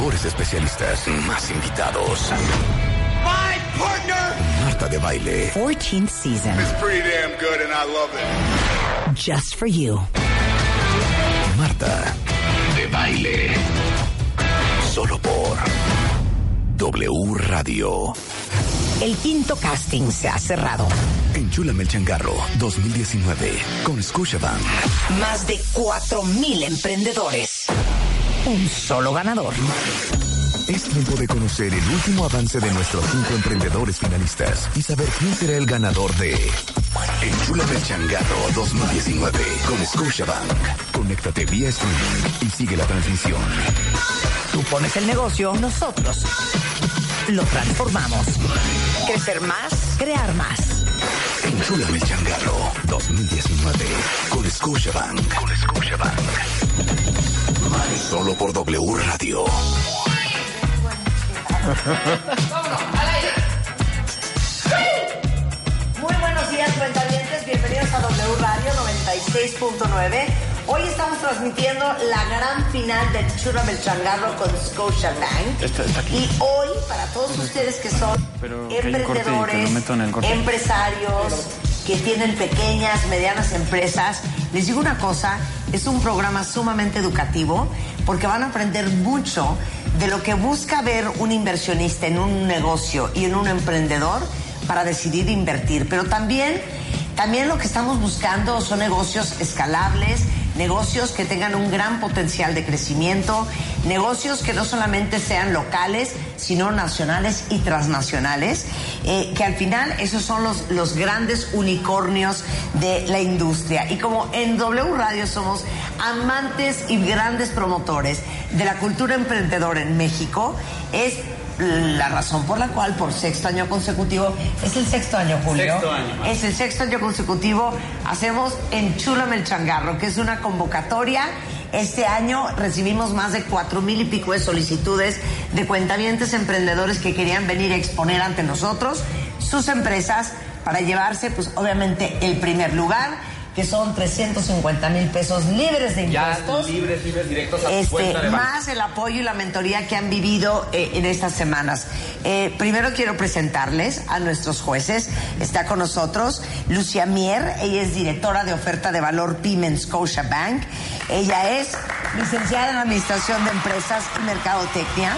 Mejores especialistas. Más invitados. My partner Marta de Baile. 14th season. is pretty damn good and I love it. Just for you. Marta de Baile. Solo por W Radio. El quinto casting se ha cerrado. Enchúlame el changarro 2019 con Scotiabank. Más de 4.000 emprendedores. Un solo ganador. Es tiempo de conocer el último avance de nuestros cinco emprendedores finalistas y saber quién será el ganador de Enchúlame changarro 2019 con Scotiabank. Conéctate vía streaming y sigue la transmisión. Tú pones el negocio, nosotros lo transformamos. Crecer más, crear más. Enchúlame changarro 2019 con Scotiabank. Con Scotiabank. Solo por W Radio. Muy buenos días, cuentavientes. Bienvenidos a W Radio 96.9. Hoy estamos transmitiendo la gran final del Churro del Changarro con Scotia Bank. Está- está aquí. Y hoy, para todos ustedes que son Pero que hay un corte y que emprendedores, lo meto en el corte. empresarios, que tienen pequeñas, medianas empresas, les digo una cosa, es un programa sumamente educativo porque van a aprender mucho de lo que busca ver un inversionista en un negocio y en un emprendedor para decidir invertir. Pero también, también lo que estamos buscando son negocios escalables, negocios que tengan un gran potencial de crecimiento, negocios que no solamente sean locales, sino nacionales y transnacionales, eh, que al final esos son los, los grandes unicornios de la industria. Y como en W Radio somos amantes y grandes promotores de la cultura emprendedora en México, es la razón por la cual por sexto año consecutivo, es el sexto año, Julio. Sexto año. Es el sexto año consecutivo, hacemos Enchúlame el Changarro, que es una convocatoria. Este año recibimos más de cuatro mil y pico de solicitudes de cuentavientes emprendedores que querían venir a exponer ante nosotros sus empresas para llevarse, pues obviamente, el primer lugar, que son 350 mil pesos libres de Ya impuestos. libres, libres, directos a Este, cuenta de más el apoyo y la mentoría que han vivido eh, en estas semanas. Eh, primero quiero presentarles a nuestros jueces. Está con nosotros Lucia Mier, ella es directora de oferta de valor PYME en Scotia Bank. Ella es licenciada en Administración de Empresas y Mercadotecnia.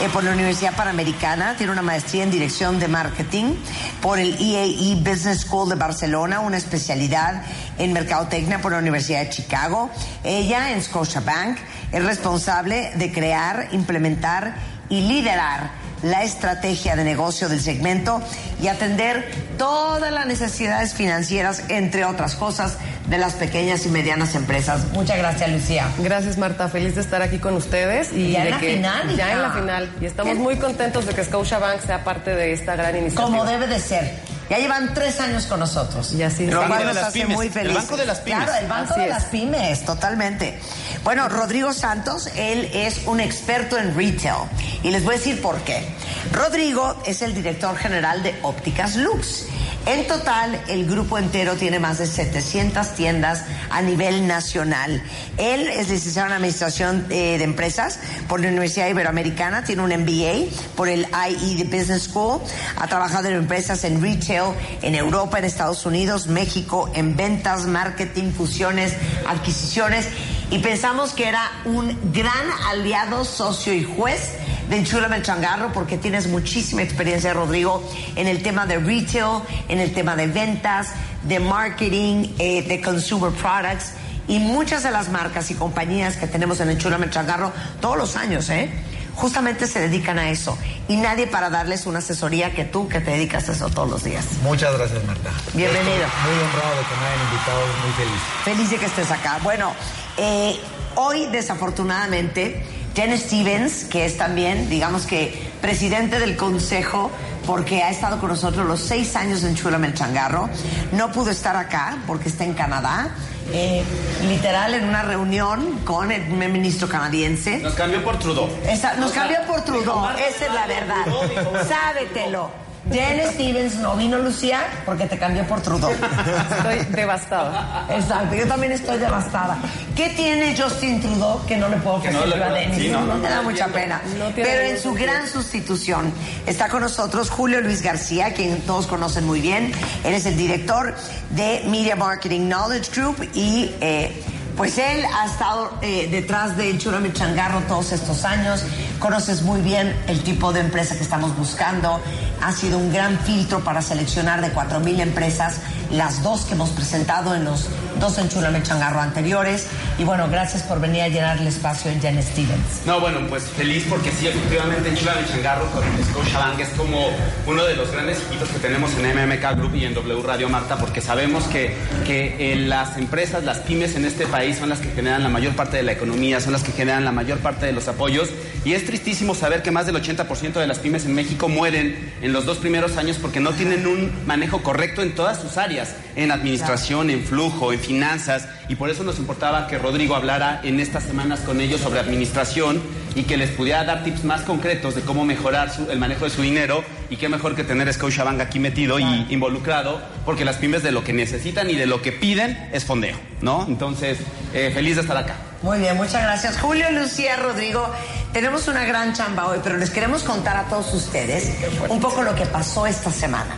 Eh, por la Universidad Panamericana, tiene una maestría en Dirección de Marketing por el EAE Business School de Barcelona, una especialidad en Mercadotecnia por la Universidad de Chicago. Ella en Scotiabank es responsable de crear, implementar y liderar la estrategia de negocio del segmento y atender todas las necesidades financieras, entre otras cosas, de las pequeñas y medianas empresas. Muchas gracias, Lucía. Gracias Marta, feliz de estar aquí con ustedes y Ya en la que final, ya hija. en la final y estamos ¿Qué? muy contentos de que Scotiabank sea parte de esta gran iniciativa. Como debe de ser. Ya llevan tres años con nosotros. Y así El cual Banco de nos las hace Pymes, muy el. Banco de las Pymes. Claro, el Banco Así de es. las Pymes, totalmente. Bueno, Rodrigo Santos, él es un experto en retail. Y les voy a decir por qué. Rodrigo es el director general de Ópticas Lux. En total, el grupo entero tiene más de 700 tiendas a nivel nacional. Él es licenciado en Administración eh, de Empresas por la Universidad Iberoamericana, tiene un MBA por el IE Business School, ha trabajado en empresas en retail en Europa, en Estados Unidos, México, en ventas, marketing, fusiones, adquisiciones y pensamos que era un gran aliado, socio y juez de Enchúlame el Changarro porque tienes muchísima experiencia, Rodrigo, en el tema de retail, en el tema de ventas, de marketing, eh, de consumer products y muchas de las marcas y compañías que tenemos en Enchúlame el Changarro todos los años, ¿eh? Justamente se dedican a eso y nadie para darles una asesoría que tú que te dedicas a eso todos los días. Muchas gracias, Marta. Bienvenido. Muy honrado de que me hayan invitado, muy feliz. Feliz de que estés acá. Bueno, eh, hoy desafortunadamente Jen Stevens, que es también, digamos que, presidente del consejo, porque ha estado con nosotros los seis años en Chula el Changarro. No pudo estar acá porque está en Canadá. eh, literal en una reunión con el primer ministro canadiense. Nos cambió por Trudeau. Esa- nos O sea, cambió por Trudeau, esa es la verdad. Trudeau, Sábetelo. Jen Stevens no vino Lucía porque te cambió por Trudeau. Estoy devastada. Exacto, yo también estoy devastada. ¿Qué tiene Justin Trudeau que no le puedo Que ofrecer no le a Denis? sí, no, no, me da no mucha pena. Pero en su gran sustitución está con nosotros Julio Luis García, quien todos conocen muy bien. Él es el director de Media Marketing Knowledge Group y eh, pues él ha estado eh, detrás del Churame Changarro todos estos años. Conoces muy bien el tipo de empresa que estamos buscando. Ha sido un gran filtro para seleccionar de 4.000 empresas las dos que hemos presentado en los dos Enchúrame Changarro anteriores. Y bueno, gracias por venir a llenar el espacio en Jen Stevens. No, bueno, pues feliz porque sí, efectivamente en Chula de Changarro con Scotiabank es como uno de los grandes equipos que tenemos en MMK Group y en W Radio Marta porque sabemos que, que eh, las empresas, las pymes en este país son las que generan la mayor parte de la economía, son las que generan la mayor parte de los apoyos. Y es tristísimo saber que más del 80% de las pymes en México mueren en los dos primeros años porque no tienen un manejo correcto en todas sus áreas, en administración, en flujo, en finanzas y por eso nos importaba que Rodrigo hablara en estas semanas con ellos sobre administración y que les pudiera dar tips más concretos de cómo mejorar su- el manejo de su dinero y qué mejor que tener a Scotiabank aquí metido y involucrado porque las pymes de lo que necesitan y de lo que piden es fondeo, ¿no? Entonces, eh, feliz de estar acá. Muy bien, muchas gracias. Julio, Lucía, Rodrigo, tenemos una gran chamba hoy, pero les queremos contar a todos ustedes un poco lo que pasó esta semana.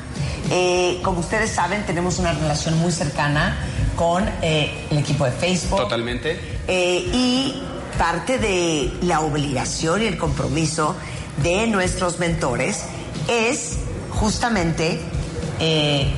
Eh, como ustedes saben, tenemos una relación muy cercana con eh, el equipo de Facebook. Totalmente. Eh, y parte de la obligación y el compromiso de nuestros mentores es justamente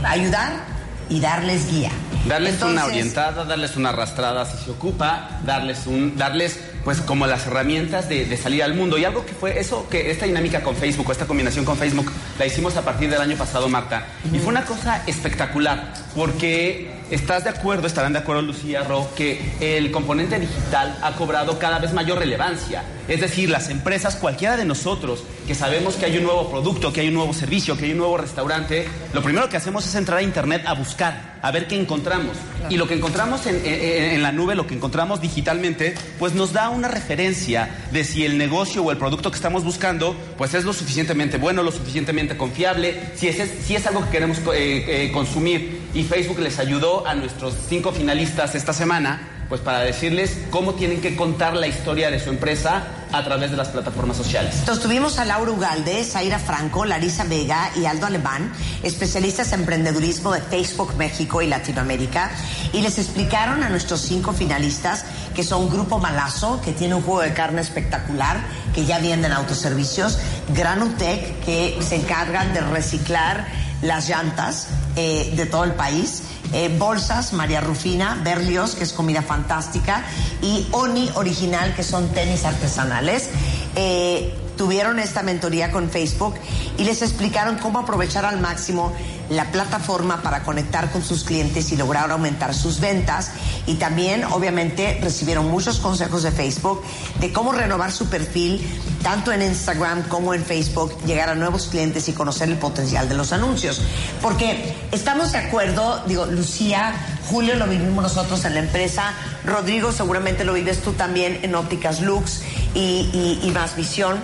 ayudar y darles guía. Darles una orientada, darles una arrastrada si se ocupa, darles un, darles pues como las herramientas de, de salir al mundo. Y algo que fue eso, que esta dinámica con Facebook, esta combinación con Facebook, la hicimos a partir del año pasado, Marta. Y fue una cosa espectacular, porque estás de acuerdo, estarán de acuerdo Lucía, Ro, que el componente digital ha cobrado cada vez mayor relevancia. Es decir, las empresas, cualquiera de nosotros, que sabemos que hay un nuevo producto, que hay un nuevo servicio, que hay un nuevo restaurante, lo primero que hacemos es entrar a internet a buscar, a ver qué encontramos. Y lo que encontramos en, en- en la nube, lo que encontramos digitalmente, pues nos da una referencia de si el negocio o el producto que estamos buscando, pues es lo suficientemente bueno, lo suficientemente confiable, si es, si es algo que queremos eh, eh, consumir. Y Facebook les ayudó a nuestros cinco finalistas esta semana pues para decirles cómo tienen que contar la historia de su empresa a través de las plataformas sociales. Entonces tuvimos a Laura Ugalde, Zaira Franco, Larisa Vega y Aldo Alemán, especialistas en emprendedurismo de Facebook México y Latinoamérica, y les explicaron a nuestros cinco finalistas que son Grupo Malazo, que tiene un juego de carne espectacular, que ya venden autoservicios, Granutec, que se encargan de reciclar las llantas eh, de todo el país, eh, Bolsas, María Rufina, Berlios, que es comida fantástica, y Oni Original, que son tenis artesanales. Eh, tuvieron esta mentoría con Facebook y les explicaron cómo aprovechar al máximo la plataforma para conectar con sus clientes y lograr aumentar sus ventas. Y también, obviamente, recibieron muchos consejos de Facebook de cómo renovar su perfil, tanto en Instagram como en Facebook, llegar a nuevos clientes y conocer el potencial de los anuncios. Porque estamos de acuerdo, digo, Lucía, Julio lo vivimos nosotros en la empresa, Rodrigo seguramente lo vives tú también en Ópticas Lux y, y- y Más Visión.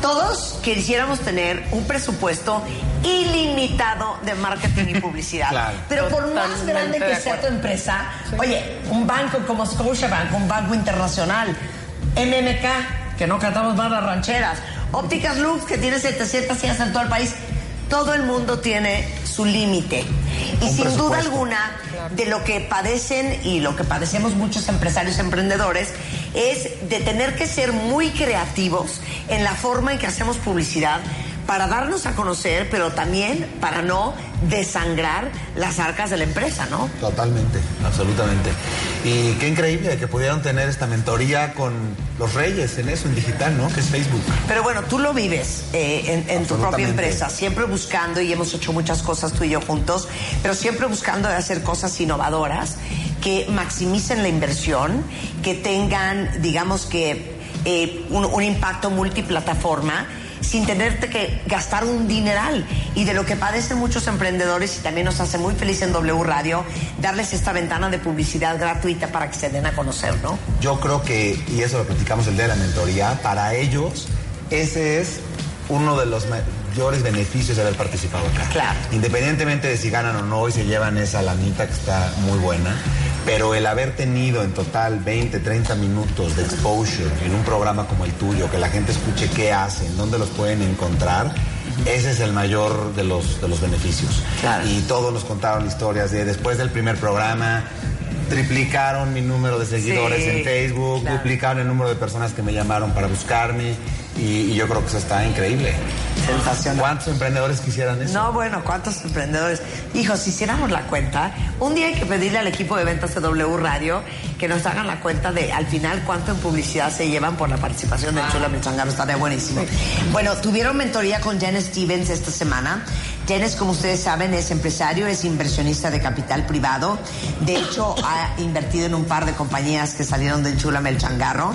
Todos quisiéramos tener un presupuesto ilimitado de marketing y publicidad. Claro. Pero por más grande de que sea tu empresa, oye, un banco como Scotiabank, un banco internacional, MMK, que no cantamos más las rancheras, Ópticas Lux, que tiene 700 sillas en todo el país, todo el mundo tiene su límite. Y sin duda alguna, de lo que padecen y lo que padecemos muchos empresarios emprendedores es de tener que ser muy creativos en la forma en que hacemos publicidad para darnos a conocer, pero también para no desangrar las arcas de la empresa, ¿no? Totalmente, absolutamente. Y qué increíble que pudieron tener esta mentoría con los reyes en eso, en digital, ¿no? Que es Facebook. Pero bueno, tú lo vives eh, en, en tu propia empresa, siempre buscando, y hemos hecho muchas cosas tú y yo juntos, pero siempre buscando de hacer cosas innovadoras que maximicen la inversión, que tengan, digamos que, eh, un, un impacto multiplataforma sin tenerte que gastar un dineral. Y de lo que padecen muchos emprendedores, y también nos hace muy feliz en W Radio, darles esta ventana de publicidad gratuita para que se den a conocer, ¿no? Yo creo que, y eso lo platicamos el día de la mentoría, para ellos ese es uno de los mayores beneficios de haber participado acá. Claro. Independientemente de si ganan o no y se llevan esa lanita que está muy buena, pero el haber tenido en total 20, 30 minutos de exposure en un programa como el tuyo, que la gente escuche qué hacen, dónde los pueden encontrar, ese es el mayor de los, de los beneficios. Claro. Y todos nos contaron historias de después del primer programa, triplicaron mi número de seguidores Sí, en Facebook, claro. duplicaron el número de personas que me llamaron para buscarme y, y yo creo que eso está increíble. Sensacional. ¿Cuántos emprendedores quisieran eso? No, bueno, ¿cuántos emprendedores? Hijos, si hiciéramos la cuenta, un día hay que pedirle al equipo de ventas de W Radio que nos hagan la cuenta de al final cuánto en publicidad se llevan por la participación del Chula Michangaro. Estaría buenísimo. Bueno, tuvieron mentoría con Jen Stevens esta semana. Jen, como ustedes saben, es empresario, es inversionista de capital privado. De hecho, ha invertido en un par de compañías que salieron del Chula Melchangarro.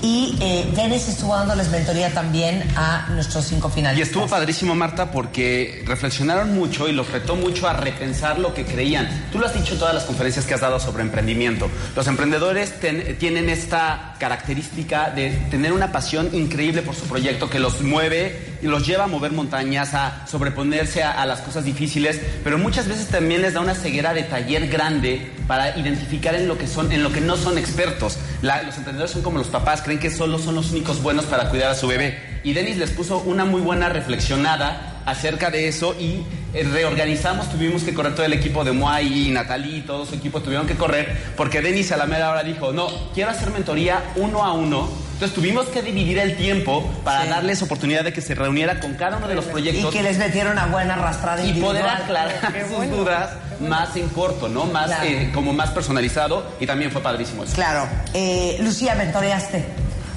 Y eh, Janice estuvo dándoles mentoría también a nuestros cinco Y finalistas. estuvo padrísimo, Marta, porque reflexionaron mucho y los retó mucho a repensar lo que creían. Tú lo has dicho en todas las conferencias que has dado sobre emprendimiento. Los emprendedores ten- tienen esta característica de tener una pasión increíble por su proyecto que los mueve y los lleva a mover montañas, a sobreponerse a, las cosas difíciles, pero muchas veces también les da una ceguera de taller grande para identificar en lo que son, en lo que no son expertos. Los emprendedores son como los papás, creen que solo son los únicos buenos para cuidar a su bebé. Y Denis les puso una muy buena reflexionada acerca de eso y eh, reorganizamos, tuvimos que correr todo el equipo de Moai y Natalie y todo su equipo tuvieron que correr porque Denis a la mera hora dijo, no, quiero hacer mentoría uno a uno. Entonces tuvimos que dividir el tiempo para Sí. darles oportunidad de que se reuniera con cada uno de los Y proyectos que les metieron una buena arrastrada y poder aclarar sus bueno. dudas más en corto, ¿no? Más Claro. eh, como más personalizado y también fue padrísimo eso. Claro. Eh, Lucía, mentoreaste.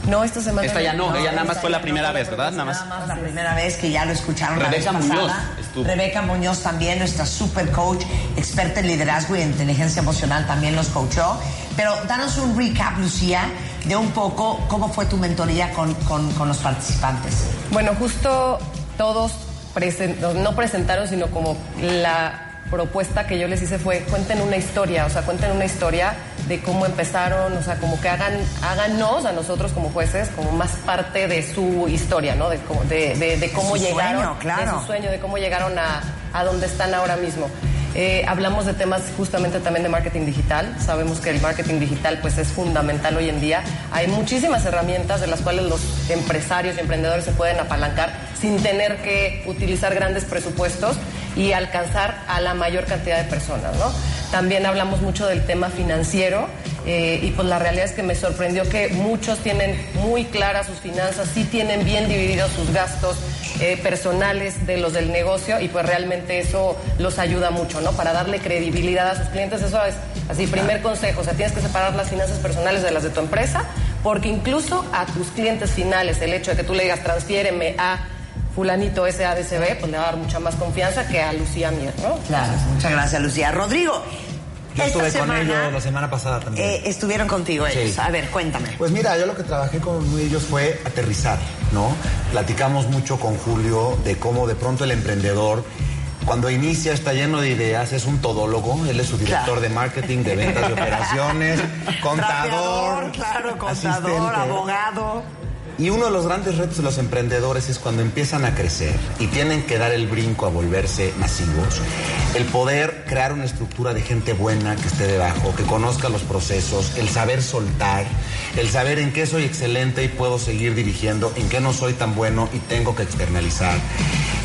No, esta semana. Esta ya no, ella nada más fue la primera no, vez, ¿verdad? Nada más. Nada más la primera vez que ya lo escucharon Rebeca la vez Muñoz pasada. estuvo. Rebeca Muñoz también, nuestra super coach, experta en liderazgo y inteligencia emocional, también los coachó. Pero danos un recap, Lucía, de un poco cómo fue tu mentoría con, con- con los participantes. Bueno, justo todos presen- no presentaron, sino como la propuesta que yo les hice fue cuenten una historia, o sea, cuenten una historia de cómo empezaron, o sea, como que hagan, háganos a nosotros como jueces como más parte de su historia, ¿no? De, cómo- de, de- de cómo su llegaron, sueño, claro. de su sueño, de cómo llegaron a, a donde están ahora mismo. Eh, hablamos de temas justamente también de marketing digital. Sabemos que el marketing digital pues es fundamental hoy en día. Hay muchísimas herramientas de las cuales los empresarios y emprendedores se pueden apalancar sin tener que utilizar grandes presupuestos y alcanzar a la mayor cantidad de personas, ¿no? También hablamos mucho del tema financiero eh, y pues la realidad es que me sorprendió que muchos tienen muy claras sus finanzas, sí tienen bien divididos sus gastos eh, personales de los del negocio y pues realmente eso los ayuda mucho, ¿no? Para darle credibilidad a sus clientes, eso es así, primer consejo, o sea, tienes que separar las finanzas personales de las de tu empresa porque incluso a tus clientes finales el hecho de que tú le digas transfiéreme a fulanito SADCB, pues le va a dar mucha más confianza que a Lucía Mier, ¿no? Claro, muchas gracias, Lucía. Rodrigo, Yo esta estuve con ellos la semana pasada también. eh, estuvieron contigo ellos. Sí. A ver, cuéntame. Pues mira, yo lo que trabajé con ellos fue aterrizar, ¿no? Platicamos mucho con Julio de cómo de pronto el emprendedor, cuando inicia, está lleno de ideas, es un todólogo, él es su director Claro. de marketing, de ventas y operaciones, contador, claro, contador, asistente. abogado. Y uno de los grandes retos de los emprendedores es cuando empiezan a crecer y tienen que dar el brinco a volverse masivos, el poder crear una estructura de gente buena que esté debajo, que conozca los procesos, el saber soltar, el saber en qué soy excelente y puedo seguir dirigiendo, en qué no soy tan bueno y tengo que externalizar.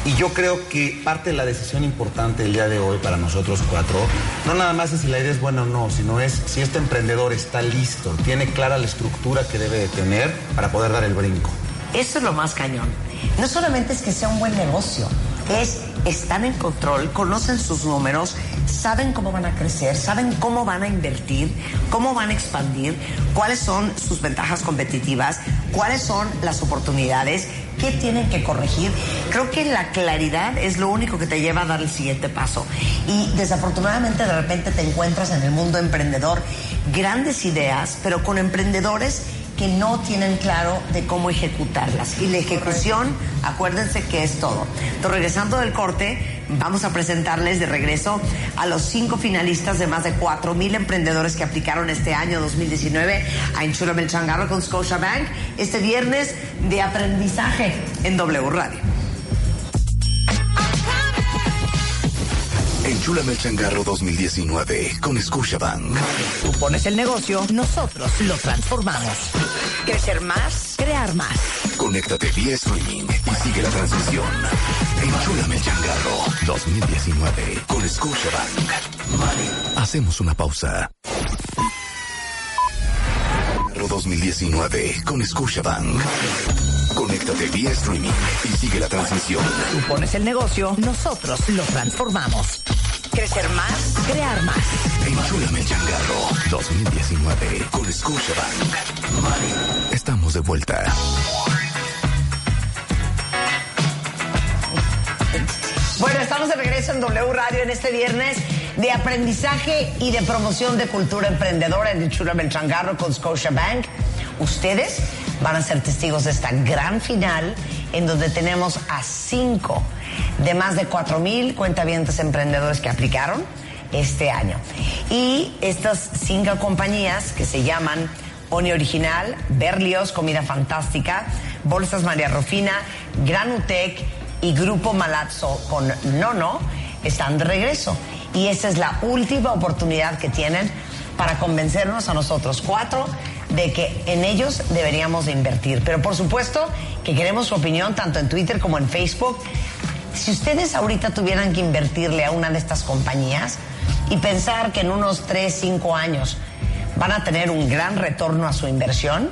Y yo creo que parte de la decisión importante del día de hoy para nosotros cuatro, no nada más es si la idea es buena o no, sino es si este emprendedor está listo, tiene clara la estructura que debe de tener para poder dar el brinco. Eso es lo más cañón. No solamente es que sea un buen negocio, es están en control, conocen sus números, saben cómo van a crecer, saben cómo van a invertir, cómo van a expandir, cuáles son sus ventajas competitivas, cuáles son las oportunidades, qué tienen que corregir. Creo que la claridad es lo único que te lleva a dar el siguiente paso. Y desafortunadamente de repente te encuentras en el mundo emprendedor grandes ideas, pero con emprendedores que no tienen claro de cómo ejecutarlas. Y la ejecución, acuérdense que es todo. Entonces, regresando del corte, vamos a presentarles de regreso a los cinco finalistas de más de cuatro mil emprendedores que aplicaron este año 2019 a Enchúrame el Changarro con Scotiabank este viernes de aprendizaje en W Radio. Enchúlame el changarro 2019 con Scotiabank. Tú pones el negocio, nosotros lo transformamos. Crecer más, crear más. Conéctate vía streaming y sigue la transmisión. Enchúlame el changarro 2019 con Scotiabank. Hacemos una pausa. 2019 con Scotiabank. Conéctate vía streaming y sigue la transmisión. Tú pones el negocio, nosotros lo transformamos. Crecer más, crear más. Enchúlame el changarro 2019 con Scotiabank. Estamos de vuelta. Bueno, estamos de regreso en W Radio en este viernes de aprendizaje y de promoción de cultura emprendedora en el Chula Belchangarro con Scotiabank. Ustedes van a ser testigos de esta gran final en donde tenemos a cinco de más de cuatro mil cuentavientes emprendedores que aplicaron este año. Y estas cinco compañías que se llaman Oni Original, Berlios, Comida Fantástica, Bolsas María Rufina, Granutec y Grupo Malazzo con Nono están de regreso. Y esta es la última oportunidad que tienen para convencernos a nosotros cuatro de que en ellos deberíamos de invertir. Pero por supuesto que queremos su opinión tanto en Twitter como en Facebook. Si ustedes ahorita tuvieran que invertirle a una de estas compañías y pensar que en unos 3, 5 años van a tener un gran retorno a su inversión,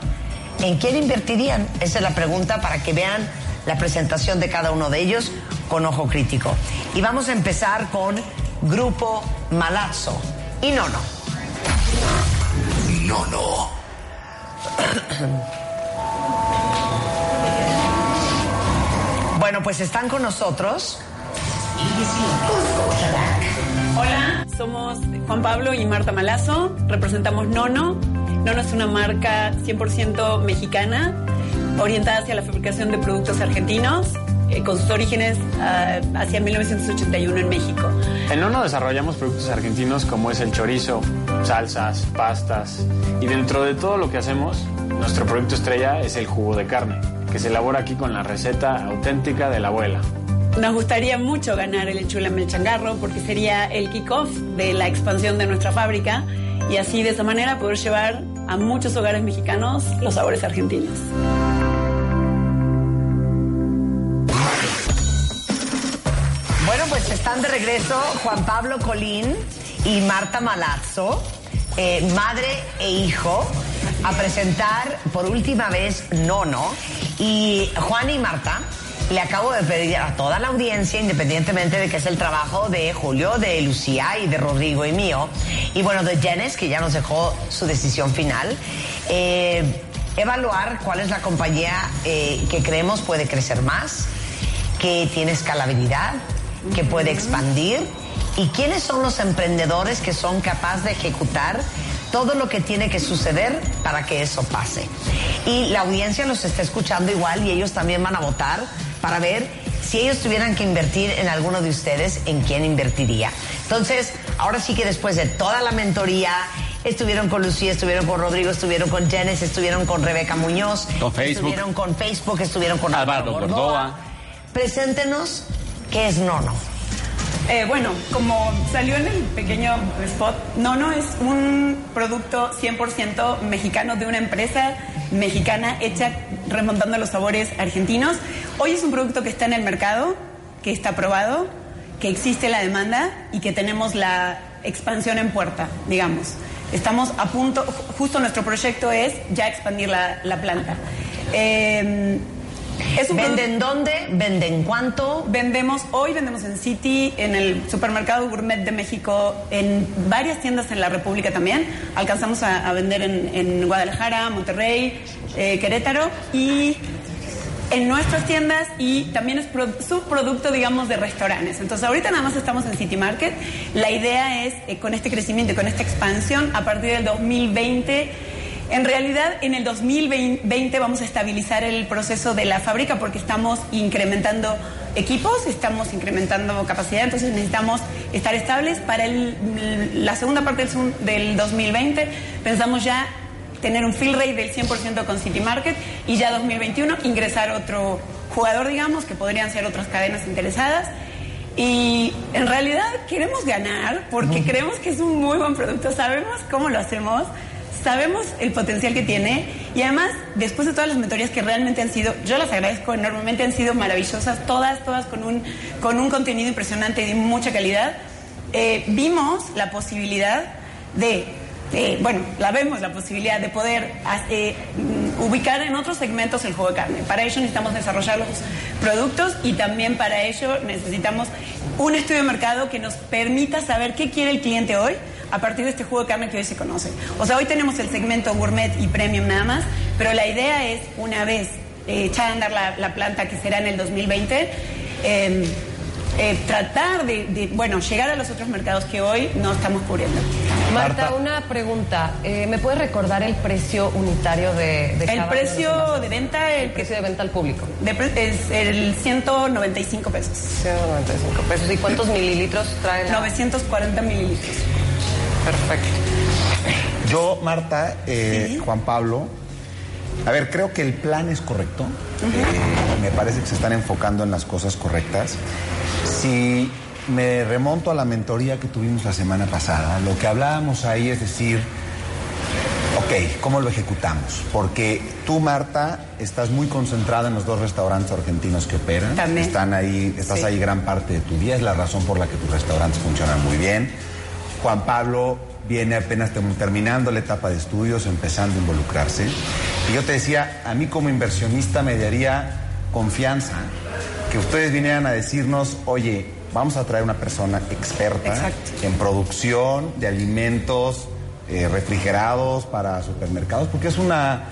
¿en quién invertirían? Esa es la pregunta para que vean la presentación de cada uno de ellos con ojo crítico. Y vamos a empezar con Grupo Malazzo. Y no, no. No, no. Bueno, pues están con nosotros. Hola, somos Juan Pablo y Marta Malazo, representamos Nono. Nono es una marca 100% mexicana, orientada hacia la fabricación de productos argentinos, eh, con sus orígenes ah, hacia 1981 en México. En Nono desarrollamos productos argentinos como es el chorizo, salsas, pastas y dentro de todo lo que hacemos, nuestro producto estrella es el jugo de carne, que se elabora aquí con la receta auténtica de la abuela. Nos gustaría mucho ganar el Enchúlame el Changarro porque sería el kickoff de la expansión de nuestra fábrica y así de esa manera poder llevar a muchos hogares mexicanos los sabores argentinos. Bueno, pues están de regreso Juan Pablo Colín y Marta Malazzo, eh, madre e hijo, a presentar por última vez Nono. Y Juan y Marta, le acabo de pedir a toda la audiencia, independientemente de que es el trabajo de Julio, de Lucía y de Rodrigo y mío, y bueno, de Jenes, que ya nos dejó su decisión final, eh, evaluar cuál es la compañía eh, que creemos puede crecer más, que tiene escalabilidad, que puede expandir y quiénes son los emprendedores que son capaces de ejecutar todo lo que tiene que suceder para que eso pase. Y la audiencia los está escuchando igual y ellos también van a votar para ver si ellos tuvieran que invertir en alguno de ustedes, en quién invertiría. Entonces, ahora sí que después de toda la mentoría, estuvieron con Lucía, estuvieron con Rodrigo, estuvieron con Jenes, estuvieron con Rebeca Muñoz, Con Facebook. estuvieron con Facebook, estuvieron con Álvaro Gordoa. Preséntenos qué es Nono. Eh, bueno, como salió en el pequeño spot, Nono es un producto 100% mexicano de una empresa mexicana hecha remontando los sabores argentinos. Hoy es un producto que está en el mercado, que está aprobado, que existe la demanda y que tenemos la expansión en puerta, digamos. Estamos a punto, justo nuestro proyecto es ya expandir la, la planta. Eh, es un ¿Venden dónde? ¿Venden cuánto? Vendemos, hoy vendemos en City, en el supermercado Gourmet de México, en varias tiendas en la República también. Alcanzamos a, a vender en, en Guadalajara, Monterrey, eh, Querétaro y en nuestras tiendas y también es pro- subproducto, digamos, de restaurantes. Entonces, ahorita nada más estamos en City Market. La idea es, eh, con este crecimiento y con esta expansión, a partir del 2020, En realidad, en el 2020 vamos a estabilizar el proceso de la fábrica porque estamos incrementando equipos, estamos incrementando capacidad, entonces necesitamos estar estables. Para el- la segunda parte del, segun- del 2020 pensamos ya tener un fill rate del 100% con City Market y ya 2021 ingresar otro jugador, digamos, que podrían ser otras cadenas interesadas. Y en realidad queremos ganar porque creemos que es un muy buen producto, sabemos cómo lo hacemos, sabemos el potencial que tiene y además después de todas las mentorías que realmente han sido, yo las agradezco enormemente, han sido maravillosas, todas, todas con un, con un contenido impresionante y de mucha calidad, eh, vimos la posibilidad de eh, bueno, la vemos la posibilidad de poder eh, mm, ubicar en otros segmentos el juego de carne. Para ello necesitamos desarrollar los productos y también para ello necesitamos un estudio de mercado que nos permita saber qué quiere el cliente hoy a partir de este juego de carne que hoy se conoce. O sea, hoy tenemos el segmento gourmet y premium nada más, pero la idea es, una vez eh, echada a andar la, la planta que será en el 2020, eh, eh, tratar de, de, bueno, llegar a los otros mercados que hoy no estamos cubriendo. Marta, una pregunta. Eh, ¿Me puedes recordar el precio unitario de, de El cada precio los de venta el El precio de venta al público. de pre- es el 195 pesos. 195 pesos. ¿Y cuántos mililitros trae la...? 940 mililitros. Perfecto. Yo, Marta, eh, Juan Pablo, a ver, creo que el plan es correcto. Eh, me parece que se están enfocando en las cosas correctas. Si me remonto a la mentoría que tuvimos la semana pasada, lo que hablábamos ahí es decir, ok, ¿cómo lo ejecutamos? Porque tú, Marta, estás muy concentrada en los dos restaurantes argentinos que operan. También. Están ahí, estás Sí. ahí gran parte de tu día, es la razón por la que tus restaurantes funcionan muy bien. Juan Pablo viene apenas terminando la etapa de estudios, empezando a involucrarse. Y yo te decía, a mí como inversionista me daría confianza que ustedes vinieran a decirnos, oye, vamos a traer una persona experta Exacto. en producción de alimentos eh, refrigerados para supermercados, porque es una,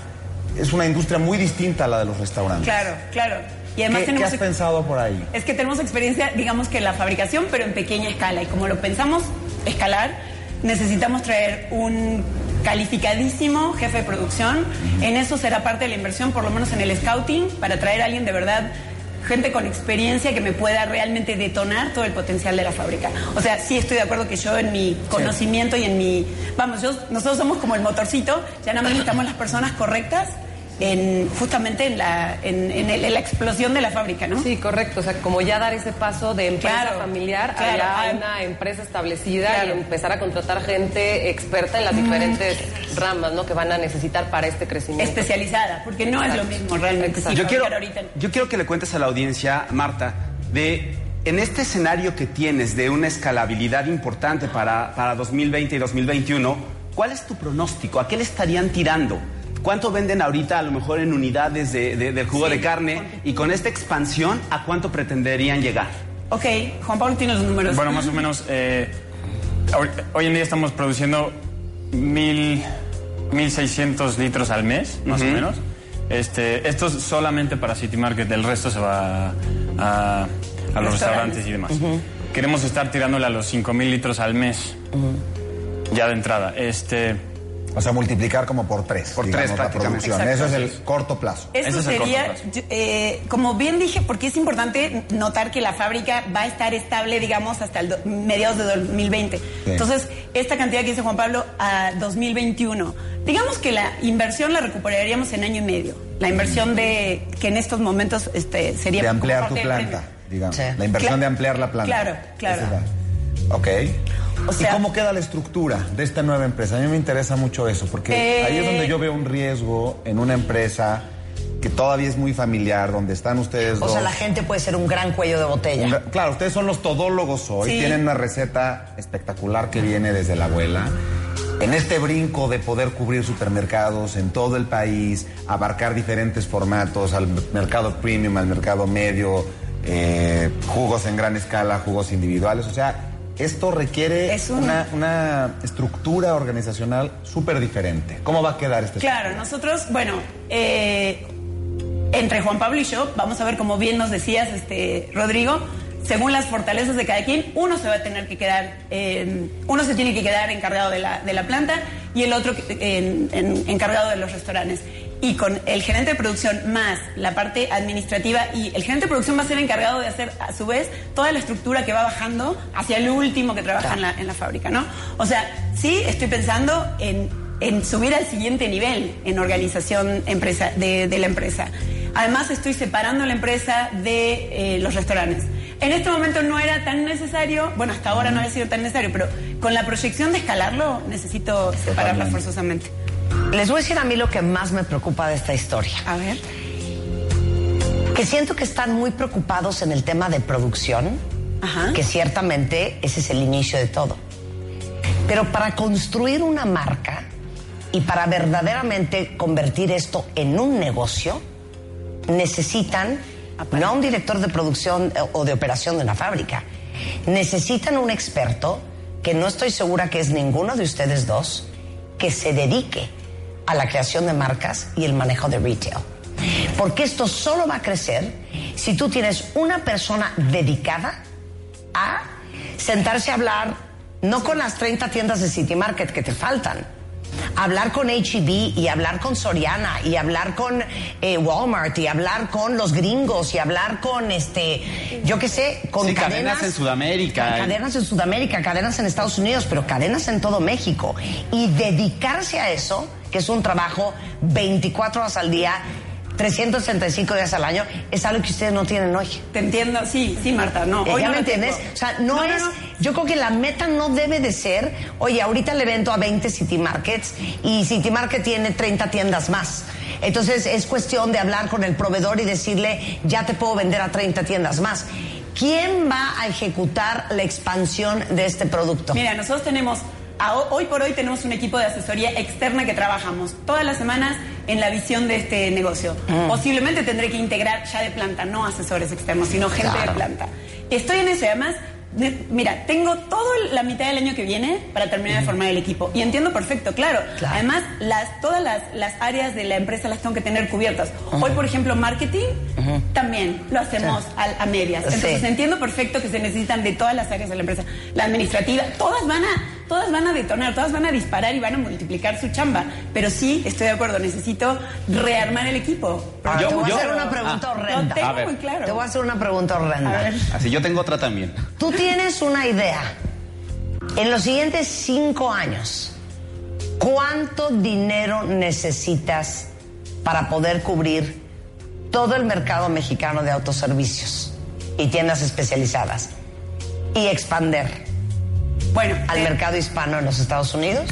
es una industria muy distinta a la de los restaurantes. Claro, claro. Y además ¿Qué, qué tenemos has pensado por ahí? Es que tenemos experiencia, digamos que en la fabricación, pero en pequeña escala. Y como lo pensamos escalar, necesitamos traer un calificadísimo jefe de producción. En eso será parte de la inversión, por lo menos en el scouting, para traer a alguien de verdad, gente con experiencia que me pueda realmente detonar todo el potencial de la fábrica. O sea, sí estoy de acuerdo que yo en mi conocimiento y en mi... Vamos, yo, nosotros somos como el motorcito, ya nada más necesitamos las personas correctas. En, justamente en la, en, en el- en la explosión de la fábrica, ¿no? Sí, correcto. O sea, como ya dar ese paso de empresa Claro, familiar claro. a ya Ah, una empresa establecida claro. y empezar a contratar gente experta en las diferentes ramas, ¿no? Que van a necesitar para este crecimiento. especializada, porque no es lo mismo realmente. Sí, Yo quiero, ahorita. yo quiero que le cuentes a la audiencia, Marta, de en este escenario que tienes de una escalabilidad importante para, para 2020 y 2021, ¿cuál es tu pronóstico? ¿A qué le estarían tirando? ¿Cuánto venden ahorita a lo mejor en unidades de, de- del jugo Sí, de carne? Y con esta expansión, ¿a cuánto pretenderían llegar? Ok, Juan Pablo tiene los números. Bueno, más o menos, eh, hoy, hoy en día estamos produciendo mil, 1.600 litros al mes, más o menos. Este, esto es solamente para City Market, el resto se va a, a- a los Restaurantes. restaurantes y demás. Queremos estar tirándole a los 5.000 litros al mes, ya de entrada. Este, O sea, multiplicar como por tres. Por digamos, tres, la prácticamente. producción. Exacto. Eso es el corto plazo. Eso Ese es sería, plazo. eh, como bien dije, porque es importante notar que la fábrica va a estar estable, digamos, hasta el do- mediados de 2020. Entonces, esta cantidad que dice Juan Pablo a 2021, digamos que la inversión la recuperaríamos en año y medio. La inversión de que en estos momentos este, sería de ampliar tu planta, digamos. Sí. La inversión Cla- de ampliar la planta. claro, claro. La- Ok. O sea- ¿Y cómo queda la estructura de esta nueva empresa? A mí me interesa mucho eso, porque Eh, ahí es donde yo veo un riesgo en una empresa que todavía es muy familiar, donde están ustedes O dos. sea, la gente puede ser un gran cuello de botella. Claro, ustedes son los todólogos hoy, Sí. tienen una receta espectacular que viene desde la abuela. En este brinco de poder cubrir supermercados en todo el país, abarcar diferentes formatos, al mercado premium, al mercado medio, eh, jugos en gran escala, jugos individuales, o sea, esto requiere Es un- una, una estructura organizacional súper diferente. ¿Cómo va a quedar este Claro, nosotros, bueno, eh, entre Juan Pablo y yo, vamos a ver, como bien nos decías, este, Rodrigo, según las fortalezas de cada quien, uno se va a tener que quedar, eh, uno se tiene que quedar encargado de la, de la planta y el otro en- en- encargado de los restaurantes. Y con el gerente de producción más la parte administrativa y el gerente de producción va a ser encargado de hacer a su vez toda la estructura que va bajando hacia el último que trabaja en, la, en la fábrica, ¿no? O sea, sí estoy pensando en, en subir al siguiente nivel en organización empresa, de, de la empresa. Además estoy separando la empresa de eh, los restaurantes. En este momento no era tan necesario, bueno, hasta ahora no había sido tan necesario, pero con la proyección de escalarlo necesito separarla forzosamente. Les voy a decir a mí lo que más me preocupa de esta historia. A ver. Que siento que están muy preocupados en el tema de producción, que ciertamente ese es el inicio de todo. Pero para construir una marca y para verdaderamente convertir esto en un negocio, necesitan no a un director de producción eh, o de operación de una fábrica, necesitan un experto que no estoy segura que es ninguno de ustedes dos, que se dedique a la creación de marcas y el manejo de retail. Porque esto solo va a crecer si tú tienes una persona dedicada a sentarse a hablar, no con las 30 tiendas de City Market que te faltan, hablar con HEB y hablar con Soriana y hablar con eh, Walmart y hablar con los gringos y hablar con este, yo qué sé, con Sí, cadenas, cadenas en Sudamérica. Cadenas en Sudamérica, cadenas en Estados Unidos, pero cadenas en todo México. Y dedicarse a eso, que es un trabajo 24 horas al día, 365 días al año, es algo que ustedes no tienen hoy. Te entiendo, sí, sí, Marta, no. ¿Ya hoy no me entiendes? tengo. O sea, no, es. no. Yo creo que la meta no debe de ser, oye, ahorita le vendo a 20 City Markets y City Market tiene 30 tiendas más. Entonces es cuestión de hablar con el proveedor y decirle, ya te puedo vender a 30 tiendas más. ¿Quién va a ejecutar la expansión de este producto? Mira, nosotros tenemos, hoy por hoy tenemos un equipo de asesoría externa que trabajamos todas las semanas en la visión de este negocio. Mm. Posiblemente tendré que integrar ya de planta, no asesores externos, sino gente Claro. de planta. Estoy en eso y además, mira, tengo toda la mitad del año que viene para terminar de formar el equipo. Y entiendo perfecto, claro. Claro. Además, las, todas las, las áreas de la empresa las tengo que tener cubiertas. Hoy, por ejemplo, marketing, también lo hacemos a, a medias. Sí. Entonces, entiendo perfecto que se necesitan de todas las áreas de la empresa. La administrativa, todas van a, todas van a detonar, todas van a disparar y van a multiplicar su chamba. Pero sí, estoy de acuerdo, necesito rearmar el equipo. Ahora, Yo- te voy yo- a hacer una pregunta Ah. horrenda. Lo tengo A ver. muy claro. Te voy a hacer una pregunta horrenda. A ver. Así yo tengo otra también. Tú tienes una idea. En los siguientes cinco años, ¿cuánto dinero necesitas para poder cubrir todo el mercado mexicano de autoservicios y tiendas especializadas y expander Bueno, al eh, mercado hispano en los Estados Unidos?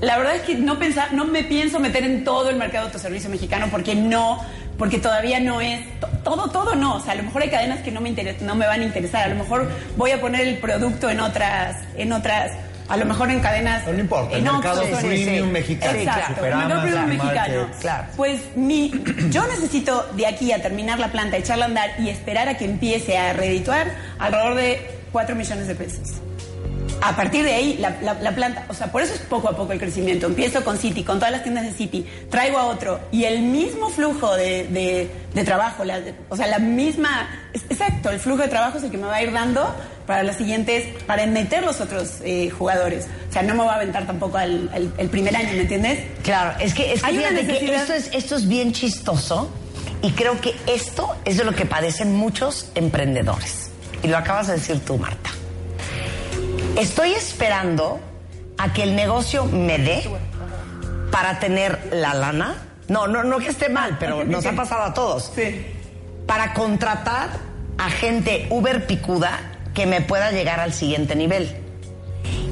La verdad es que no pensar, no me pienso meter en todo el mercado de autoservicio mexicano porque no, porque todavía no es to- todo, todo no. O sea, a lo mejor hay cadenas que no me interes- no me van a interesar. A lo mejor voy a poner el producto en otras, en otras, a lo mejor en cadenas. No, no importa, el en mercado premium sí. mexicano, Exacto, el mercado premium mexicano. Claro. Pues mi, yo necesito de aquí a terminar la planta, echarla a andar y esperar a que empiece a redituar alrededor de 4 millones de pesos. A partir de ahí, la, la- la planta, o sea, por eso es poco a poco el crecimiento. Empiezo con City, con todas las tiendas de City, traigo a otro y el mismo flujo de, de- de trabajo, la- o sea, la misma, es- exacto, el flujo de trabajo es el que me va a ir dando para los siguientes, para meter los otros eh, jugadores. O sea, no me va a aventar tampoco al, al- el primer año, ¿me entiendes? Claro, es que, es que Hay una que esto es, esto es bien chistoso y creo que esto es de lo que padecen muchos emprendedores. Y lo acabas de decir tú, Marta. Estoy esperando a que el negocio me dé para tener la lana. No, no, no que esté mal, pero nos ha pasado a todos. Sí. Para contratar a gente Uber picuda que me pueda llegar al siguiente nivel.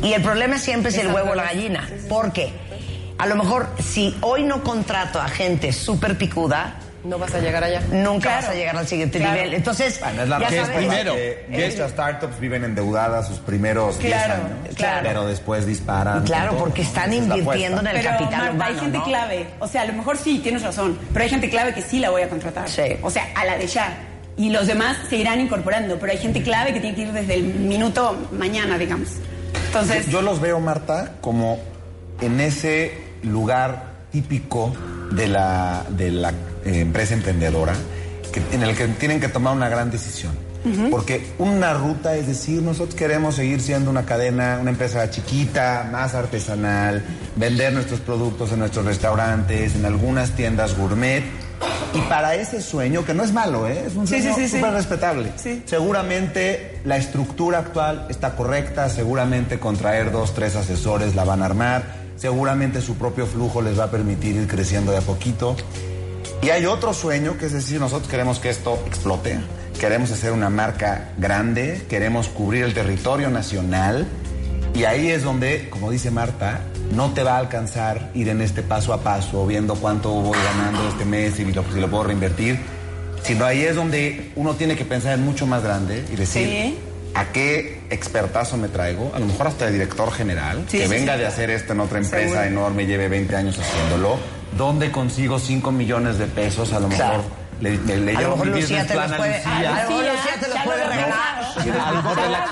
Y el problema siempre es el huevo o la gallina. Porque a lo mejor si hoy no contrato a gente súper picuda, No vas a llegar allá. nunca Claro. vas a llegar al siguiente Claro. nivel. Entonces, Bueno, es la ya sabes, primero, que startups viven endeudadas sus primeros 10 Claro, años, claro. pero después disparan. Claro, todo, porque ¿no? están es invirtiendo en el Pero capital Marta, humano, hay gente ¿no? clave. O sea, a lo mejor sí, tienes razón. Pero hay gente clave que sí la voy a contratar. Sí. O sea, a la de ya. Y los demás se irán incorporando. Pero hay gente clave que tiene que ir desde el minuto mañana, digamos. Entonces, Yo los veo, Marta, como en ese lugar típico de la, de la eh, empresa emprendedora que- en el que tienen que tomar una gran decisión. Porque una ruta es decir, nosotros queremos seguir siendo una cadena, una empresa chiquita, más artesanal, vender nuestros productos en nuestros restaurantes, en algunas tiendas gourmet. Y para ese sueño, que no es malo, ¿eh? es un Sí, sueño sí, sí, sí. súper respetable. Sí. Seguramente la estructura actual está correcta, seguramente contraer dos, tres asesores la van a armar, seguramente su propio flujo les va a permitir ir creciendo de a poquito. Y hay otro sueño, que es decir, nosotros queremos que esto explote, queremos hacer una marca grande, queremos cubrir el territorio nacional y ahí es donde, como dice Marta, no te va a alcanzar ir en este paso a paso, viendo cuánto voy ganando este mes y lo, si lo puedo reinvertir, sino ahí es donde uno tiene que pensar en mucho más grande y decir, Sí. ¿a qué expertazo me traigo? A lo mejor hasta el director general, Sí, que sí, venga de hacer esto en otra empresa Seguro. enorme, lleve 20 años haciéndolo. ¿Dónde consigo 5 millones de pesos? A lo mejor Claro. le, le, le A lo llevo mi business plan a Lucía. a lo mejor Lucía, te los puede regalar. A lo mejor de la-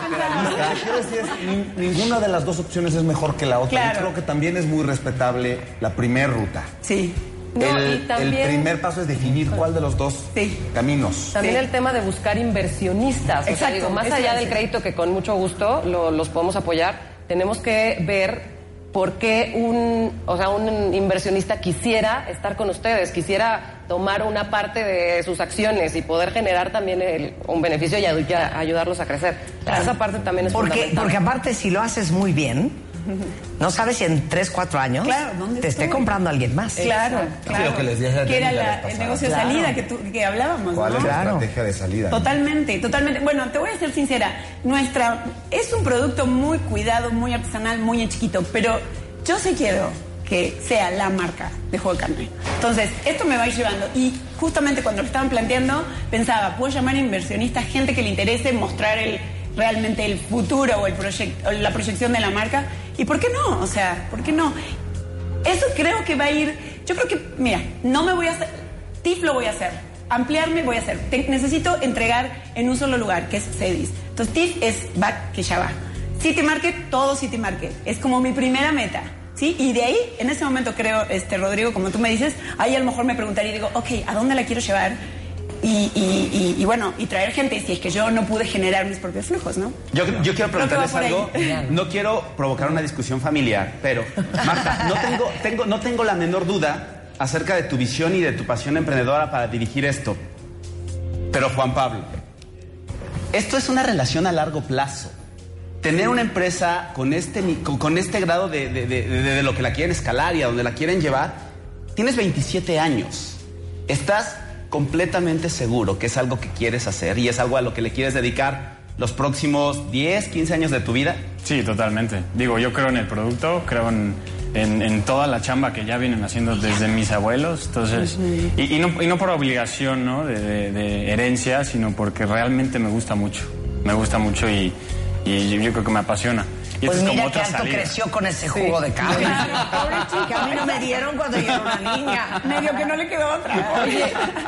ninguna de las dos opciones es mejor que la otra. Claro. Yo creo que también es muy respetable la primer ruta. Sí. No, el, y también- el primer paso es definir cuál de los dos Sí. caminos. También Sí. el tema de buscar inversionistas. O sea, Exacto, digo, más allá del crédito que con mucho gusto lo- los podemos apoyar, tenemos que ver por qué un, o sea, un inversionista quisiera estar con ustedes, quisiera tomar una parte de sus acciones y poder generar también el- un beneficio y ayudarlos a crecer. Esa parte también es Porque, fundamental. porque aparte, si lo haces muy bien, no sabes si en 3, 4 años Claro, ¿dónde te esté comprando alguien más. Claro, claro. lo que les dije que era la la- el negocio de Claro. salida que, tú- que hablábamos, ¿Cuál ¿no? es la Claro. estrategia de salida? Totalmente, totalmente. Bueno, te voy a ser sincera. Nuestra es un producto muy cuidado, muy artesanal, muy en chiquito, pero yo sí quiero que sea la marca de juego de carne. Entonces, esto me va a ir llevando. Y justamente cuando lo estaban planteando, pensaba, puedo llamar a inversionistas, gente que le interese mostrar el, realmente el futuro o, el la proyección de la marca. ¿Y por qué no? O sea, ¿por qué no? Eso creo que va a ir. Yo creo que, mira, no me voy a hacer. TIF lo voy a hacer. Ampliarme voy a hacer. Necesito entregar en un solo lugar, que es CEDIS. Entonces, TIF es back que ya va. City Market, todo City Market. Es como mi primera meta. ¿Sí? Y de ahí, en ese momento creo, este, Rodrigo, como tú me dices, ahí a lo mejor me preguntaría y digo, ok, ¿a dónde la quiero llevar? Y, y- y- y bueno, y traer gente si es que yo no pude generar mis propios flujos, ¿no? Yo, yo quiero preguntarles ahí. algo. No quiero provocar una discusión familiar, pero Marta, no tengo, tengo, no tengo la menor duda acerca de tu visión y de tu pasión emprendedora para dirigir esto. Pero Juan Pablo, esto es una relación a largo plazo. Tener una empresa con este, con, con este grado de, de- de- de- de lo que la quieren escalar y a donde la quieren llevar, tienes 27 años. Estás completamente seguro que es algo que quieres hacer y es algo a lo que le quieres dedicar los próximos 10, 15 años de tu vida. Sí, totalmente. Digo, yo creo en el producto, creo en, en- en toda la chamba que ya vienen haciendo desde mis abuelos. Entonces, y, y no, y no por obligación, ¿no? De, de- de herencia, sino porque realmente me gusta mucho. Me gusta mucho y, y yo, yo creo que me apasiona. Y Pues es mira como otra alto salida. creció con ese jugo de carne. que a mí no me dieron cuando yo era una niña. Medio que no le quedó otra. Oye,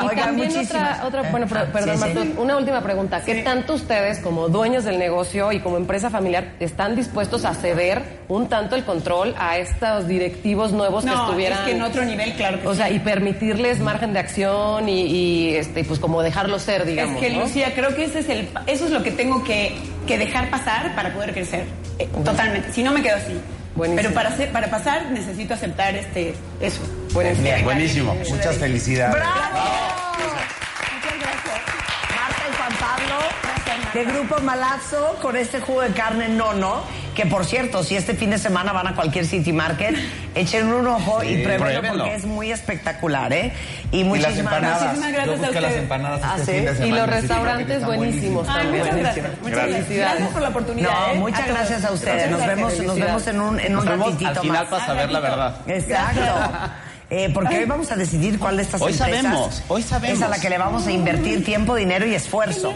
y Oigan, también muchísimas. otra, otra, bueno, per- perdón, Sí, sí. Marta, una última pregunta. ¿Qué tanto ustedes, como dueños del negocio y como empresa familiar, están dispuestos a ceder un tanto el control a estos directivos nuevos que No, estuvieran? es que en otro nivel, claro que O sí. sea, y permitirles margen de acción y, y, este, pues como dejarlo ser, digamos. es que ¿no? Lucía, creo que ese es el, eso es lo que tengo que, que dejar pasar para poder crecer. Eh, totalmente. Si no me quedo así. Buenísimo. Pero para, hacer- para pasar necesito aceptar este eso. Buenísimo. Bien, Buenísimo. Muchas felicidades. Muchas gracias. Marta y Juan Pablo de Grupo Malazzo con este jugo de carne nono. Que por cierto, si este fin de semana van a cualquier City Market, echen un ojo y pruébenlo porque es muy espectacular, ¿eh? Y Y las muchísimas empanadas. gracias. Muchísimas gracias Yo a las ustedes. empanadas Ah, este ¿sí? fin de Y los restaurantes buenísimos Ay, también. muchas gracias. Muchas gracias. Por la oportunidad. No, ¿eh? muchas todos. gracias a ustedes. Nos vemos, nos vemos en un, en un Nos vemos ratitito al final más. para saber la verdad. Exacto. Eh, porque hoy vamos a decidir cuál de estas Hoy empresas sabemos, hoy sabemos. es a la que le vamos a invertir tiempo, dinero y esfuerzo.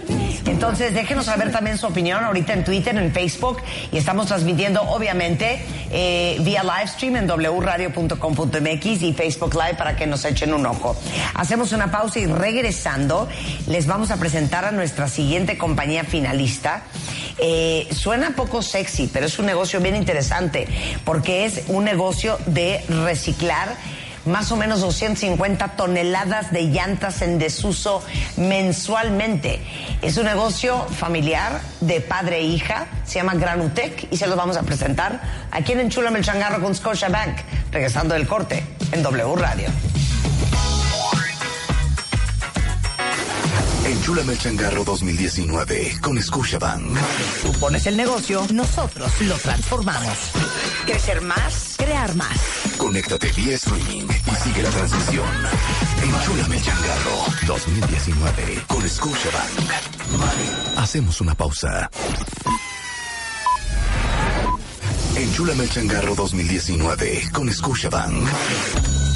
Entonces, déjenos saber también su opinión ahorita en Twitter, en Facebook y estamos transmitiendo, obviamente, eh, vía live stream en wradio.com.mx y Facebook Live para que nos echen un ojo. Hacemos una pausa y regresando les vamos a presentar a nuestra siguiente compañía finalista. Eh, suena poco sexy, pero es un negocio bien interesante porque es un negocio de reciclar más o menos 250 toneladas de llantas en desuso mensualmente. Es un negocio familiar de padre e hija, se llama Granutec y se los vamos a presentar aquí en Enchulame el Changarro con Scotia Bank, regresando del corte en W Radio. Enchúlame el changarro 2019 con Scotiabank. Tú pones el negocio, nosotros lo transformamos. Crecer más, crear más. Conéctate vía streaming y sigue la transmisión. Enchúlame el changarro 2019 con Scotiabank. Hacemos una pausa. Enchúlame el changarro 2019 con Scotiabank.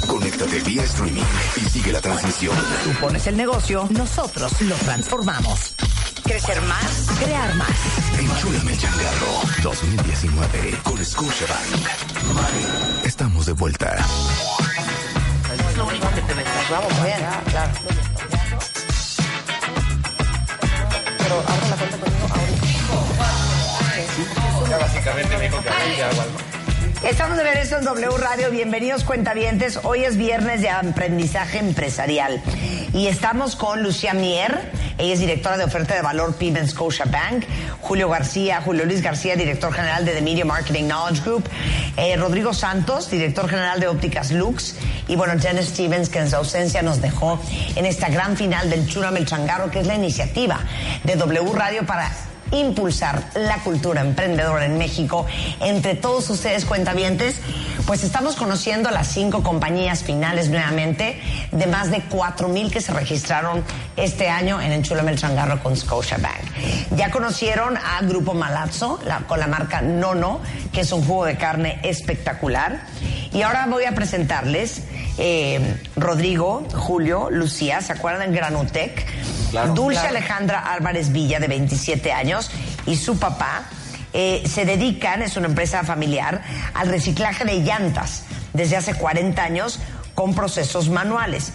Conéctate vía streaming y sigue la transmisión. Tú pones el negocio, nosotros lo transformamos. Crecer más, crear más. Enchúlame el changarro 2019 con Scotiabank. Estamos de vuelta. Es lo único que te Vamos bien, claro. Pero abre la cuenta conmigo ahorita. Ya básicamente me dijo que había algo. Estamos de regreso en W Radio. Bienvenidos, cuentavientes. Hoy es viernes de aprendizaje empresarial y estamos con Lucía Mier. Ella es directora de oferta de valor en Scotia Bank. Julio García, Julio Luis García, director general de The Media Marketing Knowledge Group. Eh, Rodrigo Santos, director general de Ópticas Lux. Y bueno, Jen Stevens, que en su ausencia nos dejó en esta gran final del Chúrame el Changarro, que es la iniciativa de W Radio para impulsar la cultura emprendedora en México. Entre todos ustedes, cuentavientes, pues estamos conociendo las cinco compañías finales nuevamente, de más de cuatro mil que se registraron este año en Enchulame el Changarro con Scotiabank. Ya conocieron a Grupo Malazzo, la- con la marca Nono, que es un jugo de carne espectacular. Y ahora voy a presentarles eh, Rodrigo, Julio, Lucía, ¿se acuerdan Granutec? Claro. Dulce Claro. Alejandra Álvarez Villa, de 27 años, y su papá eh, se dedican, es una empresa familiar, al reciclaje de llantas desde hace 40 años con procesos manuales.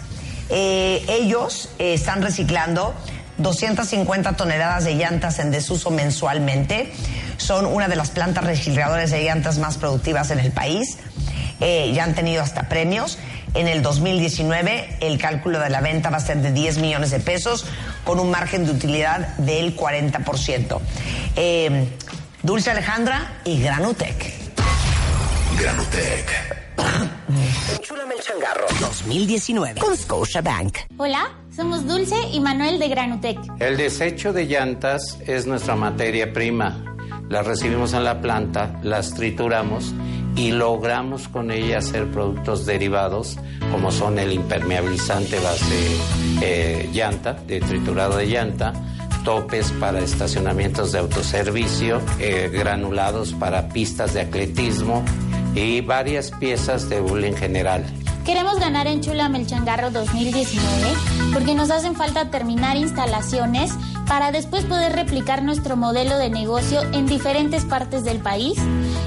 Eh, ellos eh, están reciclando 250 toneladas de llantas en desuso mensualmente. Son una de las plantas recicladoras de llantas más productivas en el país. Ya han tenido hasta premios. En el 2019 el cálculo de la venta va a ser de 10 millones de pesos con un margen de utilidad del 40%. Eh, Dulce Alejandra y Granutec. Granutec. Enchúlame el changarro 2019 con Scotia Bank. Hola, somos Dulce y Manuel de Granutec. El desecho de llantas es nuestra materia prima. Las recibimos en la planta, las trituramos y logramos con ella hacer productos derivados como son el impermeabilizante base eh, llanta, de triturado de llanta, topes para estacionamientos de autoservicio, eh, granulados para pistas de atletismo y varias piezas de hule en general. Queremos ganar en Chula Melchangarro 2019 porque nos hacen falta terminar instalaciones para después poder replicar nuestro modelo de negocio en diferentes partes del país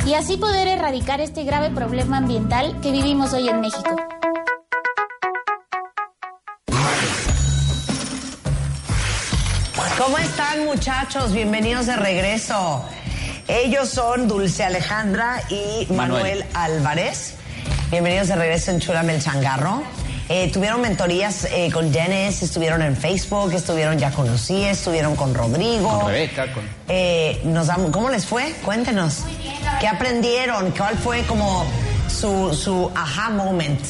y así poder erradicar este grave problema ambiental que vivimos hoy en México. ¿Cómo están muchachos? Bienvenidos de regreso. Ellos son Dulce Alejandra y Manuel, Manuel. Álvarez. Bienvenidos de regreso en Chulame el Changarro. Eh, tuvieron mentorías eh, con Dennis, estuvieron en Facebook, estuvieron ya con Lucía, estuvieron con Rodrigo. Con Rebeca, con... Eh, nos damos- ¿Cómo les fue? Cuéntenos. ¿Qué aprendieron? ¿Cuál fue como su, su aha moment?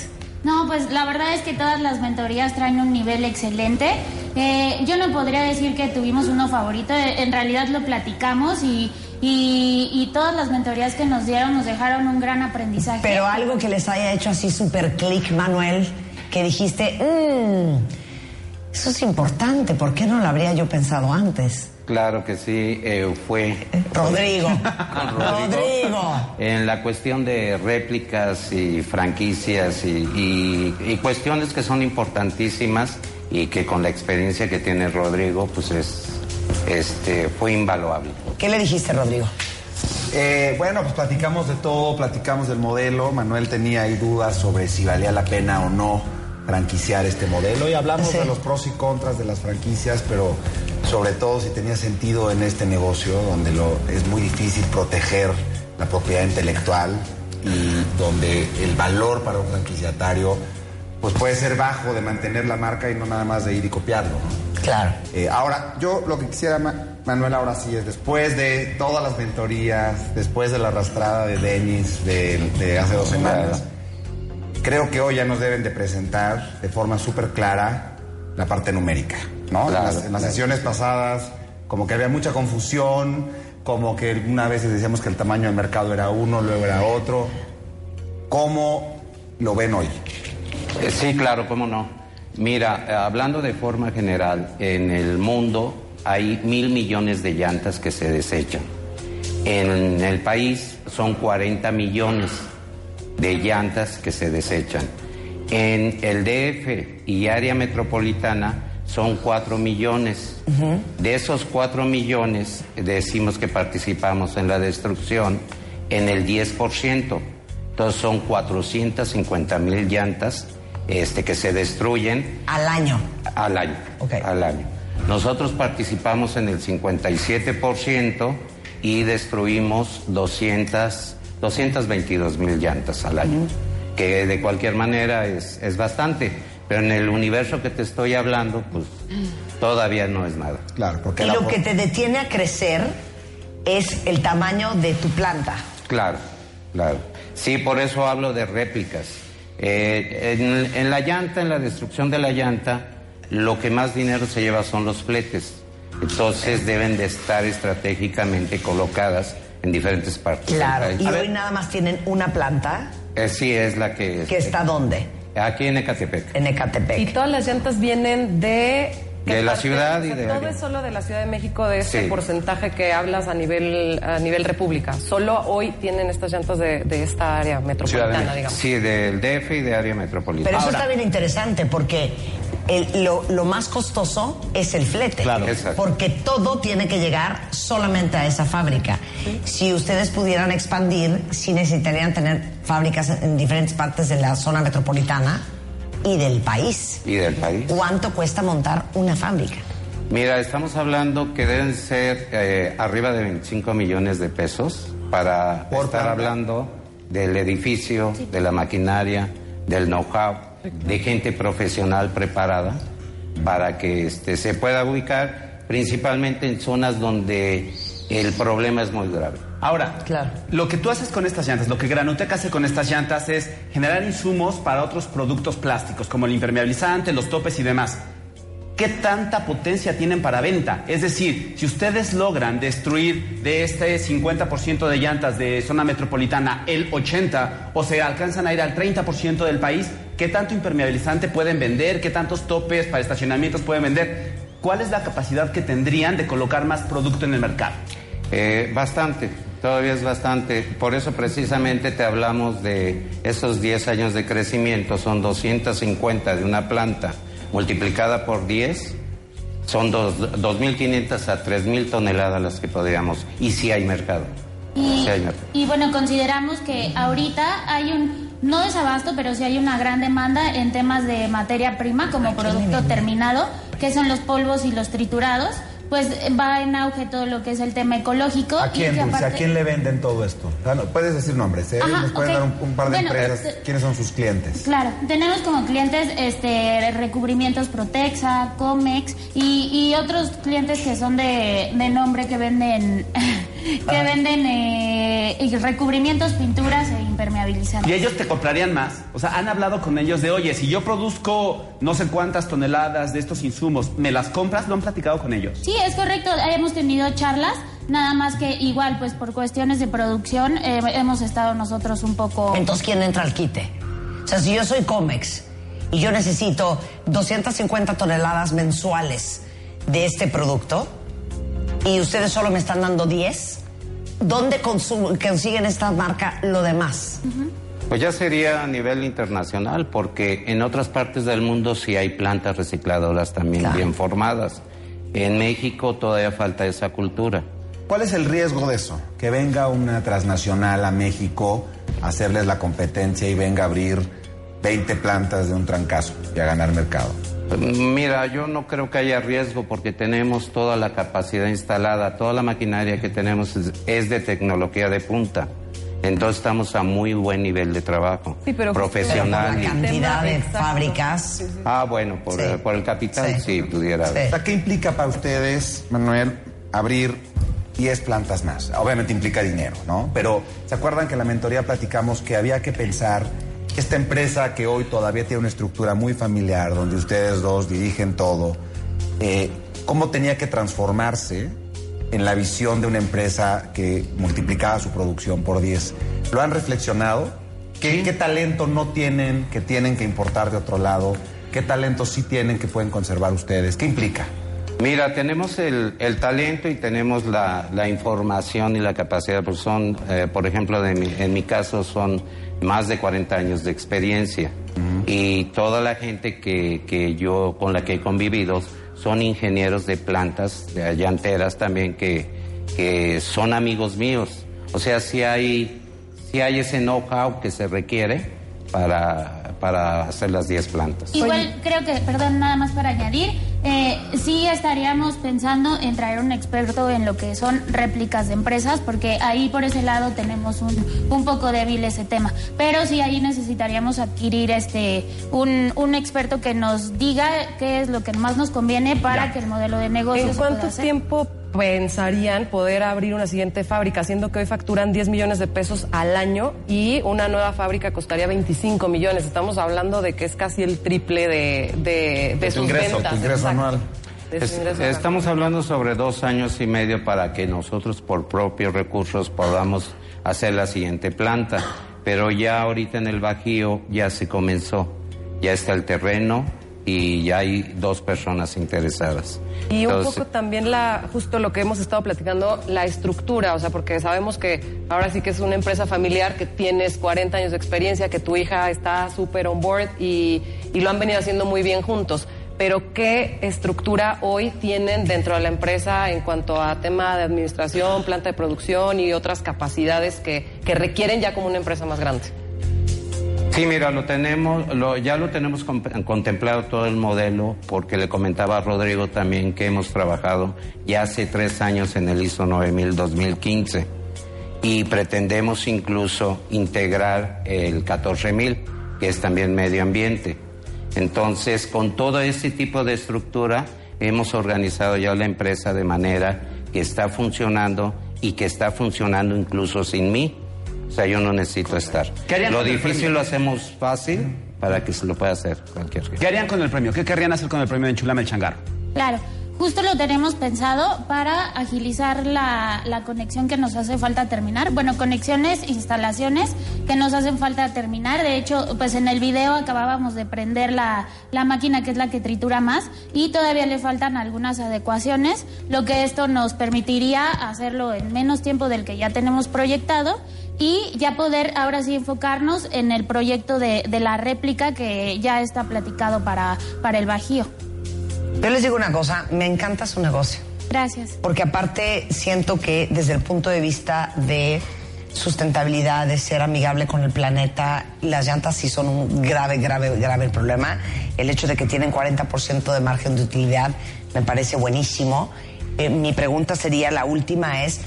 No, pues la verdad es que todas las mentorías traen un nivel excelente. Eh, yo no podría decir que tuvimos uno favorito, en realidad lo platicamos y, y, y todas las mentorías que nos dieron nos dejaron un gran aprendizaje. Pero algo que les haya hecho así súper click, Manuel, que dijiste, "Mm, eso es importante, ¿por qué no lo habría yo pensado antes? Claro que sí, eh, fue Rodrigo. Con Rodrigo. en la cuestión de réplicas y franquicias y, y- y cuestiones que son importantísimas y que con la experiencia que tiene Rodrigo, pues es, este, fue invaluable. ¿Qué le dijiste, Rodrigo? Eh, bueno, pues platicamos de todo, platicamos del modelo. Manuel tenía ahí dudas sobre si valía la pena o no franquiciar este modelo y hablamos Sí. de los pros y contras de las franquicias, pero sobre todo si tenía sentido en este negocio donde lo, es muy difícil proteger la propiedad intelectual y donde el valor para un franquiciatario pues puede ser bajo de mantener la marca y no nada más de ir y copiarlo. ¿no? Claro. Eh, ahora, yo lo que quisiera, Ma- Manuel, ahora sí es, después de todas las mentorías, después de la arrastrada de Denis de, de hace dos semanas, creo que hoy ya nos deben de presentar de forma súper clara la parte numérica, ¿no? Claro, en las, en las claro. sesiones pasadas, como que había mucha confusión, como que una vez decíamos que el tamaño del mercado era uno, luego era otro. ¿Cómo lo ven hoy? Eh, Sí, claro, cómo no. Mira, eh, hablando de forma general, en el mundo hay mil millones de llantas que se desechan. En el país son 40 millones de llantas que se desechan. En el DF y área metropolitana son 4 millones. De esos 4 millones decimos que participamos en la destrucción en el 10%. Entonces son 450 mil llantas este, que se destruyen Al año. al año. Al año. Nosotros participamos en el 57% y destruimos 200, 222 mil llantas al año, que de cualquier manera es, es bastante, pero en el universo que te estoy hablando, pues todavía no es nada. Claro, porque Y lo que te detiene a crecer es el tamaño de tu planta. Claro, claro. Sí, por eso hablo de réplicas. Eh, en, en la llanta, en la destrucción de la llanta, lo que más dinero se lleva son los fletes. Entonces deben de estar estratégicamente colocadas en diferentes partes Claro. Y hoy nada más tienen una planta Eh, sí, es la que... que está ¿dónde? Aquí en Ecatepec. En Ecatepec. Y todas las llantas vienen de... ¿qué De la ciudad y de Todo área. es solo de la Ciudad de México, de ese Sí. porcentaje que hablas a nivel, a nivel república. Solo hoy tienen estas llantas de, de esta área metropolitana, digamos. Sí, del DF y de área metropolitana. Pero eso está bien interesante porque el- lo, lo más costoso es el flete. Claro. Exacto. Porque todo tiene que llegar solamente a esa fábrica. Si ustedes pudieran expandir, sí necesitarían tener fábricas en diferentes partes de la zona metropolitana y del país. Y del país. ¿Cuánto cuesta montar una fábrica? Mira, estamos hablando que deben ser eh, arriba de 25 millones de pesos para estar hablando del edificio, de la maquinaria, del know-how, de gente profesional preparada para que este, se pueda ubicar principalmente en zonas donde el problema es muy grave. Ahora, lo que tú haces con estas llantas, lo que Granutec hace con estas llantas es generar insumos para otros productos plásticos, como el impermeabilizante, los topes y demás. ¿Qué tanta potencia tienen para venta? Es decir, si ustedes logran destruir de este 50% de llantas de zona metropolitana el 80% o se alcanzan a ir al 30% del país, ¿qué tanto impermeabilizante pueden vender? ¿Qué tantos topes para estacionamientos pueden vender? ¿Cuál es la capacidad que tendrían de colocar más producto en el mercado? Eh, bastante, todavía es bastante. Por eso precisamente te hablamos de esos 10 años de crecimiento, son 250 de una planta multiplicada por 10, son dos- 2.500 a 3.000 toneladas las que podríamos, y si hay mercado. Y, Sí hay mercado. y bueno, consideramos que ahorita hay un, no desabasto, pero sí hay una gran demanda en temas de materia prima como producto terminado, que son los polvos y los triturados. Pues va en auge todo lo que es el tema ecológico. ¿A quién, Dulce? ¿A quién le venden todo esto? Ah, no, puedes decir nombres, ¿eh? Ajá, Nos pueden dar un, un par de Bueno, empresas. eh, ¿Quiénes son sus clientes? Claro, tenemos como clientes este recubrimientos Protexa, Comex y, y otros clientes que son de, de nombre que venden que venden eh, y recubrimientos, pinturas e impermeabilizantes. Y ellos te comprarían más. O sea, han hablado con ellos de, oye, si yo produzco no sé cuántas toneladas de estos insumos, ¿me las compras? ¿Lo han platicado con ellos? Sí, es correcto, hemos tenido charlas, nada más que igual pues por cuestiones de producción eh, hemos estado nosotros un poco... Entonces, ¿quién entra al quite? O sea, si yo soy Comex y yo necesito 250 toneladas mensuales de este producto y ustedes solo me están dando 10, ¿dónde consiguen esta marca lo demás? Pues ya sería a nivel internacional, porque en otras partes del mundo sí hay plantas recicladoras también bien formadas. En México todavía falta esa cultura. ¿Cuál es el riesgo de eso? Que venga una transnacional a México a hacerles la competencia y venga a abrir 20 plantas de un trancazo y a ganar mercado. Mira, yo no creo que haya riesgo porque tenemos toda la capacidad instalada, toda la maquinaria que tenemos es, es de tecnología de punta. Entonces estamos a muy buen nivel de trabajo. Sí, pero profesional. por la y- cantidad de fábricas. Ah, bueno, por, Sí. por el capital Sí. sí, pudiera haber. ¿qué implica para ustedes, Manuel, abrir 10 plantas más? Obviamente implica dinero, ¿no? Pero ¿se acuerdan que en la mentoría platicamos que había que pensar esta empresa que hoy todavía tiene una estructura muy familiar, donde ustedes dos dirigen todo, eh, cómo tenía que transformarse en la visión de una empresa que multiplicaba su producción por 10? ¿Lo han reflexionado? ¿Qué, qué talento no tienen que tienen que importar de otro lado? ¿Qué talento sí tienen que pueden conservar ustedes? ¿Qué implica? Mira, tenemos el, el talento y tenemos la, la información y la capacidad, pues son, eh, por ejemplo, de mi- en mi caso son más de 40 años de experiencia y toda la gente que, que yo con la que he convivido son ingenieros de plantas, de llanteras también que, que son amigos míos. O sea, si hay, si hay ese know-how que se requiere para, para hacer las 10 plantas. Igual creo que, perdón, nada más para añadir, eh, sí estaríamos pensando en traer un experto en lo que son réplicas de empresas, porque ahí por ese lado tenemos un, un poco débil ese tema. Pero sí ahí necesitaríamos adquirir este un, un experto que nos diga qué es lo que más nos conviene para que el modelo de negocio ¿En se pueda cuánto hacer. tiempo pensarían poder abrir una siguiente fábrica, siendo que hoy facturan 10 millones de pesos al año y una nueva fábrica costaría 25 millones? Estamos hablando de que es casi el triple de, de, de sus ingreso, ventas. tu ingreso exacto. anual. De su Es- ingreso anual. estamos hablando sobre dos años y medio para que nosotros por propios recursos podamos hacer la siguiente planta. Pero ya ahorita en el Bajío ya se comenzó, ya está el terreno y ya hay dos personas interesadas. Y un poco también la, justo lo que hemos estado platicando, la estructura, o sea, porque sabemos que ahora sí que es una empresa familiar, que tienes 40 años de experiencia, que tu hija está súper on board y, y lo han venido haciendo muy bien juntos. Pero ¿qué estructura hoy tienen dentro de la empresa en cuanto a tema de administración, planta de producción y otras capacidades que, que requieren ya como una empresa más grande? Sí, mira, lo tenemos, lo, ya lo tenemos contemplado todo el modelo, porque le comentaba a Rodrigo también que hemos trabajado ya hace tres años en el ISO 9000 2015 y pretendemos incluso integrar el 14000, que es también medio ambiente. Entonces, con todo este tipo de estructura, hemos organizado ya la empresa de manera que está funcionando y que está funcionando incluso sin mí. O sea, yo no necesito estar. ¿Qué harían Lo con el difícil premio? lo hacemos fácil para que se lo pueda hacer cualquier gente. ¿Qué harían con el premio? ¿Qué querrían hacer con el premio de Enchulame el Changarro? Claro, justo lo tenemos pensado para agilizar la, la conexión que nos hace falta terminar. Bueno, conexiones, instalaciones que nos hacen falta terminar. De hecho, pues en el video acabábamos de prender la, la máquina que es la que tritura más y todavía le faltan algunas adecuaciones, lo que esto nos permitiría hacerlo en menos tiempo del que ya tenemos proyectado y ya poder ahora sí enfocarnos en el proyecto de, de la réplica que ya está platicado para, para el Bajío. Yo les digo una cosa, me encanta su negocio. Gracias. Porque aparte siento que desde el punto de vista de sustentabilidad, de ser amigable con el planeta, las llantas sí son un grave, grave, grave problema. El hecho de que tienen 40% de margen de utilidad me parece buenísimo. Eh, mi pregunta sería, la última es,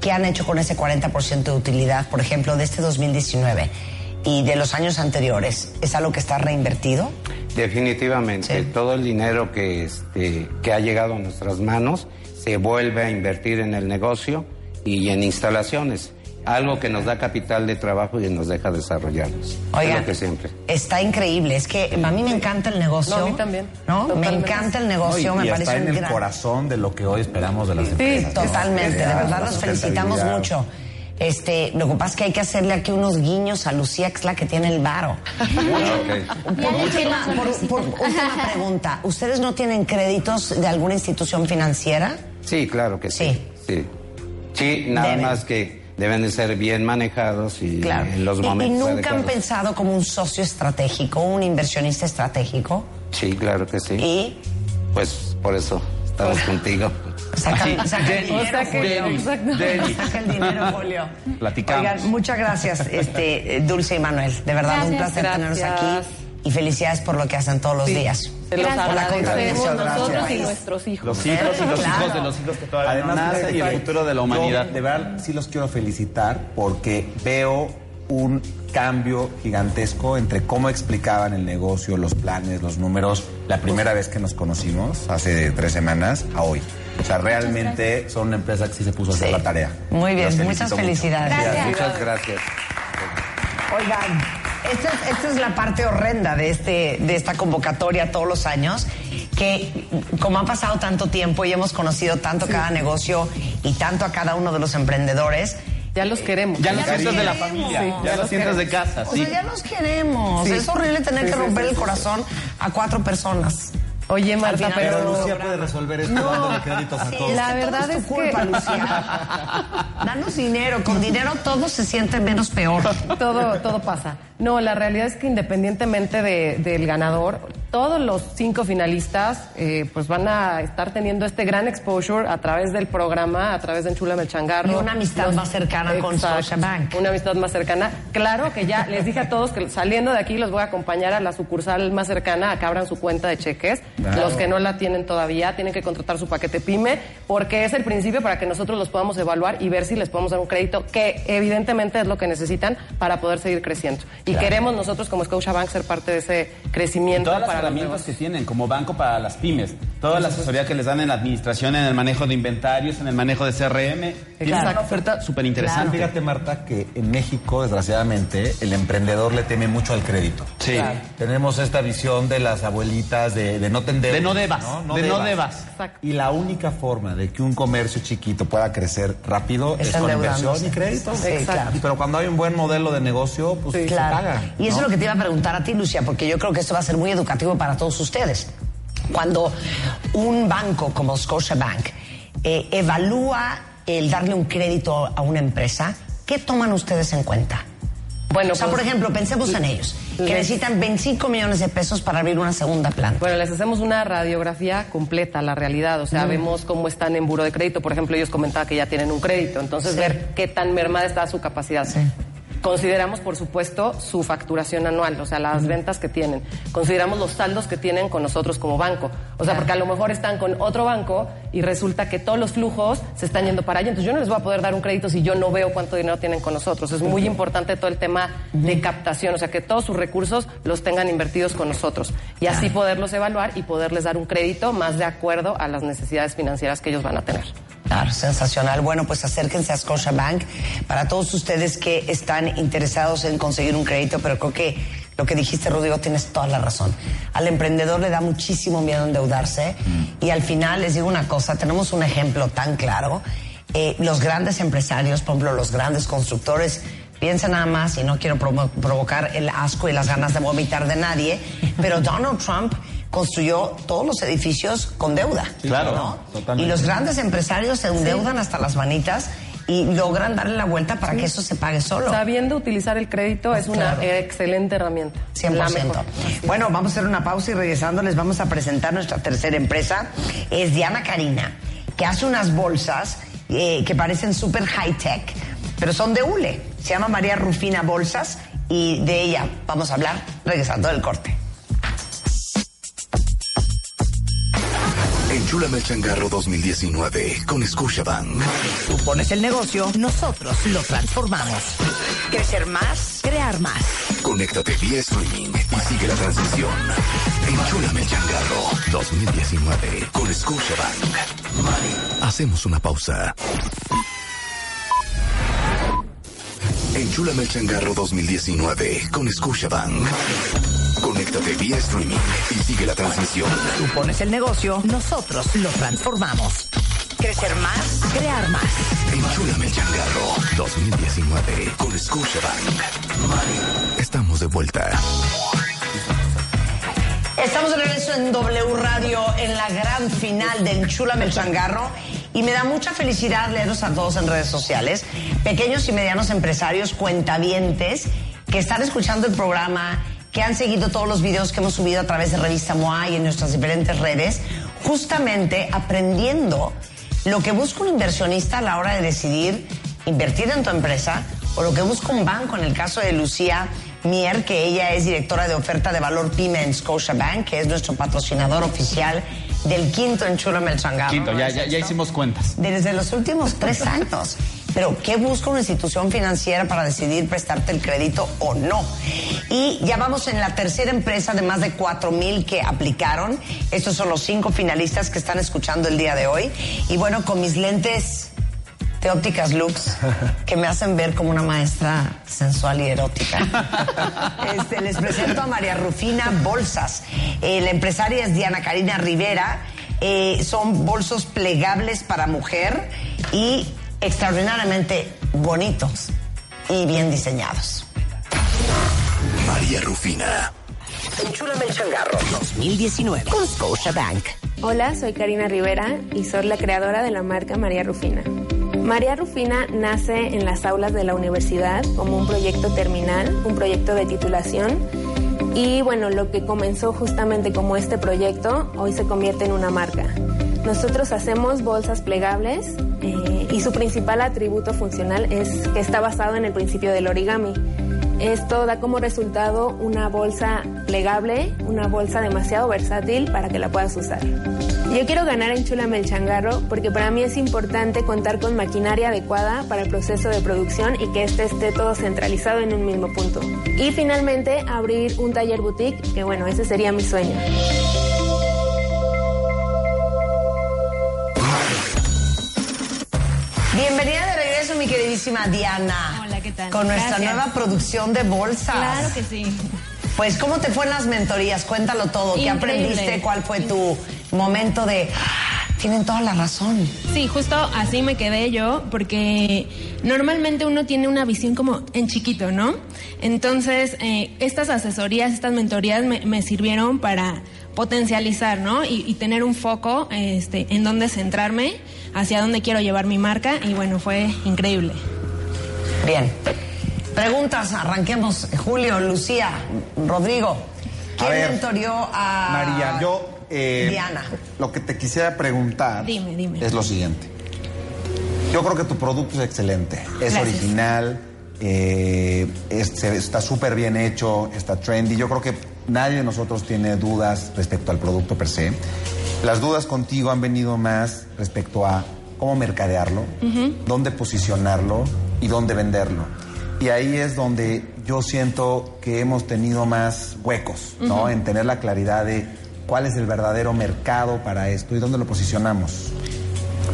¿qué han hecho con ese 40% de utilidad, por ejemplo, de este 2019 y de los años anteriores? ¿Es algo que está reinvertido? Definitivamente, todo el dinero que, este, que ha llegado a nuestras manos se vuelve a invertir en el negocio y en instalaciones, algo que nos da capital de trabajo y nos deja desarrollarnos. Es lo que siempre. Está increíble, es que a mí me encanta el negocio. No, a mí también. ¿no? Me encanta el negocio, No, y, me y parece está en un el gran- corazón de lo que hoy esperamos de las empresas. ¿no? Totalmente, de verdad los felicitamos mucho. Este, lo que pasa es que hay que hacerle aquí unos guiños a Lucía, que es la que tiene el varo. Por última, por- por última pregunta, ¿ustedes no tienen créditos de alguna institución financiera? Sí, claro que sí. Sí, sí. nada Deben. más que deben de ser bien manejados y Claro. en los Y- y, momentos nunca han pensado como un socio estratégico, un inversionista estratégico. Sí, claro que sí. Y pues por eso estamos contigo. Saca, el dinero, saca el- Julio. Saca el dinero, Julio. Platicamos. Oigan, muchas gracias, este, Dulce y Manuel. De verdad, un Gracias. placer tenerlos Gracias. aquí. Y felicidades por lo que hacen todos los días. Se los agradecemos nosotros gracias. y nuestros hijos. Los hijos y los Claro. hijos de los hijos que todavía Además, no nacen y el futuro de la yo humanidad. de verdad sí los quiero felicitar porque veo un cambio gigantesco entre cómo explicaban el negocio, los planes, los números, la primera vez que nos conocimos, hace tres semanas, a hoy. O sea, realmente son una empresa que sí se puso a hacer Sí. la tarea. Muy bien, muchas mucho. felicidades. Gracias. Muchas gracias. Oigan, esta es, esta es la parte horrenda de, este, de esta convocatoria todos los años, que como ha pasado tanto tiempo y hemos conocido tanto cada negocio y tanto a cada uno de los emprendedores, Ya los queremos. Ya los sientes de la familia, Sí, ya ya los los sientes de casa, o sí. sea, ya los queremos. Sí. Es horrible tener Sí, que sí, romper sí, el sí, corazón a cuatro personas. Oye, Marta, final, Pero pero... Lucía puede resolver esto dándole créditos a Sí, todos. La que todo verdad es es tu que- culpa, Lucía. Danos dinero. Con dinero todo se siente menos peor. todo, todo pasa. No, la realidad es que independientemente de- del ganador, todos los cinco finalistas eh, pues van a estar teniendo este gran exposure a través del programa, a través de Enchula Melchangarro. Y una amistad más cercana con Scotiabank. Una amistad más cercana. Claro que ya les dije a todos que saliendo de aquí los voy a acompañar a la sucursal más cercana a que abran su cuenta de cheques. Claro. Los que no la tienen todavía tienen que contratar su paquete PYME porque es el principio para que nosotros los podamos evaluar y ver si les podemos dar un crédito que evidentemente es lo que necesitan para poder seguir creciendo. Y queremos nosotros como Scotiabank ser parte de ese crecimiento todas las para los herramientas que tienen como banco para las pymes, toda la asesoría que les dan en la administración, en el manejo de inventarios, en el manejo de CRM, tienen una oferta súper interesante. Fíjate, Marta, que en México, desgraciadamente, el emprendedor le teme mucho al crédito. Sí. Claro. Tenemos esta visión de las abuelitas de, de no tender. De no debas, de no debas. Exacto. Y la única forma de que un comercio chiquito pueda crecer rápido Es es, con inversión y crédito. Sí, Exacto. claro. Pero cuando hay un buen modelo de negocio, pues Claro. Paga. Y eso ¿no? es lo que te iba a preguntar a ti, Lucia, porque yo creo que esto va a ser muy educativo para todos ustedes. Cuando un banco como Scotiabank eh, evalúa el darle un crédito a una empresa, ¿qué toman ustedes en cuenta? Bueno, o sea, pues, por ejemplo, pensemos en ellos, que les- necesitan 25 millones de pesos para abrir una segunda planta. Bueno, les hacemos una radiografía completa, la realidad. O sea, vemos cómo están en buro de crédito. Por ejemplo, ellos comentaban que ya tienen un crédito. Entonces, Sí. ver qué tan mermada está su capacidad. Consideramos, por supuesto, su facturación anual, o sea, las ventas que tienen. Consideramos los saldos que tienen con nosotros como banco. O sea, porque a lo mejor están con otro banco y resulta que todos los flujos se están yendo para allá. Entonces, yo no les voy a poder dar un crédito si yo no veo cuánto dinero tienen con nosotros. Es muy importante todo el tema de captación, o sea, que todos sus recursos los tengan invertidos con nosotros. Y así poderlos evaluar y poderles dar un crédito más de acuerdo a las necesidades financieras que ellos van a tener. Claro, sensacional. Bueno, pues acérquense a Scotiabank para todos ustedes que están interesados en conseguir un crédito, pero creo que lo que dijiste, Rodrigo, tienes toda la razón. Al emprendedor le da muchísimo miedo endeudarse y al final les digo una cosa, tenemos un ejemplo tan claro. Eh, los grandes empresarios, por ejemplo, los grandes constructores, piensen nada más, y no quiero provo- provocar el asco y las ganas de vomitar de nadie, pero Donald Trump construyó todos los edificios con deuda. claro, ¿no? totalmente. Y los grandes empresarios se endeudan hasta las manitas y logran darle la vuelta para que eso se pague solo. Sabiendo utilizar el crédito es una Claro. excelente herramienta. 100%. La mejor. Bueno, vamos a hacer una pausa y regresando les vamos a presentar nuestra tercera empresa. Es Diana Karina, que hace unas bolsas eh, que parecen súper high-tech, pero son de hule. Se llama María Rufina Bolsas y de ella vamos a hablar regresando del corte. Enchúlame el changarro 2019 con Scotiabank. Tú pones el negocio, nosotros lo transformamos. Crecer más, crear más. Conéctate vía streaming y sigue la transmisión. Enchúlame el changarro 2019 con Scotiabank. Hacemos una pausa. Enchúlame el changarro 2019 con Scotiabank. Conéctate vía streaming y sigue la transmisión. Tú pones el negocio, nosotros lo transformamos. Crecer más, crear más. Enchúlame el changarro 2019 con Scotiabank. Estamos de vuelta. Estamos de regreso en W Radio en la gran final de Enchúlame el Changarro y me da mucha felicidad leerlos a todos en redes sociales. Pequeños y medianos empresarios, cuentavientes que están escuchando el programa, que han seguido todos los videos que hemos subido a través de Revista MOA y en nuestras diferentes redes, justamente aprendiendo lo que busca un inversionista a la hora de decidir invertir en tu empresa o lo que busca un banco, en el caso de Lucía, Mier, que ella es directora de oferta de valor PYME en Scotiabank, que es nuestro patrocinador oficial del quinto Enchúlame el Changarro. Quinto, ¿no ya, ya, hicimos cuentas. Desde los últimos tres años. Pero, ¿qué busca una institución financiera para decidir prestarte el crédito o no? Y ya vamos en la tercera empresa de más de cuatro mil que aplicaron. Estos son los cinco finalistas que están escuchando el día de hoy. Y bueno, con mis lentes de ópticas Lux, que me hacen ver como una maestra sensual y erótica. Este, les presento a María Rufina Bolsas. Eh, la empresaria es Diana Karina Rivera. Eh, son bolsos plegables para mujer y extraordinariamente bonitos y bien diseñados. María Rufina. Enchúlame el changarro 2019 con Scotiabank. Hola, soy Karina Rivera y soy la creadora de la marca María Rufina. María Rufina nace en las aulas de la universidad como un proyecto terminal, un proyecto de titulación. Y bueno, lo que comenzó justamente como este proyecto hoy se convierte en una marca. Nosotros hacemos bolsas plegables eh, y su principal atributo funcional es que está basado en el principio del origami. Esto da como resultado una bolsa plegable, una bolsa demasiado versátil para que la puedas usar. Yo quiero ganar en Chulame el Changarro porque para mí es importante contar con maquinaria adecuada para el proceso de producción y que este esté todo centralizado en un mismo punto. Y finalmente abrir un taller boutique, que bueno, ese sería mi sueño. Bienvenida de regreso, mi queridísima Diana. Hola, ¿qué tal? Con nuestra Gracias. nueva producción de bolsas. Claro que sí. Pues, ¿cómo te fue en las mentorías? Cuéntalo todo. ¿Qué aprendiste? ¿Cuál fue tu momento de... "Ah, Tienen toda la razón. Sí, justo así me quedé yo, porque normalmente uno tiene una visión como en chiquito, ¿no? Entonces, eh, estas asesorías, estas mentorías me, me sirvieron para potencializar, ¿no? Y, y tener un foco este, en dónde centrarme, hacia dónde quiero llevar mi marca, y bueno, fue increíble. Bien. Preguntas, arranquemos. Julio, Lucía, Rodrigo. ¿Quién A ver, mentorió a María, yo. eh, Diana? Lo que te quisiera preguntar Dime, dime. es lo siguiente. Yo creo que tu producto es excelente. Es Gracias. original, eh, es- se- está súper bien hecho, está trendy. Yo creo que nadie de nosotros tiene dudas respecto al producto per se. Las dudas contigo han venido más respecto a cómo mercadearlo, dónde posicionarlo y dónde venderlo. Y ahí es donde yo siento que hemos tenido más huecos, ¿no? En tener la claridad de cuál es el verdadero mercado para esto y dónde lo posicionamos.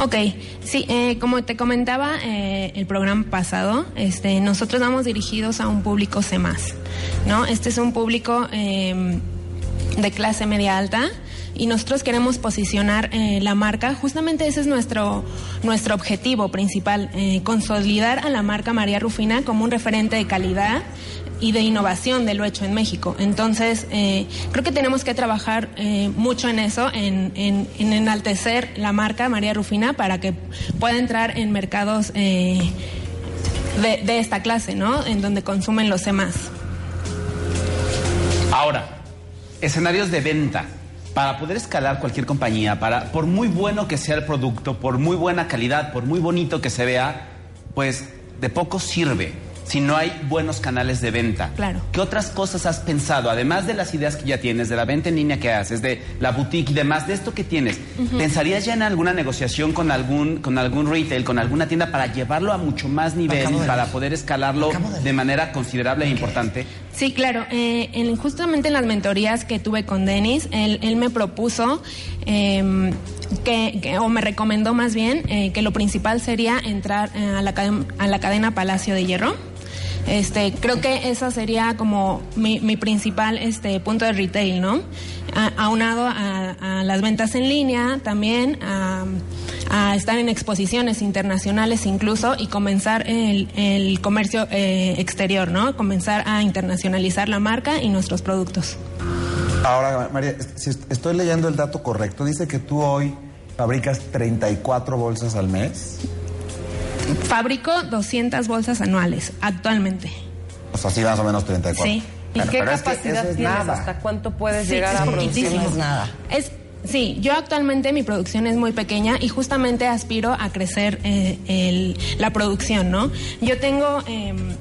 Ok, sí, eh, como te comentaba eh, el programa pasado, este, nosotros vamos dirigidos a un público C+, ¿no? Este es un público eh, de clase media alta y nosotros queremos posicionar eh, la marca, justamente ese es nuestro, nuestro objetivo principal, eh, consolidar a la marca María Rufina como un referente de calidad y de innovación de lo hecho en México. Entonces, eh, creo que tenemos que trabajar mucho en eso, en, en- en enaltecer la marca María Rufina para que pueda entrar en mercados de, de esta clase, ¿no? En donde consumen los demás. Ahora, escenarios de venta. Para poder escalar cualquier compañía, para, por muy bueno que sea el producto, por muy buena calidad, por muy bonito que se vea, pues de poco sirve si no hay buenos canales de venta. Claro. ¿Qué otras cosas has pensado, además de las ideas que ya tienes, de la venta en línea que haces, de la boutique y demás, de esto que tienes? ¿Pensarías ya en alguna negociación con algún, con algún retail, con alguna tienda para llevarlo a mucho más nivel y de para poder escalarlo de manera considerable e importante? Sí, claro. eh, en- justamente en las mentorías que tuve con Denis, él, él me propuso eh, que, que- o me recomendó más bien, eh, que lo principal sería entrar eh, a, la, a la cadena Palacio de Hierro. Este, creo que esa sería como mi, principal este, punto de retail, ¿no? Aunado a, las ventas en línea, también a, estar en exposiciones internacionales incluso y comenzar el, comercio eh, exterior, ¿no? Comenzar a internacionalizar la marca y nuestros productos. Ahora, María, si est- estoy leyendo el dato correcto, dice que tú hoy fabricas 34 bolsas al mes. Fabrico 200 bolsas anuales actualmente. O sea, sí, más o menos 34. Sí. ¿Y Bueno, qué pero es que capacidad tienes? nada. ¿Hasta cuánto puedes Sí, llegar es a producir? No es nada. Es, sí, yo actualmente mi producción es muy pequeña y justamente aspiro a crecer eh, el- la producción, ¿no? Yo tengo... em,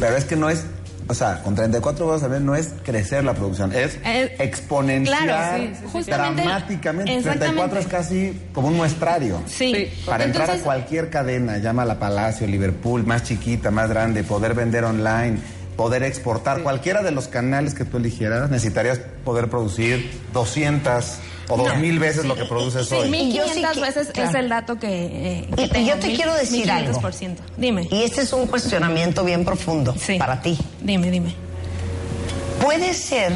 Pero es que no es o sea, con 34 huevos al mes no es crecer la producción, es Eh, exponenciar claro, sí, sí, sí. Dramáticamente. exactamente. 34 es casi como un muestrario. Sí. Para entrar a cualquier cadena, llama la Palacio, Liverpool, más chiquita, más grande, poder vender online, poder exportar, cualquiera de los canales que tú eligieras, necesitarías poder producir 200 o 2000 veces lo que produces Sí, hoy. 1500 veces es el dato que, eh, que Y, tengo, yo te mil- quiero decir algo. 1500%. Dime. Y este es un cuestionamiento bien profundo para ti. Dime, dime. Puede ser,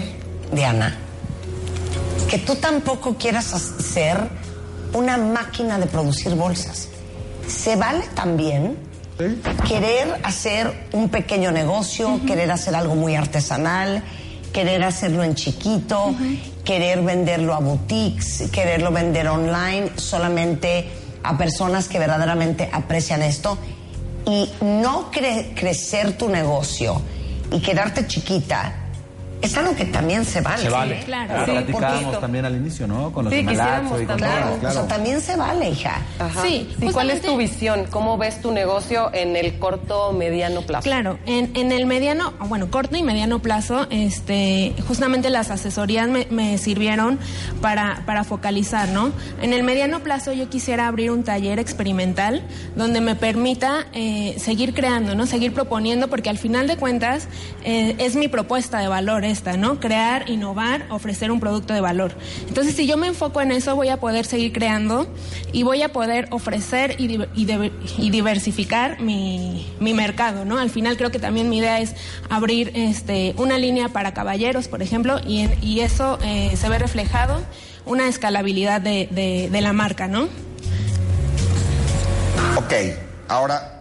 Diana, que tú tampoco quieras hacer una máquina de producir bolsas. Se vale también querer hacer un pequeño negocio, querer hacer algo muy artesanal, querer hacerlo en chiquito, querer venderlo a boutiques, quererlo vender online solamente a personas que verdaderamente aprecian esto. Y no cre- crecer tu negocio y quedarte chiquita es algo que también se vale. Se vale. Claro. Ahora Sí, platicábamos también al inicio, ¿no? Con los Sí, quisiéramos y con también. todos, O claro. sea, también se vale, hija. Ajá. Sí, ¿Y cuál es tu visión? ¿Cómo ves tu negocio en el corto o mediano plazo? Claro, en, en el mediano, bueno, corto y mediano plazo, este, justamente las asesorías me, me sirvieron para, para focalizar, ¿no? En el mediano plazo yo quisiera abrir un taller experimental donde me permita eh, seguir creando, ¿no? Seguir proponiendo, porque al final de cuentas eh, es mi propuesta de valor esta, ¿no? Crear, innovar, ofrecer un producto de valor. Entonces, si yo me enfoco en eso, voy a poder seguir creando y voy a poder ofrecer y, y diver- y diversificar mi, mi mercado, ¿no? Al final creo que también mi idea es abrir este, una línea para caballeros, por ejemplo, y, en- y eso eh, se ve reflejado una escalabilidad de, de- de la marca, ¿no? Ok, ahora,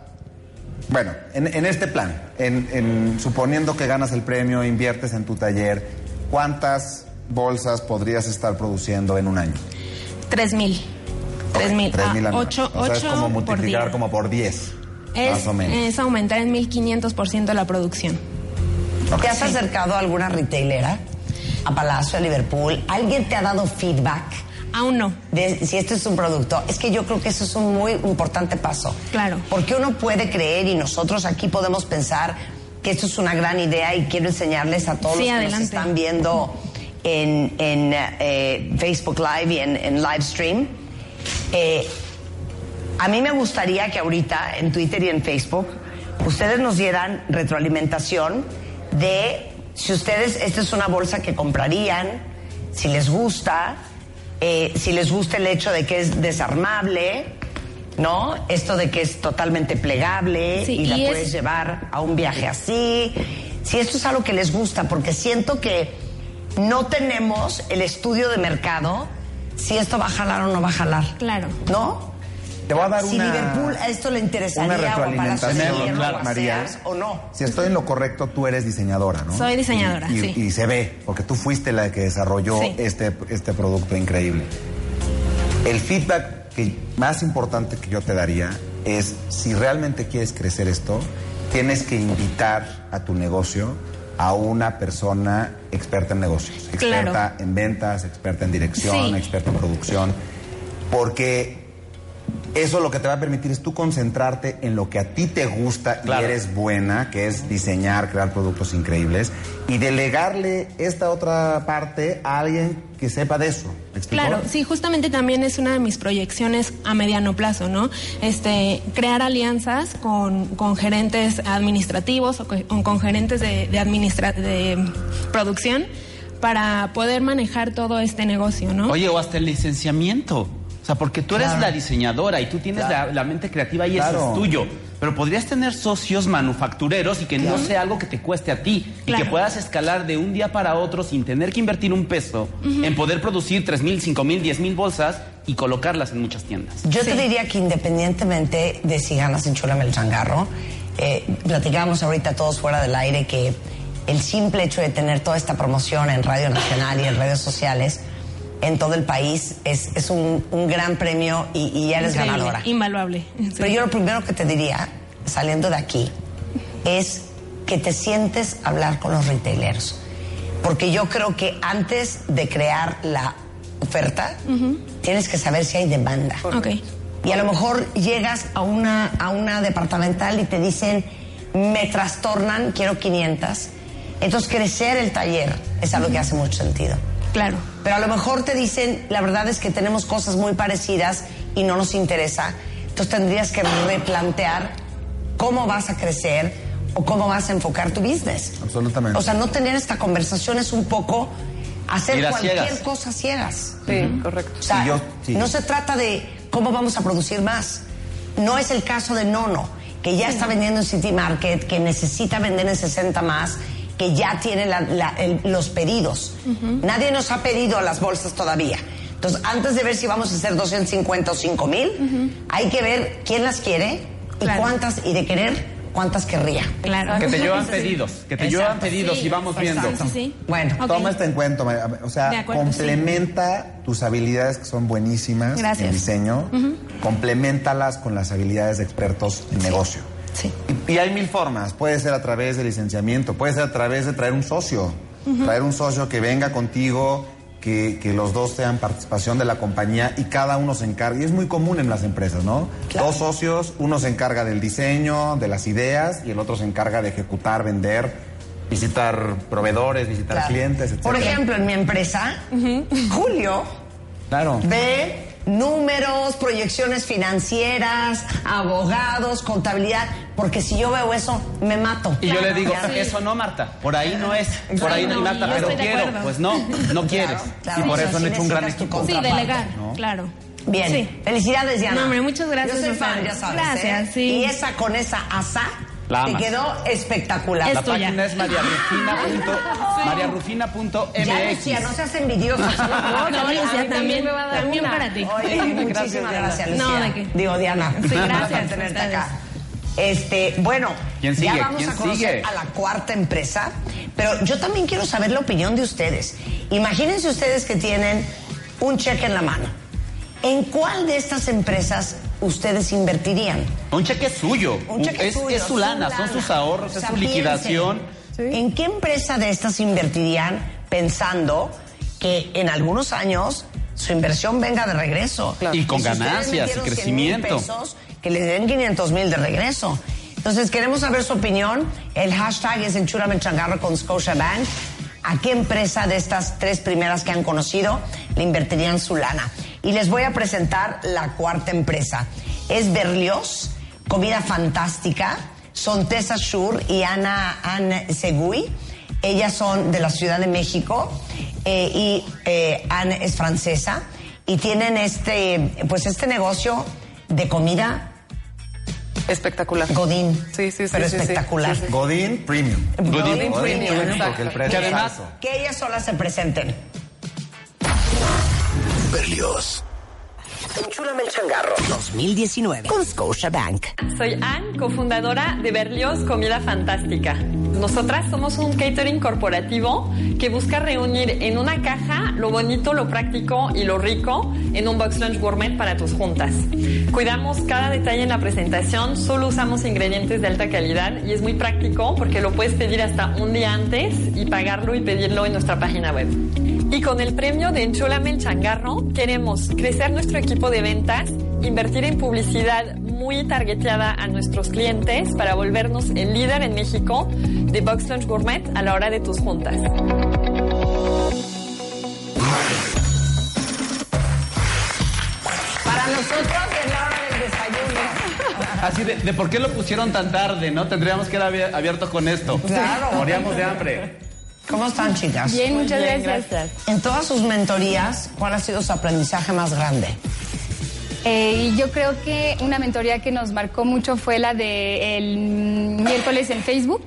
bueno, en, en este plan, en, en- suponiendo que ganas el premio, inviertes en tu taller, ¿cuántas bolsas podrías estar produciendo en un año? Tres mil. Tres mil. Tres Ah, mil anuales. ocho, o sea, es ocho como por multiplicar como por 10, Es, más o menos. es aumentar en 1500% la producción. ¿Te has acercado a alguna retailera? A Palacio, a Liverpool. ¿Alguien te ha dado feedback? Aún no. De si este es un producto. Es que yo creo que eso es un muy importante paso. Claro. Porque uno puede creer y nosotros aquí podemos pensar que esto es una gran idea y quiero enseñarles a todos Sí, los que nos están viendo en, en, eh, Facebook Live y en, en live stream. Eh, a mí me gustaría que ahorita en Twitter y en Facebook ustedes nos dieran retroalimentación de si ustedes, esta es una bolsa que comprarían, si les gusta, eh, si les gusta el hecho de que es desarmable, ¿no? Esto de que es totalmente plegable Sí, y la es- puedes llevar a un viaje así. Si esto es algo que les gusta, porque siento que no tenemos el estudio de mercado si esto va a jalar o no va a jalar. Claro. ¿No? Te voy a dar si una... Liverpool a esto le una interesaría o a Palacio de retroalimentación, claro, o a María. Sears, o no. Si estoy en lo correcto, tú eres diseñadora, ¿no? Soy diseñadora, y, y- sí. y se ve, porque tú fuiste la que desarrolló Sí. este, este producto increíble. El feedback que más importante que yo te daría es, si realmente quieres crecer esto, tienes que invitar a tu negocio a una persona experta en negocios, experta Claro. en ventas, experta en dirección, Sí. experta en producción, porque eso lo que te va a permitir es tú concentrarte en lo que a ti te gusta y eres buena, que es diseñar, crear productos increíbles, y delegarle esta otra parte a alguien que sepa de eso. ¿Me explico? Claro, sí, justamente también es una de mis proyecciones a mediano plazo, ¿no? Este, crear alianzas con, con gerentes administrativos o con, con gerentes de, de, administra- de producción para poder manejar todo este negocio, ¿no? Oye, o hasta el licenciamiento. O sea, porque tú eres Claro. la diseñadora y tú tienes Claro. la, la mente creativa y eso es tuyo. Pero podrías tener socios manufactureros y que no sea algo que te cueste a ti. Y que puedas escalar de un día para otro sin tener que invertir un peso en poder producir 3 mil, 5 mil, 10 mil bolsas y colocarlas en muchas tiendas. Yo te diría que independientemente de si ganas en Chulame el Changarro, eh, platicábamos ahorita todos fuera del aire que el simple hecho de tener toda esta promoción en Radio Nacional y en redes sociales en todo el país es, es un, un gran premio y, y ya eres Increíble, ganadora. Invaluable. Sí. Pero yo lo primero que te diría, saliendo de aquí, es que te sientes a hablar con los retaileros. Porque yo creo que antes de crear la oferta, tienes que saber si hay demanda. Ok. Y a lo mejor llegas a una, a una departamental y te dicen, me trastornan, quiero 500. Entonces, crecer el taller es algo que hace mucho sentido. Claro. Pero a lo mejor te dicen, la verdad es que tenemos cosas muy parecidas y no nos interesa. Entonces tendrías que replantear cómo vas a crecer o cómo vas a enfocar tu business. Absolutamente. O sea, no tener esta conversación es un poco hacer cualquier ciegas. cosa ciegas. Sí, correcto. O sea, Sí, yo- sí. no se trata de cómo vamos a producir más. No es el caso de Nono, que ya está vendiendo en City Market, que necesita vender en 60 más, que ya tiene la- la- el- los pedidos. Nadie nos ha pedido las bolsas todavía. Entonces, antes de ver si vamos a hacer 250 o 5 mil, hay que ver quién las quiere y Claro. cuántas, y de querer, cuántas querría. Claro. Que te llevan pedidos, que te llevan pedidos Sí, y vamos viendo. Sí, sí, sí. Bueno, Ok. Toma esto en cuenta, o sea, acuerdo, complementa tus habilidades que son buenísimas Gracias. en diseño, compleméntalas con las habilidades de expertos en negocio. Sí. Y, y hay mil formas, puede ser a través de licenciamiento, puede ser a través de traer un socio, traer un socio que venga contigo, que, que los dos tengan participación de la compañía y cada uno se encargue. Y es muy común en las empresas, ¿no? Claro. Dos socios, uno se encarga del diseño, de las ideas y el otro se encarga de ejecutar, vender, visitar proveedores, visitar Claro. clientes, etc. Por ejemplo, en mi empresa, Julio Claro. ve números, proyecciones financieras, abogados, contabilidad, porque si yo veo eso, me mato. Y yo le digo, eso no, Marta, por ahí no es, por ahí no, no, Marta, pero quiero, pues no, no quieres. claro. y por Eso eso han hecho un gran equipo. Sí, contraparte, delegar, ¿no? claro. Bien, Sí. felicidades Diana. No, hombre, muchas gracias, Yo soy fan, ya sabes. Gracias, ¿eh? sí. Y esa con esa asa La te quedó espectacular. La página es mariarufina.mx. Ya Lucía, no seas envidiosa. No, no, Lucía, también también, me va a dar también una. para ti. Oye, muchísimas Diana. gracias, Lucía. No, ¿de qué? Digo, Diana. Sí, gracias por tenerte ustedes. acá. Este, bueno, ¿Quién sigue? ya vamos ¿Quién a conocer sigue? a la cuarta empresa, pero yo también quiero saber la opinión de ustedes. Imagínense ustedes que tienen un cheque en la mano. ¿En cuál de estas empresas ustedes invertirían? Un cheque suyo. Un cheque es, suyo, es su lana, son sus ahorros, O es su liquidación. piensen, ¿En qué empresa de estas invertirían pensando que en algunos años su inversión venga de regreso? Y con si ustedes ganancias y metieron 100,000 crecimiento. pesos, que les den 500 mil de regreso. Entonces, queremos saber su opinión. El hashtag es Enchúrame Changarro con Scotiabank. ¿A qué empresa de estas tres primeras que han conocido le invertirían su lana? Y les voy a presentar la cuarta empresa. Es Berlioz, comida fantástica. Son Tessa Schur y Ana, Anne Segui. Ellas son de la Ciudad de México eh, y eh, Anne es francesa y tienen este, pues este negocio de comida Espectacular. Godín. Sí, sí, sí, Pero sí, espectacular. Sí, sí. Godín Premium. Godín Premium, porque el precio Que es además-. Que ellas solas se presenten. Berlioz. Enchúlame el changarro 2019 con Scotiabank. Soy Anne, cofundadora de Berlioz Comida Fantástica. Nosotras somos un catering corporativo que busca reunir en una caja lo bonito, lo práctico y lo rico en un box lunch gourmet para tus juntas. Cuidamos cada detalle en la presentación, solo usamos ingredientes de alta calidad y es muy práctico porque lo puedes pedir hasta un día antes y pagarlo y pedirlo en nuestra página web. Y con el premio de Enchúlame el Changarro, queremos crecer nuestro equipo de ventas, invertir en publicidad muy targeteada a nuestros clientes para volvernos el líder en México de Box Lunch Gourmet a la hora de tus juntas. Para nosotros es la hora del desayuno. Así de, de por qué lo pusieron tan tarde, ¿no? Tendríamos que haber abierto con esto. Claro. Moríamos de hambre. ¿Cómo están, chicas? Bien, muchas bien, gracias. En todas sus mentorías, ¿cuál ha sido su aprendizaje más grande? Eh, yo creo que una mentoría que nos marcó mucho fue la de el miércoles en Facebook,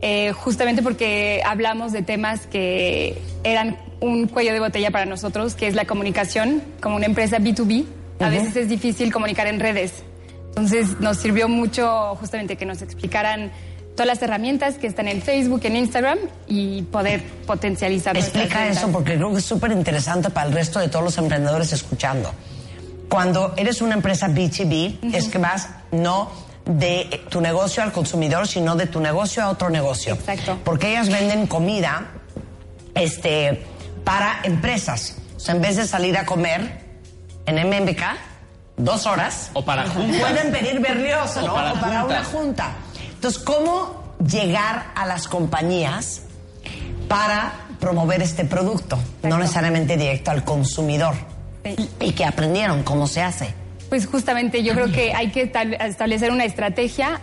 eh, justamente porque hablamos de temas que eran un cuello de botella para nosotros, que es la comunicación como una empresa B2B. A veces es difícil comunicar en redes. Entonces nos sirvió mucho justamente que nos explicaran todas las herramientas que están en Facebook, en Instagram y poder potencializar. Explica eso porque creo que es súper interesante para el resto de todos los emprendedores escuchando. Cuando eres una empresa B2B, es que vas no de tu negocio al consumidor, sino de tu negocio a otro negocio. Exacto. Porque ellas venden comida este, para empresas. O sea, en vez de salir a comer en MMK, dos horas, O para juntas. pueden pedir berlioz, O ¿no? para o para una junta. Entonces, ¿cómo llegar a las compañías para promover este producto, no necesariamente directo al consumidor. Y que aprendieron cómo se hace. Pues justamente yo creo que hay que estab- establecer una estrategia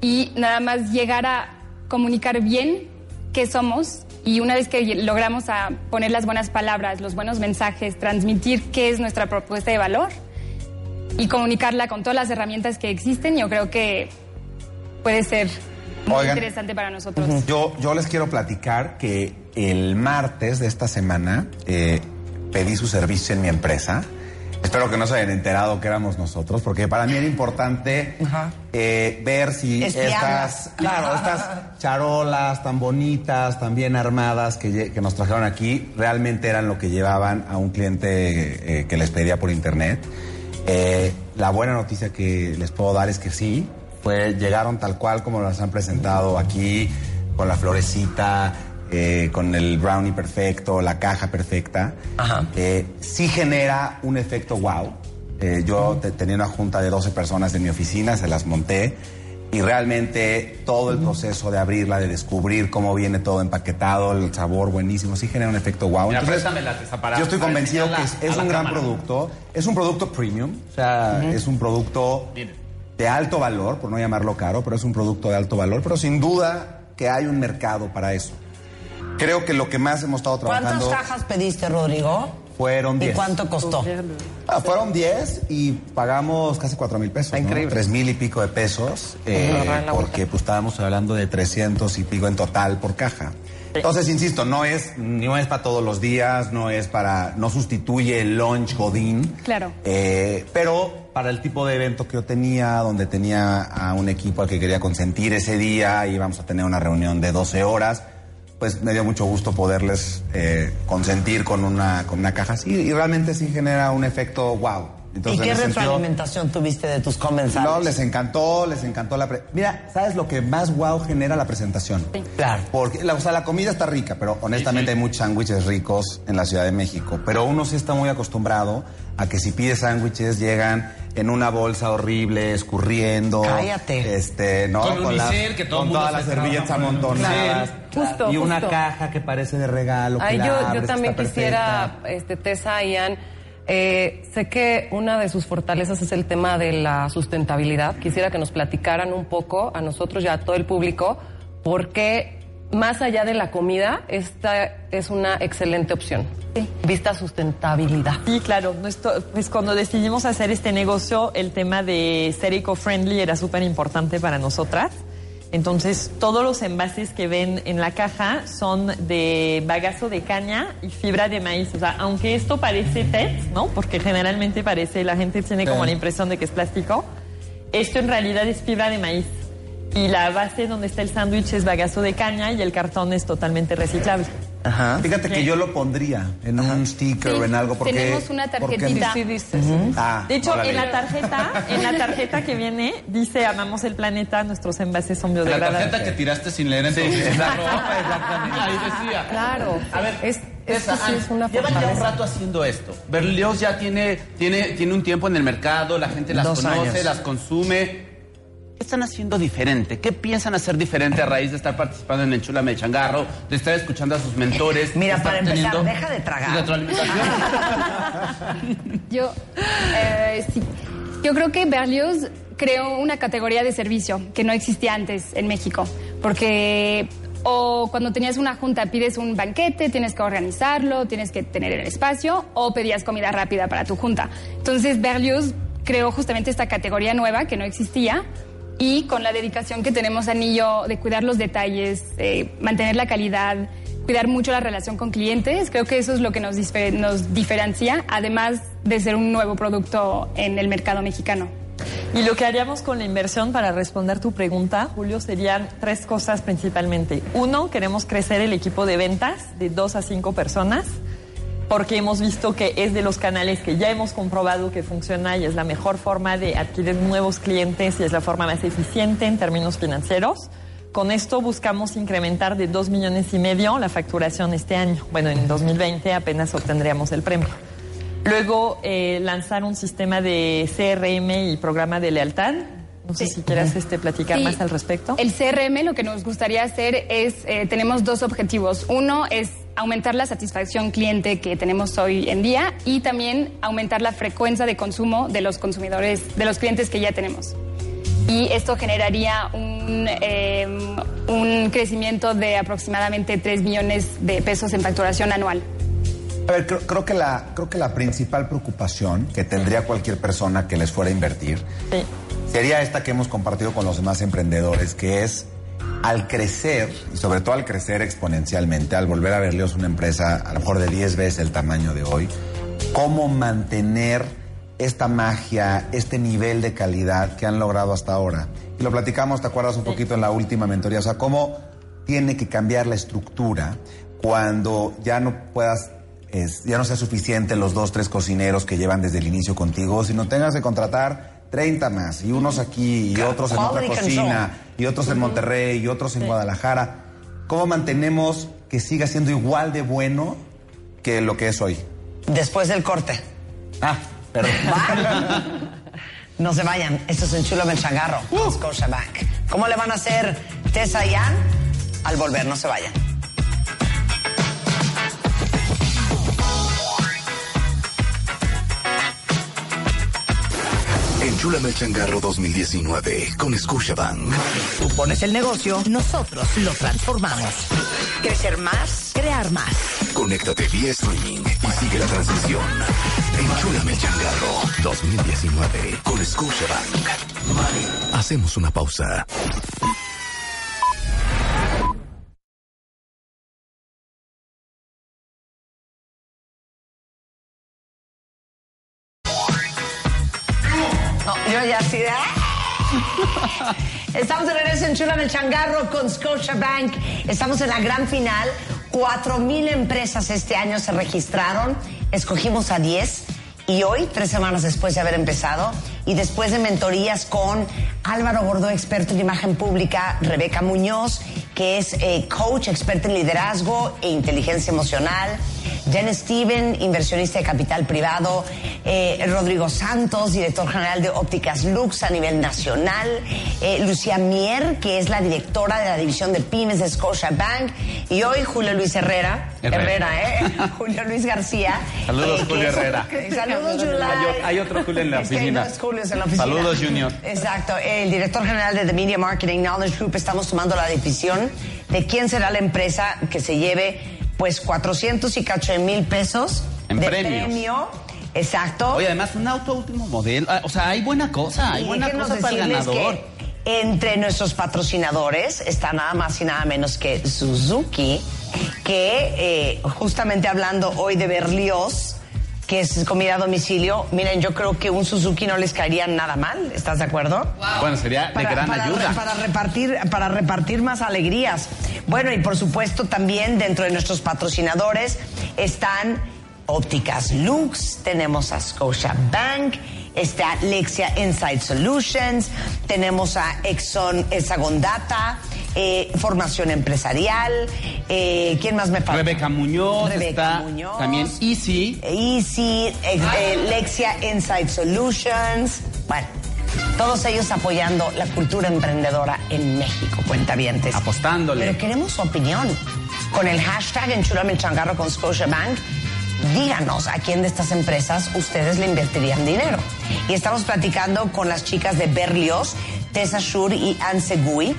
y nada más llegar a comunicar bien qué somos y una vez que logramos a poner las buenas palabras, los buenos mensajes, transmitir qué es nuestra propuesta de valor y comunicarla con todas las herramientas que existen, yo creo que puede ser muy Oigan. interesante para nosotros. Yo, yo les quiero platicar que el martes de esta semana eh, pedí su servicio en mi empresa. Espero que no se hayan enterado que éramos nosotros, porque para mí era importante eh, ver si estas, claro, estas charolas tan bonitas, tan bien armadas que, nos trajeron aquí, realmente eran lo que llevaban a un cliente eh, que les pedía por internet. Eh, la buena noticia que les puedo dar es que sí, fue, llegaron tal cual como las han presentado aquí, con la florecita, eh, con el brownie perfecto, la caja perfecta. Eh, sí genera un efecto wow. Eh, yo te- tenía una junta de 12 personas en mi oficina, se las monté. Y realmente todo el proceso de abrirla, de descubrir cómo viene todo empaquetado, el sabor buenísimo, sí genera un efecto wow. Mira, Entonces, para- yo estoy convencido que es, un gran cámara. producto. Es un producto premium, o sea, es un producto de alto valor, por no llamarlo caro, pero es un producto de alto valor. Pero sin duda que hay un mercado para eso. Creo que lo que más hemos estado ¿Cuántas trabajando cajas pediste, Rodrigo? fueron 10. ¿Y cuánto costó? Ah, fueron 10 y pagamos casi 4 mil pesos. Increíble. 3 mil y pico de pesos, eh, porque pues, estábamos hablando de 300 y pico en total por caja. Entonces, insisto, no es, no es para todos los días, no es para, no sustituye el lunch godín, Claro. eh, pero para el tipo de evento que yo tenía, donde tenía a un equipo al que quería consentir ese día, íbamos a tener una reunión de 12 horas, pues me dio mucho gusto poderles eh, consentir con una, con una caja así y realmente sí genera un efecto wow. ¿Y qué retroalimentación tuviste de tus comensales? no, les encantó, les encantó la... pre- Mira, ¿sabes lo que más wow genera la presentación? Claro. Porque, la, o sea, la comida está rica, pero honestamente hay muchos sándwiches ricos en la Ciudad de México. Pero uno sí está muy acostumbrado a que si pide sándwiches llegan en una bolsa horrible, escurriendo. Cállate. Este, ¿no? Con las- unicel, que todo con mundo todas se las servilletas con amontonadas. Justo, y una caja que parece de regalo. que Ay, la yo, abres, yo también quisiera, este, Tessa, Ian, eh, sé que una de sus fortalezas es el tema de la sustentabilidad. Quisiera que nos platicaran un poco a nosotros y a todo el público por qué, más allá de la comida, esta es una excelente opción. Vista sustentabilidad. Sí, claro. Nuestro- pues cuando decidimos hacer este negocio, el tema de ser eco-friendly era súper importante para nosotras. Entonces, todos los envases que ven en la caja son de bagazo de caña y fibra de maíz. O sea, aunque esto parece PET, ¿no? Porque generalmente parece, la gente tiene como Sí. la impresión de que es plástico. Esto en realidad es fibra de maíz. Y la base donde está el sándwich es bagazo de caña y el cartón es totalmente reciclable. Fíjate que yo lo pondría en un sticker o en algo porque... Tenemos una tarjetita. Ujú. Ah, De hecho, órale. en la tarjeta, en la tarjeta que viene, dice amamos el planeta, nuestros envases son La biodegradables. tarjeta que tiraste sin leer en tu la ropa, exactamente. Ahí decía. Claro. A ver, es, esto sí es una llevan ya un rato haciendo esto. Berlioz ya tiene, tiene, tiene un tiempo en el mercado, la gente las Dos conoce, años. las consume. ¿Qué están haciendo diferente? ¿Qué piensan hacer diferente a raíz de estar participando en el Changarro, de estar escuchando a sus mentores? Mira, de para empezar, teniendo deja de tragar. Yo, eh, sí. Yo creo que Berlioz creó una categoría de servicio que no existía antes en México, porque o cuando tenías una junta pides un banquete, tienes que organizarlo, tienes que tener el espacio, o pedías comida rápida para tu junta. Entonces Berlioz creó justamente esta categoría nueva que no existía y con la dedicación que tenemos a Nillo de cuidar los detalles, eh, mantener la calidad, cuidar mucho la relación con clientes, creo que eso es lo que nos, nos diferencia, además de ser un nuevo producto en el mercado mexicano. Y lo que haríamos con la inversión para responder tu pregunta, Julio, serían tres cosas principalmente. Uno, queremos crecer el equipo de ventas de dos a cinco personas, porque hemos visto que es de los canales que ya hemos comprobado que funciona y es la mejor forma de adquirir nuevos clientes y es la forma más eficiente en términos financieros. Con esto buscamos incrementar de dos millones y medio la facturación este año. Bueno, en 2020 apenas obtendríamos el premio. Luego, eh, lanzar un sistema de CRM y programa de lealtad No sé si quieras este, platicar Sí. más al respecto. El CRM lo que nos gustaría hacer es, eh, tenemos dos objetivos. Uno es aumentar la satisfacción cliente que tenemos hoy en día y también aumentar la frecuencia de consumo de los consumidores, de los clientes que ya tenemos. Y esto generaría un, eh, un crecimiento de aproximadamente 3 millones de pesos en facturación anual. A ver, creo, creo que la, creo que la principal preocupación que tendría cualquier persona que les fuera a invertir sería esta que hemos compartido con los demás emprendedores, que es al crecer, y sobre todo al crecer exponencialmente, al volver a Berlioz una empresa a lo mejor de 10 veces el tamaño de hoy, cómo mantener esta magia, este nivel de calidad que han logrado hasta ahora. Y lo platicamos, ¿te acuerdas un poquito en la última mentoría? O sea, cómo tiene que cambiar la estructura cuando ya no puedas, es- ya no sea suficiente los dos, tres cocineros que llevan desde el inicio contigo, sino tengas que contratar 30 más, y unos aquí, y otros en otra cocina, y otros en Monterrey, y otros en Guadalajara. ¿Cómo mantenemos que siga siendo igual de bueno que lo que es hoy? Después del corte. Ah, perdón. No se vayan, esto es Enchúlame el Changarro, con Scotiabank. ¿Cómo le van a hacer Tessa y Ann? Al volver, no se vayan. Enchúlame el changarro 2019 con Scotiabank. Tú pones el negocio, nosotros lo transformamos. Crecer más, crear más. Conéctate vía streaming y sigue la transmisión. Enchúlame el changarro 2019 con Scotiabank. Hacemos una pausa. Estamos de regreso en Chula el Changarro con Scotiabank. Estamos en la gran final. Cuatro mil empresas este año se registraron. Escogimos a 10. Y hoy, tres semanas después de haber empezado, y después de mentorías con Álvaro Gordó, experto en imagen pública, Rebeca Muñoz, que es eh, coach, experta en liderazgo e inteligencia emocional, Jen Steven, inversionista de capital privado, eh, Rodrigo Santos, director general de Ópticas Lux a nivel nacional, eh, Lucía Mier, que es la directora de la división de pymes de Scotiabank, y hoy Julio Luis Herrera, Herrera. Herrera, ¿eh? Julio Luis García. Saludos, eh, Julio Herrera. Saludos, July. Hay otro Julio en la Es que en la oficina. Saludos, Junior. Exacto. El director general de The Media Marketing Knowledge Group estamos tomando la decisión de quién será la empresa que se lleve pues 400 y cacho de mil pesos En de premios. premio. Exacto. Oye, además, un auto último modelo. Ah, O sea, hay buena cosa, hay Y buena cosa para el ganador. que entre nuestros patrocinadores está nada más y nada menos que Suzuki, que eh, justamente hablando hoy de Berlioz, que es comida a domicilio, miren, yo creo que un Suzuki no les caería nada mal, ¿estás de acuerdo? Bueno, sería de gran para, ayuda. para repartir, para repartir más alegrías. Bueno, y por supuesto también dentro de nuestros patrocinadores están Ópticas Lux, tenemos a Scotia Bank, está Lexia Insight Solutions, tenemos a Exxon Hexagon Data, eh, Formación Empresarial, eh, ¿quién más me falta? Rebeca Muñoz Rebeca está Muñoz. también Easy. Easy, eh, eh, Lexia Insight Solutions. Bueno, todos ellos apoyando la cultura emprendedora en México, cuentavientes. Apostándole. Pero queremos su opinión. Con el hashtag Enchúrame el changarro con Scotiabank, díganos a quién de estas empresas ustedes le invertirían dinero. Y estamos platicando con las chicas de Berlioz, Tessa Shur y Anne Segui.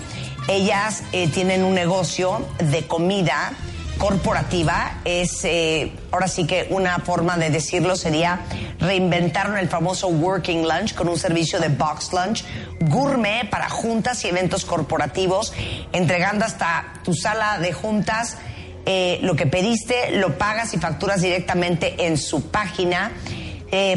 Ellas eh, tienen un negocio de comida corporativa. Es, eh, ahora sí que una forma de decirlo sería reinventaron el famoso Working Lunch con un servicio de Box Lunch gourmet para juntas y eventos corporativos, entregando hasta tu sala de juntas eh, lo que pediste, lo pagas y facturas directamente en su página.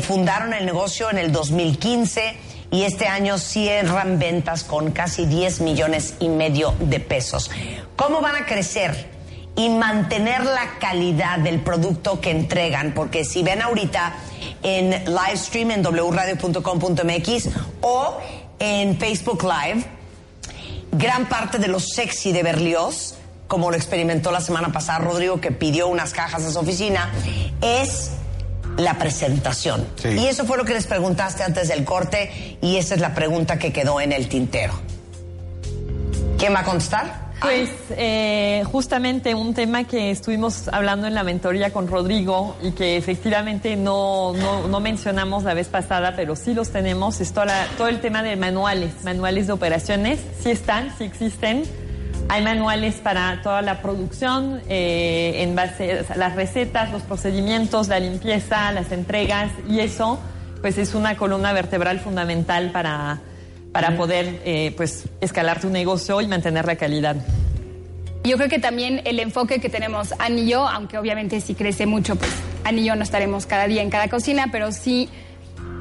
Fundaron el negocio en el 2015 y este año cierran ventas con casi 10 millones y medio de pesos. ¿Cómo van a crecer? y mantener la calidad del producto que entregan, porque si ven ahorita en live stream en wradio.com.mx o en Facebook Live, gran parte de lo sexy de Berlioz, como lo experimentó la semana pasada Rodrigo, que pidió unas cajas a su oficina, es la presentación. Sí. Y eso fue lo que les preguntaste antes del corte y esa es la pregunta que quedó en el tintero. ¿Quién va a contestar? Pues eh, justamente un tema que estuvimos hablando en la mentoría con Rodrigo y que efectivamente no, no, no mencionamos la vez pasada, pero sí los tenemos, es toda la- todo el tema de manuales, manuales de operaciones, sí están, sí existen. Hay manuales para toda la producción, eh, en base a las recetas, los procedimientos, la limpieza, las entregas y eso, pues es una columna vertebral fundamental para, para poder eh, pues escalar tu negocio y mantener la calidad. Yo creo que también el enfoque que tenemos yo, aunque obviamente si crece mucho, pues yo no estaremos cada día en cada cocina, pero sí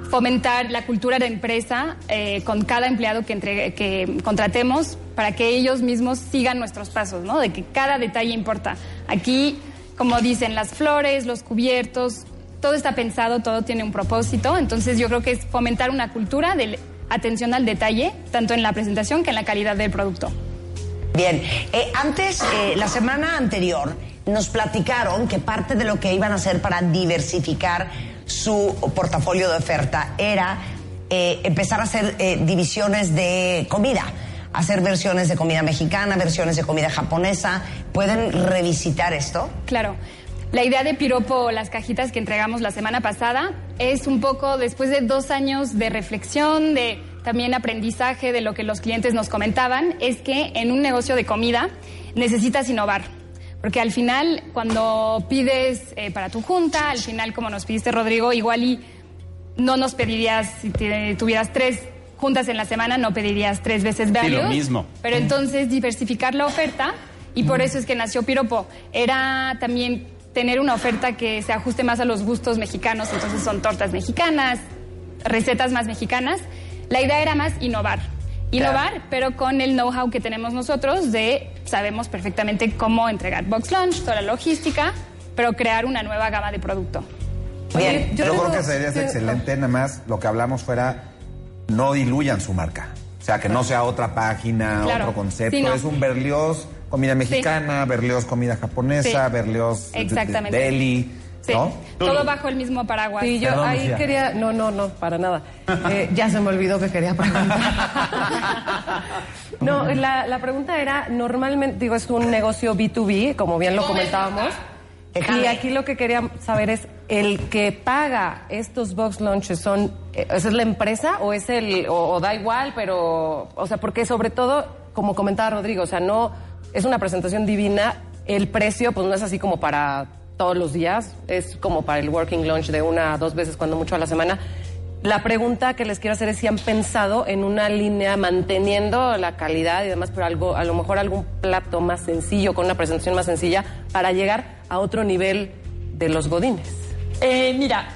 fomentar la cultura de empresa eh, con cada empleado que, entregue- que contratemos para que ellos mismos sigan nuestros pasos, ¿no? De que cada detalle importa. Aquí, como dicen, las flores, los cubiertos, todo está pensado, todo tiene un propósito. Entonces yo creo que es fomentar una cultura de atención al detalle, tanto en la presentación que en la calidad del producto. Bien, eh, antes, eh, la semana anterior, nos platicaron que parte de lo que iban a hacer para diversificar su portafolio de oferta era eh, empezar a hacer eh, divisiones de comida, hacer versiones de comida mexicana, versiones de comida japonesa. ¿Pueden revisitar esto? Claro. La idea de Piropo, las cajitas que entregamos la semana pasada, es un poco después de dos años de reflexión, de también aprendizaje de lo que los clientes nos comentaban, es que en un negocio de comida necesitas innovar. Porque al final, cuando pides eh, para tu junta, al final, como nos pidiste, Rodrigo, igual y no nos pedirías, si te- tuvieras tres juntas en la semana, no pedirías tres veces Sí, varios. lo mismo. Pero entonces diversificar la oferta y por eso es que nació Piropo. Era también tener una oferta que se ajuste más a los gustos mexicanos, entonces son tortas mexicanas, recetas más mexicanas. La idea era más innovar. Innovar, pero con el know-how que tenemos nosotros de sabemos perfectamente cómo entregar box lunch, toda la logística, pero crear una nueva gama de producto. Bien. Yo, creo que sería excelente, nada más lo que hablamos fuera no diluyan su marca. O sea, que no sea otra página, Claro. otro concepto. Sí, no. Es un Berlioz comida mexicana, Berlioz comida japonesa, Sí. Berlioz de- de- Exactamente. deli, Sí, ¿no? todo bajo el mismo paraguas. Sí, yo Perdón, ahí Lucía. quería. No, no, no, para nada. Eh, ya se me olvidó que quería preguntar. no, la, la pregunta era: normalmente, digo, es un negocio B2B, como bien lo comentábamos. Y aquí lo que quería saber es: ¿el que paga estos box lunches son. eh, ¿Esa es la empresa o es el. O, o da igual, pero. O sea, porque sobre todo, como comentaba Rodrigo, o sea, no. Es una presentación divina. El precio, pues no es así como para todos los días, es como para el working lunch de una a dos veces, cuando mucho a la semana. La pregunta que les quiero hacer es si han pensado en una línea manteniendo la calidad y demás, pero algo, a lo mejor algún plato más sencillo, con una presentación más sencilla, para llegar a otro nivel de los godines. Eh, mira,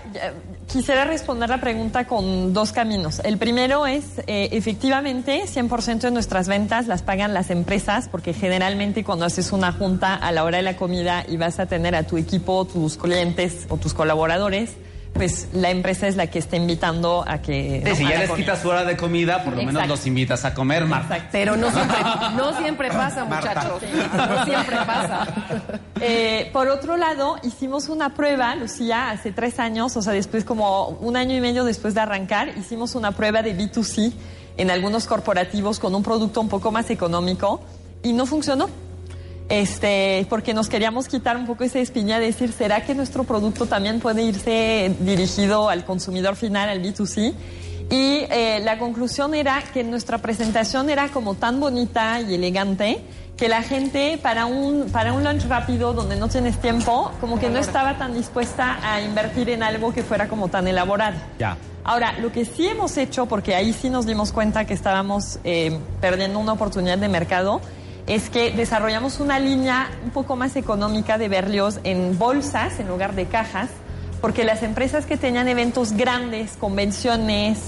quisiera responder la pregunta con dos caminos. El primero es, eh, efectivamente, 100% de nuestras ventas las pagan las empresas, porque generalmente cuando haces una junta a la hora de la comida y vas a tener a tu equipo, tus clientes o tus colaboradores, pues la empresa es la que está invitando a que... Sí, ¿no? si a ya les comida. quitas su hora de comida, por lo menos los invitas a comer, Marta. Pero no siempre, no siempre pasa, muchachos. No siempre pasa. Eh, por otro lado, hicimos una prueba, Lucía, hace tres años, o sea, después como un año y medio después de arrancar, hicimos una prueba de B2C en algunos corporativos con un producto un poco más económico y no funcionó. Este, porque nos queríamos quitar un poco esa espina de decir, ¿será que nuestro producto también puede irse dirigido al consumidor final, al B2C? Y eh, la conclusión era que nuestra presentación era como tan bonita y elegante que la gente para un, para un lunch rápido donde no tienes tiempo, como que no estaba tan dispuesta a invertir en algo que fuera como tan elaborado. Ya. Ahora, lo que sí hemos hecho, porque ahí sí nos dimos cuenta que estábamos eh, perdiendo una oportunidad de mercado, es que desarrollamos una línea un poco más económica de Berlioz en bolsas en lugar de cajas, porque las empresas que tenían eventos grandes, convenciones,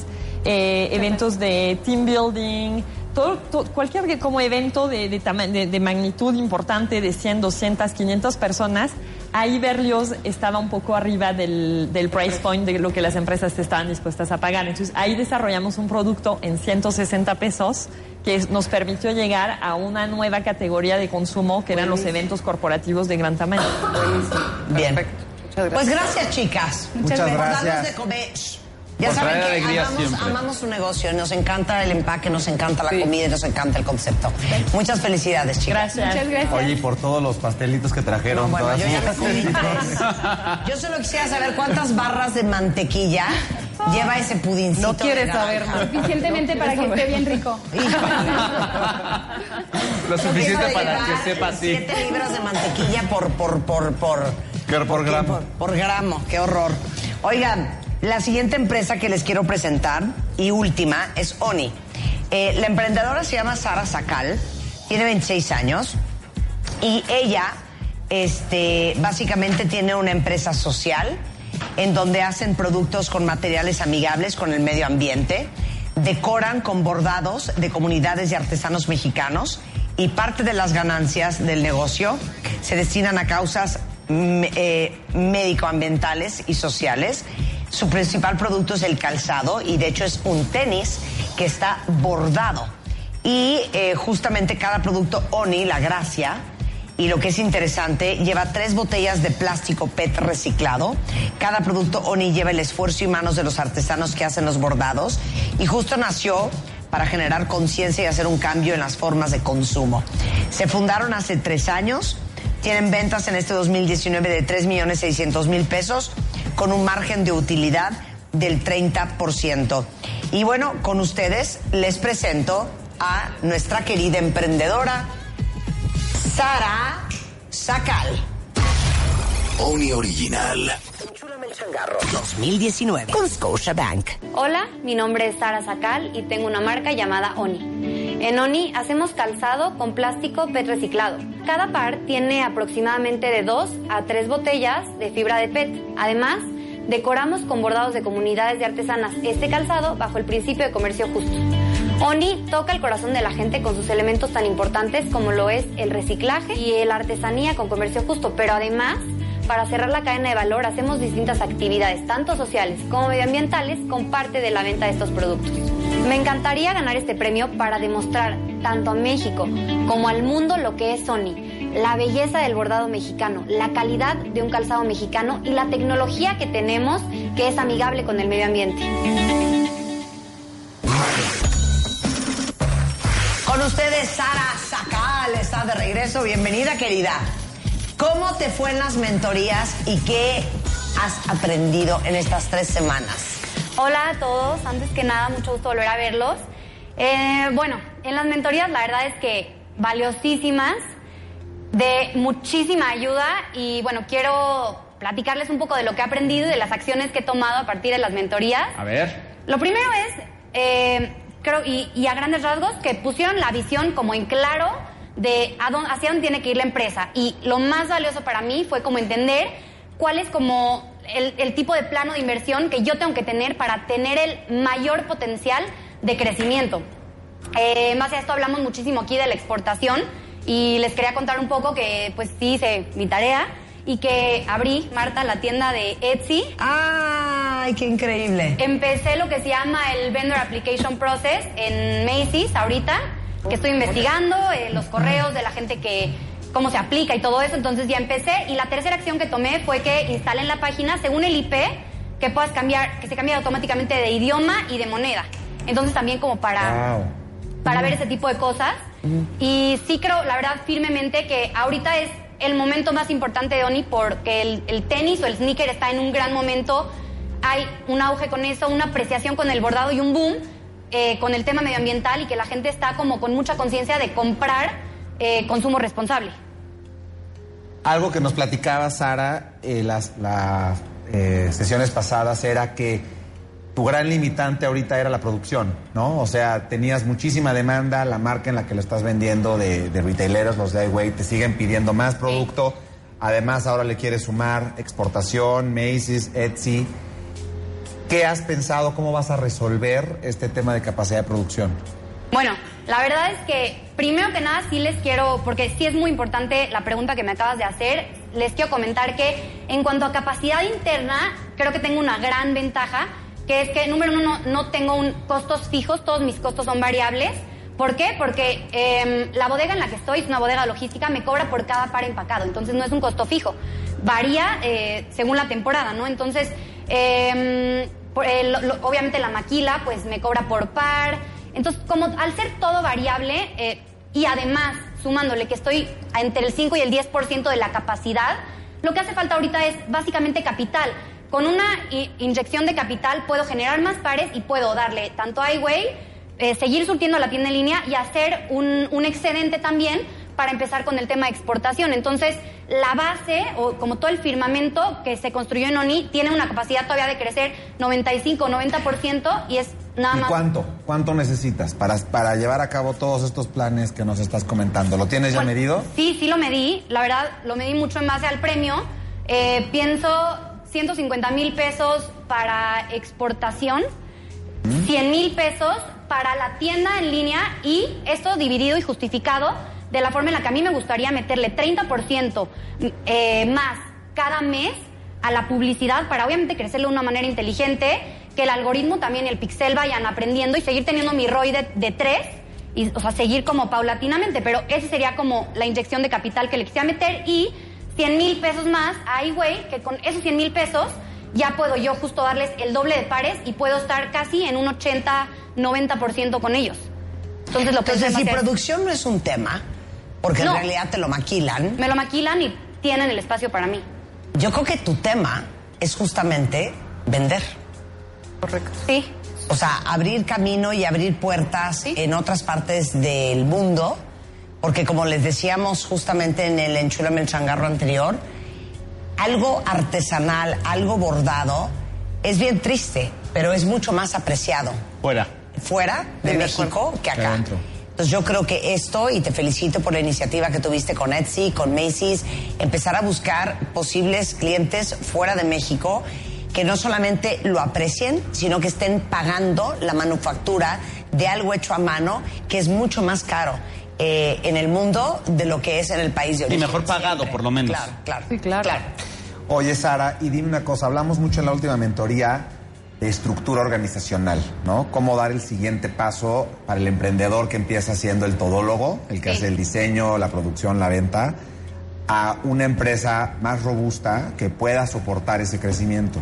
eh, eventos de team building, todo, todo- cualquier como evento de, de tama- de- de magnitud importante de 100, 200, 500 personas, ahí Berlioz estaba un poco arriba del, del price point de lo que las empresas estaban dispuestas a pagar. Entonces ahí desarrollamos un producto en 160 pesos que nos permitió llegar a una nueva categoría de consumo que eran los eventos corporativos de gran tamaño. Bien. Pues gracias, chicas. Muchas gracias. de comer. Ya Por saben que alegría amamos, siempre. amamos su negocio, nos encanta el empaque, nos encanta la comida y nos encanta el concepto. Muchas felicidades, chicas. Muchas gracias. Oye, y por todos los pastelitos que trajeron. Bueno, todas yo ya me las- comí tres. Yo solo quisiera saber cuántas barras de mantequilla lleva ese pudincito. No quieres saber más. Suficientemente para que esté bien rico. Lo suficiente para que sepa así. Siete libras de mantequilla por, por, por, por, Por- por gramo. por, por gramo. Qué horror. Oigan, la siguiente empresa que les quiero presentar y última es Oni. Eh, la emprendedora se llama Sara Sacal, tiene 26 años y ella, este, básicamente tiene una empresa social en donde hacen productos con materiales amigables con el medio ambiente, decoran con bordados de comunidades y artesanos mexicanos y parte de las ganancias del negocio se destinan a causas mm, eh, médico-ambientales y sociales. Su principal producto es el calzado y de hecho es un tenis que está bordado. Y eh, justamente cada producto Oni, la gracia, y lo que es interesante, lleva tres botellas de plástico PET reciclado. Cada producto Oni lleva el esfuerzo y manos de los artesanos que hacen los bordados. Y justo nació para generar conciencia y hacer un cambio en las formas de consumo. Se fundaron hace tres años. Tienen ventas en este 2019 de 3 millones 600 mil pesos con un margen de utilidad del 30%. Y bueno, con ustedes les presento a nuestra querida emprendedora, Sara Sacal. Oni Original. Enchúlame el changarro 2019 con Scotiabank. Hola, mi nombre es Sara Sacal y tengo una marca llamada Oni. En Oni hacemos calzado con plástico PET reciclado. Cada par tiene aproximadamente de 2 a 3 botellas de fibra de PET. Además, decoramos con bordados de comunidades de artesanas este calzado bajo el principio de comercio justo. Oni toca el corazón de la gente con sus elementos tan importantes como lo es el reciclaje y la artesanía con comercio justo, pero además para cerrar la cadena de valor hacemos distintas actividades, tanto sociales como medioambientales, con parte de la venta de estos productos. Me encantaría ganar este premio para demostrar tanto a México como al mundo lo que es Sony, la belleza del bordado mexicano, la calidad de un calzado mexicano y la tecnología que tenemos que es amigable con el medio ambiente. Con ustedes, Sara Sacal está de regreso. Bienvenida, querida. ¿Cómo te fue en las mentorías y qué has aprendido en estas tres semanas? Hola a todos, antes que nada, mucho gusto volver a verlos. Eh, bueno, en las mentorías la verdad es que valiosísimas, de muchísima ayuda y bueno, quiero platicarles un poco de lo que he aprendido y de las acciones que he tomado a partir de las mentorías. A ver. Lo primero es, eh, creo, y, y a grandes rasgos, que pusieron la visión como en claro de a dónde- hacia dónde tiene que ir la empresa. Y lo más valioso para mí fue como entender cuál es como el, el tipo de plano de inversión que yo tengo que tener para tener el mayor potencial de crecimiento. Eh, más de esto hablamos muchísimo aquí de la exportación y les quería contar un poco que pues sí hice mi tarea y que abrí, Marta, la tienda de Etsy. ¡Ay, qué increíble! Empecé lo que se llama el Vendor Application Process en Macy's ahorita, que estoy investigando eh, los correos de la gente que cómo se aplica y todo eso, entonces ya empecé y la tercera acción que tomé fue que instalé en la página según el IP que puedas cambiar, que se cambie automáticamente de idioma y de moneda. Entonces también como para para ver ese tipo de cosas. Y sí creo, la verdad, firmemente que ahorita es el momento más importante de Oni porque el, el tenis o el sneaker está en un gran momento. Hay un auge con eso, una apreciación con el bordado y un boom eh, con el tema medioambiental y que la gente está como con mucha conciencia de comprar eh, consumo responsable. Algo que nos platicaba Sara en las, eh, sesiones pasadas era que tu gran limitante ahorita era la producción, ¿no? O sea, tenías muchísima demanda, la marca en la que lo estás vendiendo de, de retaileros, los de te siguen pidiendo más producto. Además, ahora le quieres sumar exportación, Macy's, Etsy. ¿Qué has pensado? ¿Cómo vas a resolver este tema de capacidad de producción? Bueno, la verdad es que primero que nada sí les quiero, porque sí es muy importante la pregunta que me acabas de hacer, les quiero comentar que en cuanto a capacidad interna, creo que tengo una gran ventaja, que es que número uno, no, no tengo un, costos fijos, todos mis costos son variables. ¿Por qué? Porque eh, la bodega en la que estoy es una bodega logística, me cobra por cada par empacado, entonces no es un costo fijo. varía eh, según la temporada, ¿no? Entonces, por- eh, lo- lo- obviamente la maquila pues me cobra por par. Entonces, como al ser todo variable eh, y además sumándole que estoy entre el 5 y el 10% de la capacidad, lo que hace falta ahorita es básicamente capital. Con una inyección de capital puedo generar más pares y puedo darle tanto a iWay, eh, seguir surtiendo la tienda en línea y hacer un, un excedente también para empezar con el tema de exportación. Entonces, la base, o como todo el firmamento que se construyó en ONI, tiene una capacidad todavía de crecer 95 90% y es nada ¿Y más. cuánto? ¿Cuánto necesitas para, para llevar a cabo todos estos planes que nos estás comentando? ¿Lo tienes ya medido? Sí, sí lo medí. La verdad, lo medí mucho en base al premio. Eh, pienso 150 mil pesos para exportación, 100 mil pesos para la tienda en línea y esto dividido y justificado de la forma en la que a mí me gustaría meterle 30% eh, más cada mes a la publicidad para obviamente crecerlo de una manera inteligente, que el algoritmo también y el pixel vayan aprendiendo y seguir teniendo mi ROI de, de 3 y, o sea, seguir como paulatinamente, pero ese sería como la inyección de capital que le quisiera meter y 100 mil pesos más a iWay, que con esos 100 mil pesos ya puedo yo justo darles el doble de pares y puedo estar casi en un 80-90% con ellos. Entonces lo que Entonces, es si hacer- producción no es un tema, porque No. en realidad te lo maquilan, Me lo maquilan y tienen el espacio para mí. yo creo que tu tema es justamente vender. Correcto. Sí. O sea, abrir camino y abrir puertas en otras partes del mundo, porque como les decíamos justamente en el Enchúlame el Changarro anterior, algo artesanal, algo bordado, es bien triste, pero es mucho más apreciado Fuera. fuera de México que acá. Entonces yo creo que esto, y te felicito por la iniciativa que tuviste con Etsy, con Macy's, empezar a buscar posibles clientes fuera de México que no solamente lo aprecien, sino que estén pagando la manufactura de algo hecho a mano, que es mucho más caro eh, en el mundo de lo que es en el país de Y origen. mejor pagado, por lo menos. Claro, claro. Sí, claro. Oye, Sara, y dime una cosa, hablamos mucho en la última mentoría de estructura organizacional, ¿no? Cómo dar el siguiente paso para el emprendedor que empieza siendo el todólogo, el que hace el diseño, la producción, la venta, a una empresa más robusta que pueda soportar ese crecimiento.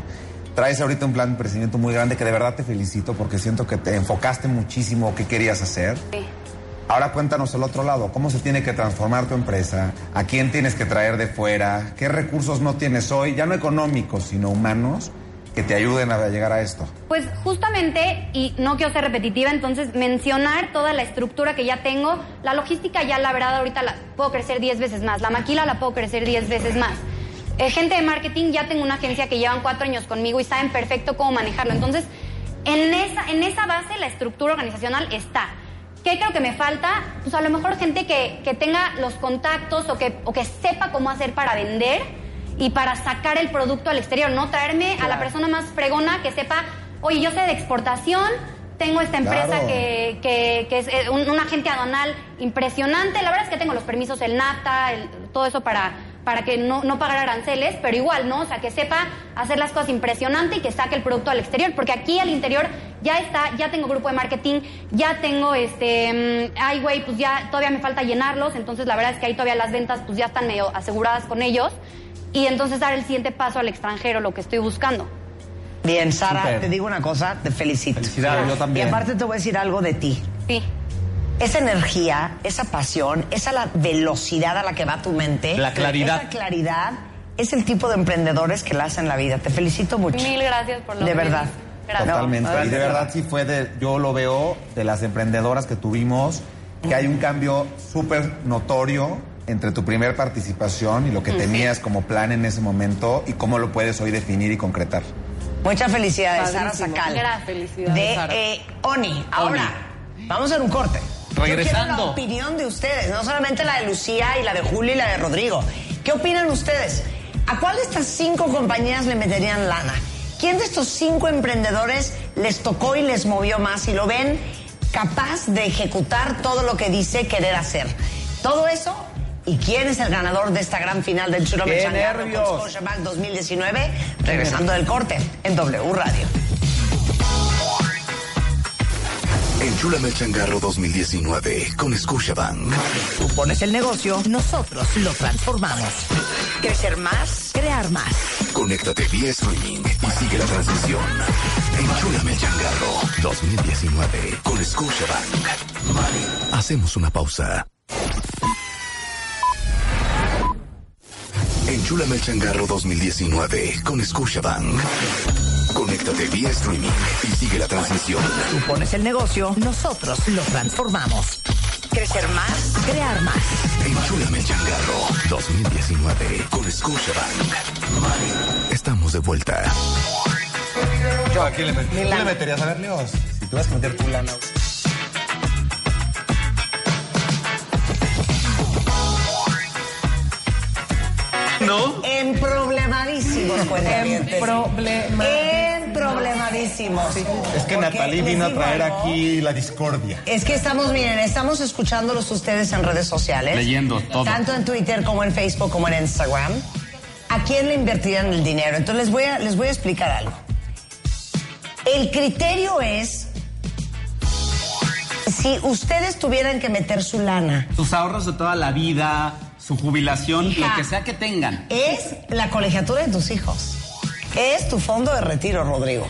Traes ahorita un plan de crecimiento muy grande que de verdad te felicito porque siento que te enfocaste muchísimo qué querías hacer. Ahora cuéntanos el otro lado, ¿cómo se tiene que transformar tu empresa? ¿A quién tienes que traer de fuera? ¿Qué recursos no tienes hoy, ya no económicos, sino humanos, que te ayuden a llegar a esto? Pues justamente, y no quiero ser repetitiva, entonces mencionar toda la estructura que ya tengo. La logística ya, la verdad, ahorita la puedo crecer 10 veces más. La maquila la puedo crecer 10 veces más. Eh, gente de marketing, ya tengo una agencia que llevan cuatro años conmigo y saben perfecto cómo manejarlo. Entonces, en esa, en esa base la estructura organizacional está. ¿Qué creo que me falta? Pues a lo mejor gente que, que tenga los contactos o que, o que sepa cómo hacer para vender y para sacar el producto al exterior, ¿no? Traerme a la persona más fregona que sepa, oye, yo sé de exportación, tengo esta empresa Claro. que, que- que es eh, un, un agente aduanal impresionante. La verdad es que tengo los permisos, el NAFTA, el- todo eso para, para que no, no pagar aranceles, pero igual, ¿no? O sea, que sepa hacer las cosas impresionante y que saque el producto al exterior, porque aquí al interior ya está, ya tengo grupo de marketing, ya tengo este, mm, ay, güey, pues ya todavía me falta llenarlos, entonces la verdad es que ahí todavía las ventas pues ya están medio aseguradas con ellos y entonces dar el siguiente paso al extranjero, lo que estoy buscando. Bien, Sara, te digo una cosa, te felicito. Felicidades, yo también. Y aparte te voy a decir algo de ti. Sí. Esa energía, esa pasión, esa la velocidad a la que va tu mente. La claridad. Esa claridad es el tipo de emprendedores que la hacen la vida. Te felicito mucho. Mil gracias por lo De verdad. Gracias. Totalmente. No, y de verdad sí fue de, yo lo veo de las emprendedoras que tuvimos, que hay un cambio súper notorio entre tu primer participación y lo que Mm, tenías como plan en ese momento y cómo lo puedes hoy definir y concretar. Muchas felicidades, Sara. Sacal. Felicidades, De Sara. eh, Oni. Ahora, vamos a hacer un corte. Yo Regresando. quiero la opinión de ustedes, no solamente la de Lucía y la de Julio y la de Rodrigo. ¿Qué opinan ustedes? ¿A cuál de estas cinco compañías le meterían lana? ¿Quién de estos cinco emprendedores les tocó y les movió más y lo ven capaz de ejecutar todo lo que dice querer hacer? Todo eso. ¿Y quién es el ganador de esta gran final del ¡Qué Mechangarro con! Scotiabank 2019? Regresando del corte en W Radio. El Enchúlame el changarro 2019 con Scotiabank. Tú pones el negocio, nosotros lo transformamos. Crecer más, crear más. Conéctate vía streaming y sigue la transmisión. Enchúlame el changarro 2019 con Scotiabank. Hacemos una pausa. Enchúlame el changarro 2019 con Scotiabank. Conéctate vía streaming y sigue la transmisión. Tú pones el negocio, nosotros lo transformamos. Crecer más, crear más. Enchúlame el changarro 2019 con Scotiabank. Estamos de vuelta. Yo, ¿a quién le, met- ¿tú le meterías a Berlioz? Si tú vas a meter tu lana. ¿No? En problemadísimos. En problema- En problemadísimos. Es que les vino a traer algo. aquí la discordia. Es que estamos, miren, estamos escuchándolos ustedes en redes sociales. Leyendo todo. Tanto en Twitter como en Facebook como en Instagram. ¿A quién le invertirían el dinero? Entonces les voy a, les voy a explicar algo. El criterio es si ustedes tuvieran que meter su lana, Sus ahorros de toda la vida, su jubilación, Hija. lo que sea que tengan. es la colegiatura de tus hijos. Es tu fondo de retiro, Rodrigo.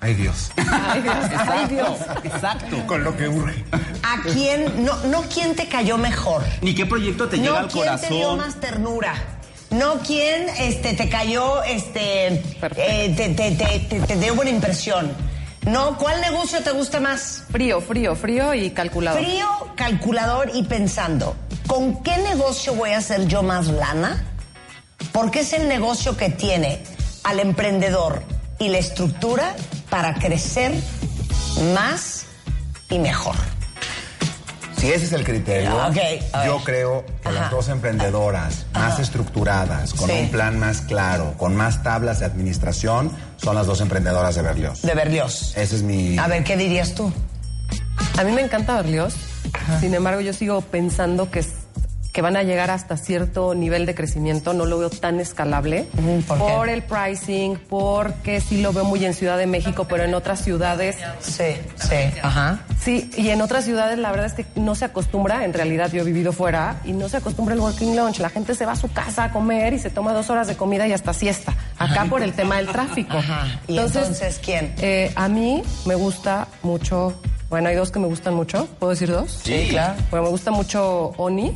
Ay, Dios. Ay, Dios. Ay, Dios. Exacto. Con lo que urge. ¿A quién, no, no quién te cayó mejor? Ni qué proyecto te llega no al quién te dio corazón. más ternura. No quién este, te cayó, este, eh, te, te, te, te- te dio buena impresión. No, ¿cuál negocio te gusta más? Frío, frío, frío y calculador. Frío, calculador y pensando, ¿con qué negocio voy a hacer yo más lana? Porque es el negocio que tiene al emprendedor y la estructura para crecer más y mejor. Si ese es el criterio, Ok, a yo creo que Ajá. las dos emprendedoras más estructuradas, con Sí. un plan más claro, con más tablas de administración, son las dos emprendedoras de Berlioz. De Berlioz. Ese es mi... A ver, ¿qué dirías tú? A mí me encanta Berlioz. Sin embargo, yo sigo pensando que, es- que van a llegar hasta cierto nivel de crecimiento. No lo veo tan escalable. ¿por el pricing, porque sí lo veo muy en Ciudad de México, pero en otras ciudades. Sí, sí, ajá. Sí, y en otras ciudades la verdad es que no se acostumbra. En realidad yo he vivido fuera y no se acostumbra el working lunch. La gente se va a su casa a comer y se toma dos horas de comida y hasta siesta. Acá por el tema del tráfico. Ajá. ¿Y entonces quién? Eh, a mí me gusta mucho. Bueno, hay dos que me gustan mucho. ¿Puedo decir dos? Sí, claro. Bueno, me gusta mucho Oni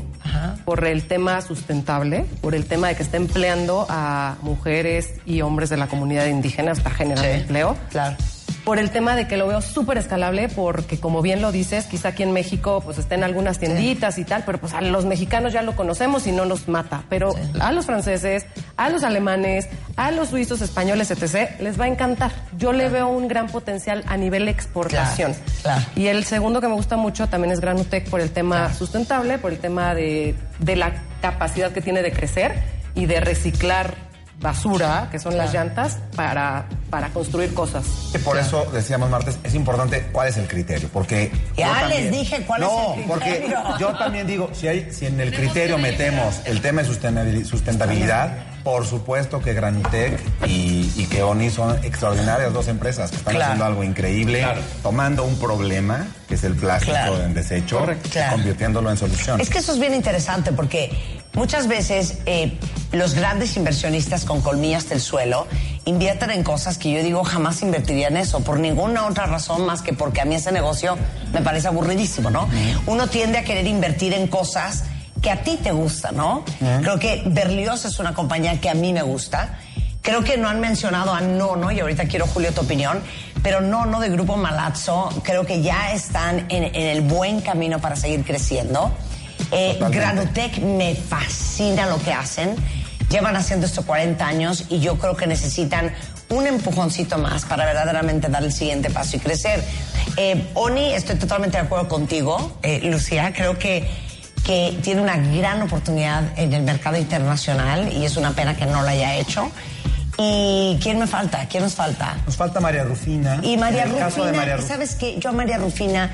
por el tema sustentable, por el tema de que está empleando a mujeres y hombres de la comunidad indígena, está generando Sí, empleo. Claro. Por el tema de que lo veo súper escalable, porque como bien lo dices, quizá aquí en México pues estén algunas tienditas y tal, pero pues a los mexicanos ya lo conocemos y no nos mata. Pero a los franceses, a los alemanes, a los suizos, españoles, etc., les va a encantar. Yo le veo un gran potencial a nivel exportación. Claro, claro. Y el segundo que me gusta mucho también es Granutec por el tema sustentable, por el tema de, de la capacidad que tiene de crecer y de reciclar basura, que son las llantas, para, para construir cosas. Que por eso decíamos, Martes, es importante cuál es el criterio, porque... Ya yo les dije cuál no, es el criterio. porque yo también digo, si, hay, si en el criterio metemos el tema de sustentabilidad, por supuesto que Granitec y, y que ONI son extraordinarias dos empresas que están Claro. haciendo algo increíble, tomando un problema, que es el plástico Claro. en desecho, y convirtiéndolo en solución. Es que eso es bien interesante porque muchas veces eh, los grandes inversionistas con colmillas del suelo invierten en cosas que yo digo jamás invertiría en eso, por ninguna otra razón más que porque a mí ese negocio me parece aburridísimo, ¿no? Uno tiende a querer invertir en cosas que a ti te gustan, ¿no? Creo que Berlioz es una compañía que a mí me gusta. Creo que no han mencionado a Nono, y ahorita quiero, Julio, tu opinión, pero Nono de Grupo Malazzo, creo que ya están en, en el buen camino para seguir creciendo. Eh, me fascina lo que hacen. Llevan haciendo esto 40 años y yo creo que necesitan un empujoncito más para verdaderamente dar el siguiente paso y crecer. Eh, Oni, estoy totalmente de acuerdo contigo, eh, Lucía. Creo que, que tiene una gran oportunidad en el mercado internacional y es una pena que no lo haya hecho. ¿Y quién me falta? ¿Quién nos falta? Nos falta María Rufina. Y María En el caso Rufina, de María Rufina. ¿sabes qué? Yo a María Rufina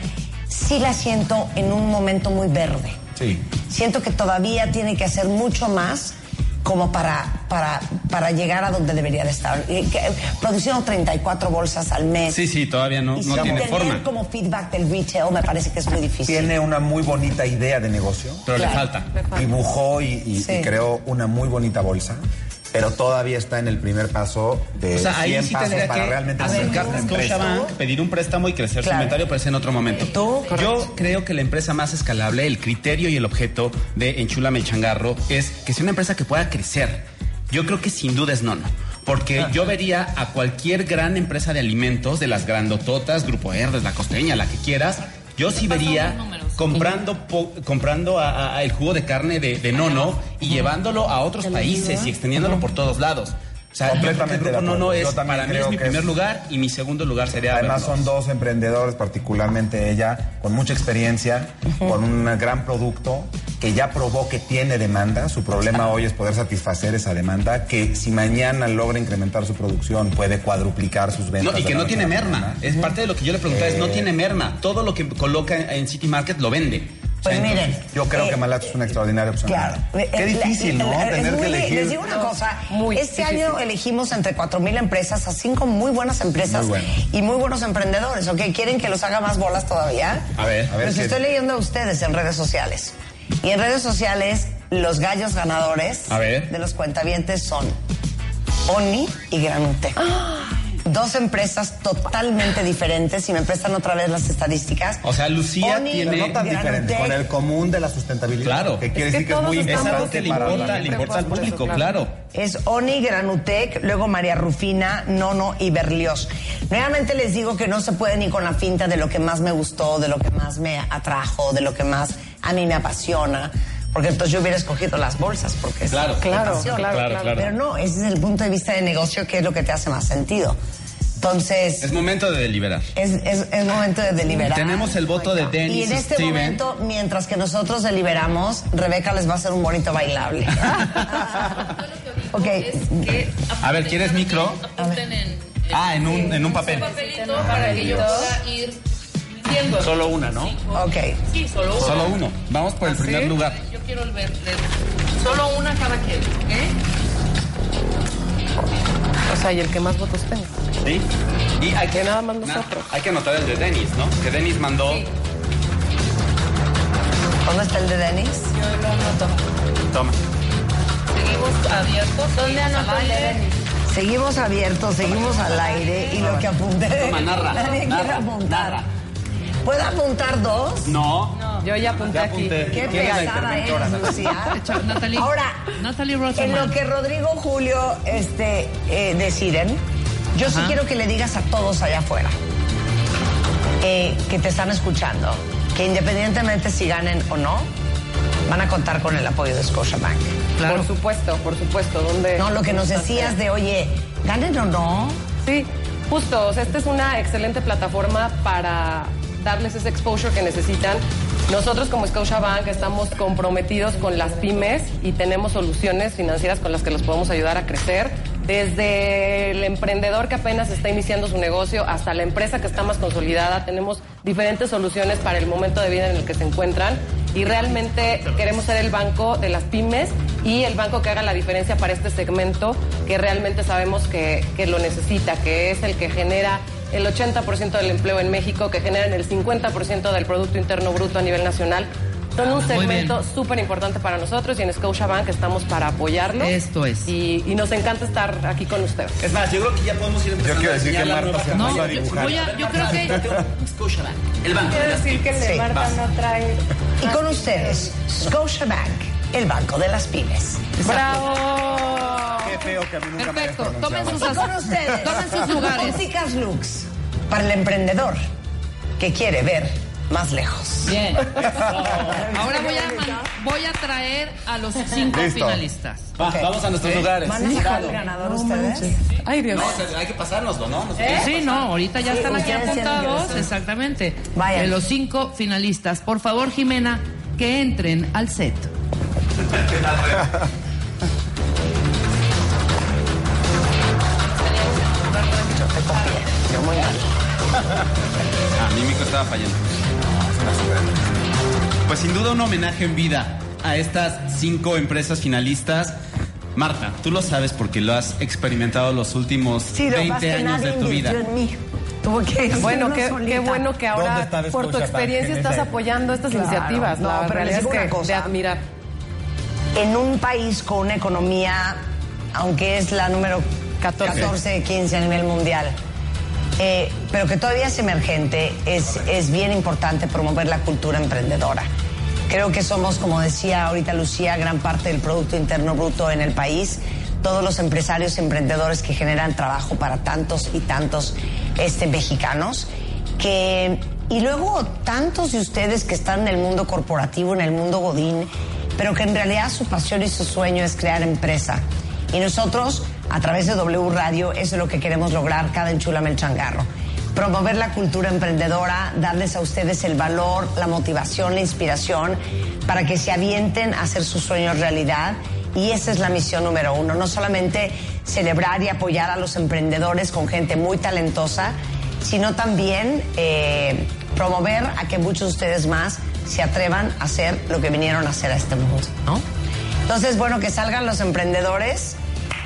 sí la siento en un momento muy verde. Sí. Siento que todavía tiene que hacer mucho más como para, para, para llegar a donde debería de estar. Eh, que- Produciendo 34 bolsas al mes. Sí, sí, todavía no, y no tiene tener forma. como feedback del retail me parece que es muy difícil. Tiene una muy bonita idea de negocio. Pero le Claro. falta. Dibujó y, y- Sí. y creó una muy bonita bolsa, pero todavía está en el primer paso de O sea, ahí 100 sí pasos para que realmente acercarse acercarse a a empresa. Scotiabank, pedir un préstamo y crecer su Claro. inventario, pero ese en otro momento. Yo creo que la empresa más escalable, el criterio y el objeto de Enchúlame el Changarro es que sea una empresa que pueda crecer. Yo creo que sin duda es Nono. Porque yo vería a cualquier gran empresa de alimentos, de las grandototas, Grupo Herdes, la costeña, la que quieras, yo sí vería comprando po- comprando a- a- a el jugo de carne de, de Nono y llevándolo a otros países y extendiéndolo por todos lados. O sea, el Completamente de Grupo Nono acuerdo. es, para mí es mi primer es- lugar y mi segundo lugar sería Además son dos emprendedores, particularmente ella, con mucha experiencia, con un gran producto que ya probó que tiene demanda. Su problema hoy es poder satisfacer esa demanda, que si mañana logra incrementar su producción puede cuadruplicar sus ventas. No, y que no tiene merma. Es parte de lo que yo le preguntaba, es no Eh. tiene merma. Todo lo que coloca en City Market lo vende. Pues miren, entonces- Yo creo Eh, que Malato es una extraordinaria opción. Claro. Qué Eh, difícil, la- ¿no? la- Tener muy que elegir. Les digo una cosa. Muy este difícil. año elegimos entre 4.000 empresas a cinco muy buenas empresas Muy bueno. y muy buenos emprendedores. ¿Ok? ¿Quieren que los haga más bolas todavía? A ver, A ver Pues qué- estoy leyendo a ustedes en redes sociales. Y en redes sociales, los gallos ganadores A ver. de los cuentavientes son Oni y Granute. Dos empresas totalmente diferentes. Si me prestan otra vez las estadísticas. O sea, Lucía Oni, tiene- no tan diferente, con el común de la sustentabilidad. Claro. Que quiere Es que decir que es muy todos es importante algo que le importa, le importa al público, claro. Es Oni, Granutec, luego María Rufina, Nono y Berlioz. Nuevamente les digo que no se puede ni con la finta de lo que más me gustó, de lo que más me atrajo, de lo que más a mí me apasiona. Porque entonces yo hubiera escogido las bolsas, porque es Claro, claro, claro, Claro, claro. Pero no, ese es el punto de vista de negocio que es lo que te hace más sentido. Entonces, Es momento de deliberar. es, es, es momento de deliberar. Tenemos el voto de Y Dennis en este Steven. momento, mientras que nosotros deliberamos, Rebeca les va a hacer un bonito bailable. ok. A ver, ¿quieres micro? En, Ah, en un, en un papel. papelito para que yo pueda ir Solo una, ¿no? Ok. Sí, solo una. Solo uno. Vamos por el primer lugar. Yo quiero el verde. Solo una cada quien, ¿ok? O sea, y el que más votos tenga. ¿Sí? Y hay que, nada más nosotros. hay que anotar el de Dennis, ¿no? Que Dennis mandó. ¿Dónde está el de Denis? Yo lo anoto. Toma. Seguimos abiertos. ¿Dónde al el de. Denis? Seguimos abiertos, seguimos al aire y lo que apunté. Toma, narra, Nadie narra, quiere apuntar. narra. ¿Puedo apuntar dos? No. Yo ya apunté Ya aquí. Qué ¿Quién es pesada interventora? eres, Lucía. Natalie. Ahora, Natalie en lo que Rodrigo Julio este, eh, deciden, yo sí quiero que le digas a todos allá afuera eh, que te están escuchando que independientemente si ganen o no, van a contar con el apoyo de Scotiabank. Por supuesto, por supuesto. ¿Dónde? No, lo que nos decías de, oye, ganen o no. Sí, justo. O sea, esta es una excelente plataforma para darles ese exposure que necesitan. Nosotros como Scotiabank estamos comprometidos con las pymes y tenemos soluciones financieras con las que los podemos ayudar a crecer. Desde el emprendedor que apenas está iniciando su negocio hasta la empresa que está más consolidada, tenemos diferentes soluciones para el momento de vida en el que se encuentran y realmente queremos ser el banco de las pymes y el banco que haga la diferencia para este segmento que realmente sabemos que, que lo necesita, que es el que genera el 80% del empleo en México, que generan el 50% del Producto Interno Bruto a nivel nacional. Son un Muy segmento súper importante para nosotros y en Scotiabank estamos para apoyarlo. Esto es. Y, y nos encanta estar aquí con ustedes. Es más, yo creo que ya podemos ir empezando quiero a decir que Marta se a No, yo, dibujar. voy a, yo creo que Scotiabank, el banco Quiero decir que Marta vas. no trae. Y con ustedes, Scotiabank, el banco de las pymes. ¡Bravo! Qué feo que a mí nunca me Perfecto, tomen sus, con ustedes, tomen sus lugares. Ópticas Lux, para el emprendedor que quiere ver más lejos. Bien. Ahora voy a, man- voy a traer a los cinco Listo. finalistas. Va. Vamos a nuestros lugares. ¿Van a el ganador ustedes? Ay, Dios. No, o sea, hay que pasárnoslo, ¿no? Nosotros- Sí, no, ahorita ya Sí, están aquí apuntados, exactamente. Vayan. De los cinco finalistas. Por favor, Jimena, que entren al set. Mal. Ah, mi micro estaba fallando. Pues sin duda un homenaje en vida a estas cinco empresas finalistas. Marta, tú lo sabes porque lo has experimentado los últimos Sí, lo que 20 pasa es que años de tu vida. en mí. Tuvo que hacerlo Bueno, qué, bueno que ¿Dónde ahora por tu experiencia en estás apoyando estas Claro. iniciativas. No, la pero realidad les es que una cosa. de admirar. En un país con una economía, aunque es la número 14. 14 15 a nivel mundial, eh, pero que todavía es emergente, es, es bien importante promover la cultura emprendedora. Creo que somos, como decía ahorita Lucía, gran parte del Producto Interno Bruto en el país. Todos los empresarios y emprendedores que generan trabajo para tantos y tantos este, mexicanos. Que, y luego tantos de ustedes que están en el mundo corporativo, en el mundo Godín, pero que en realidad su pasión y su sueño es crear empresa. Y nosotros, a través de W Radio, eso es lo que queremos lograr cada Enchúlame el Changarro. Promover la cultura emprendedora, darles a ustedes el valor, la motivación, la inspiración, para que se avienten a hacer sus sueños realidad. Y esa es la misión número uno, no solamente celebrar y apoyar a los emprendedores con gente muy talentosa, sino también eh, promover a que muchos de ustedes más se atrevan a hacer lo que vinieron a hacer a este mundo, ¿no? Entonces, bueno, que salgan los emprendedores.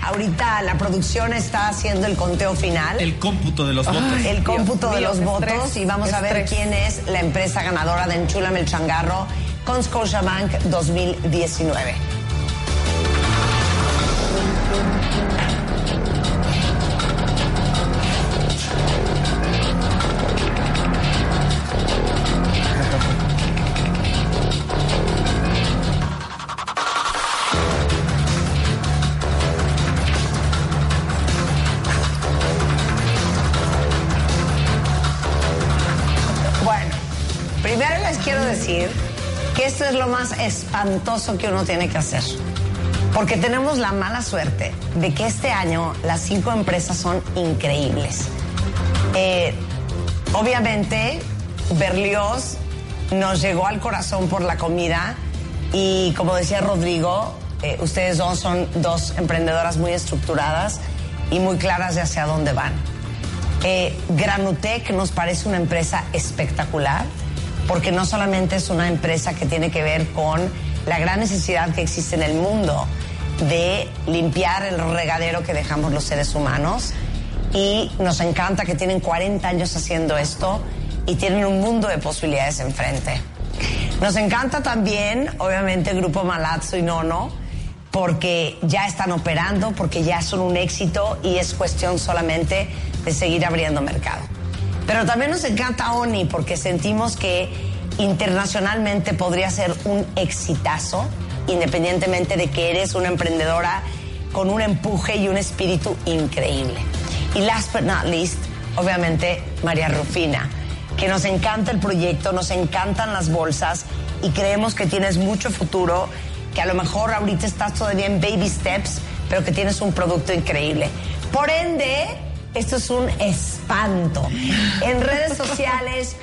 Ahorita la producción está haciendo el conteo final. El cómputo de los votos. el cómputo Dios de mío, los votos estrés, y vamos a ver quién es la empresa ganadora de Enchúlame el Changarro con Scotiabank 2019. Espantoso que uno tiene que hacer. Porque tenemos la mala suerte de que este año las cinco empresas son increíbles. Eh, obviamente, Berlioz nos llegó al corazón por la comida y como decía Rodrigo, eh, ustedes dos son dos emprendedoras muy estructuradas y muy claras de hacia dónde van. Eh, Granutec nos parece una empresa espectacular porque no solamente es una empresa que tiene que ver con la gran necesidad que existe en el mundo de limpiar el regadero que dejamos los seres humanos y nos encanta que tienen 40 años haciendo esto y tienen un mundo de posibilidades enfrente. Nos encanta también, obviamente, el grupo Malazzo y Nono, porque ya están operando, porque ya son un éxito y es cuestión solamente de seguir abriendo mercado. Pero también nos encanta Oni porque sentimos que internacionalmente podría ser un exitazo, independientemente de que eres una emprendedora con un empuje y un espíritu increíble. Y last but not least, obviamente, María Rufina, que nos encanta el proyecto, nos encantan las bolsas y creemos que tienes mucho futuro, que a lo mejor ahorita estás todavía en baby steps, pero que tienes un producto increíble. Por ende, esto es un espanto. En redes sociales,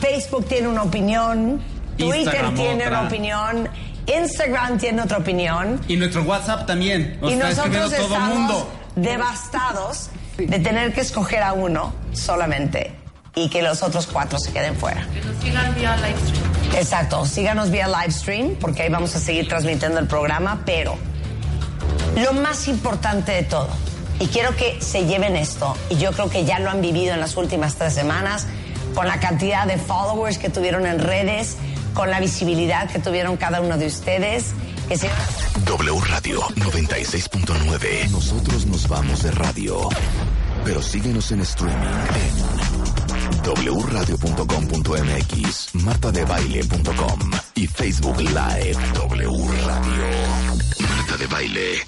Facebook tiene una opinión, Twitter Instagram tiene otra. una opinión, Instagram tiene otra opinión. Y nuestro WhatsApp también. Nos y está nosotros todo estamos mundo. devastados de tener que escoger a uno solamente y que los otros cuatro se queden fuera. Que nos sigan vía live stream. Exacto, síganos vía live stream porque ahí vamos a seguir transmitiendo el programa, pero lo más importante de todo, y quiero que se lleven esto, y yo creo que ya lo han vivido en las últimas tres semanas, con la cantidad de followers que tuvieron en redes, con la visibilidad que tuvieron cada uno de ustedes, que. W Radio 96.9. Nosotros nos vamos de radio. Pero síguenos en streaming wradio.com.mx, martadebaile.com y Facebook Live W Radio. Marta de Baile.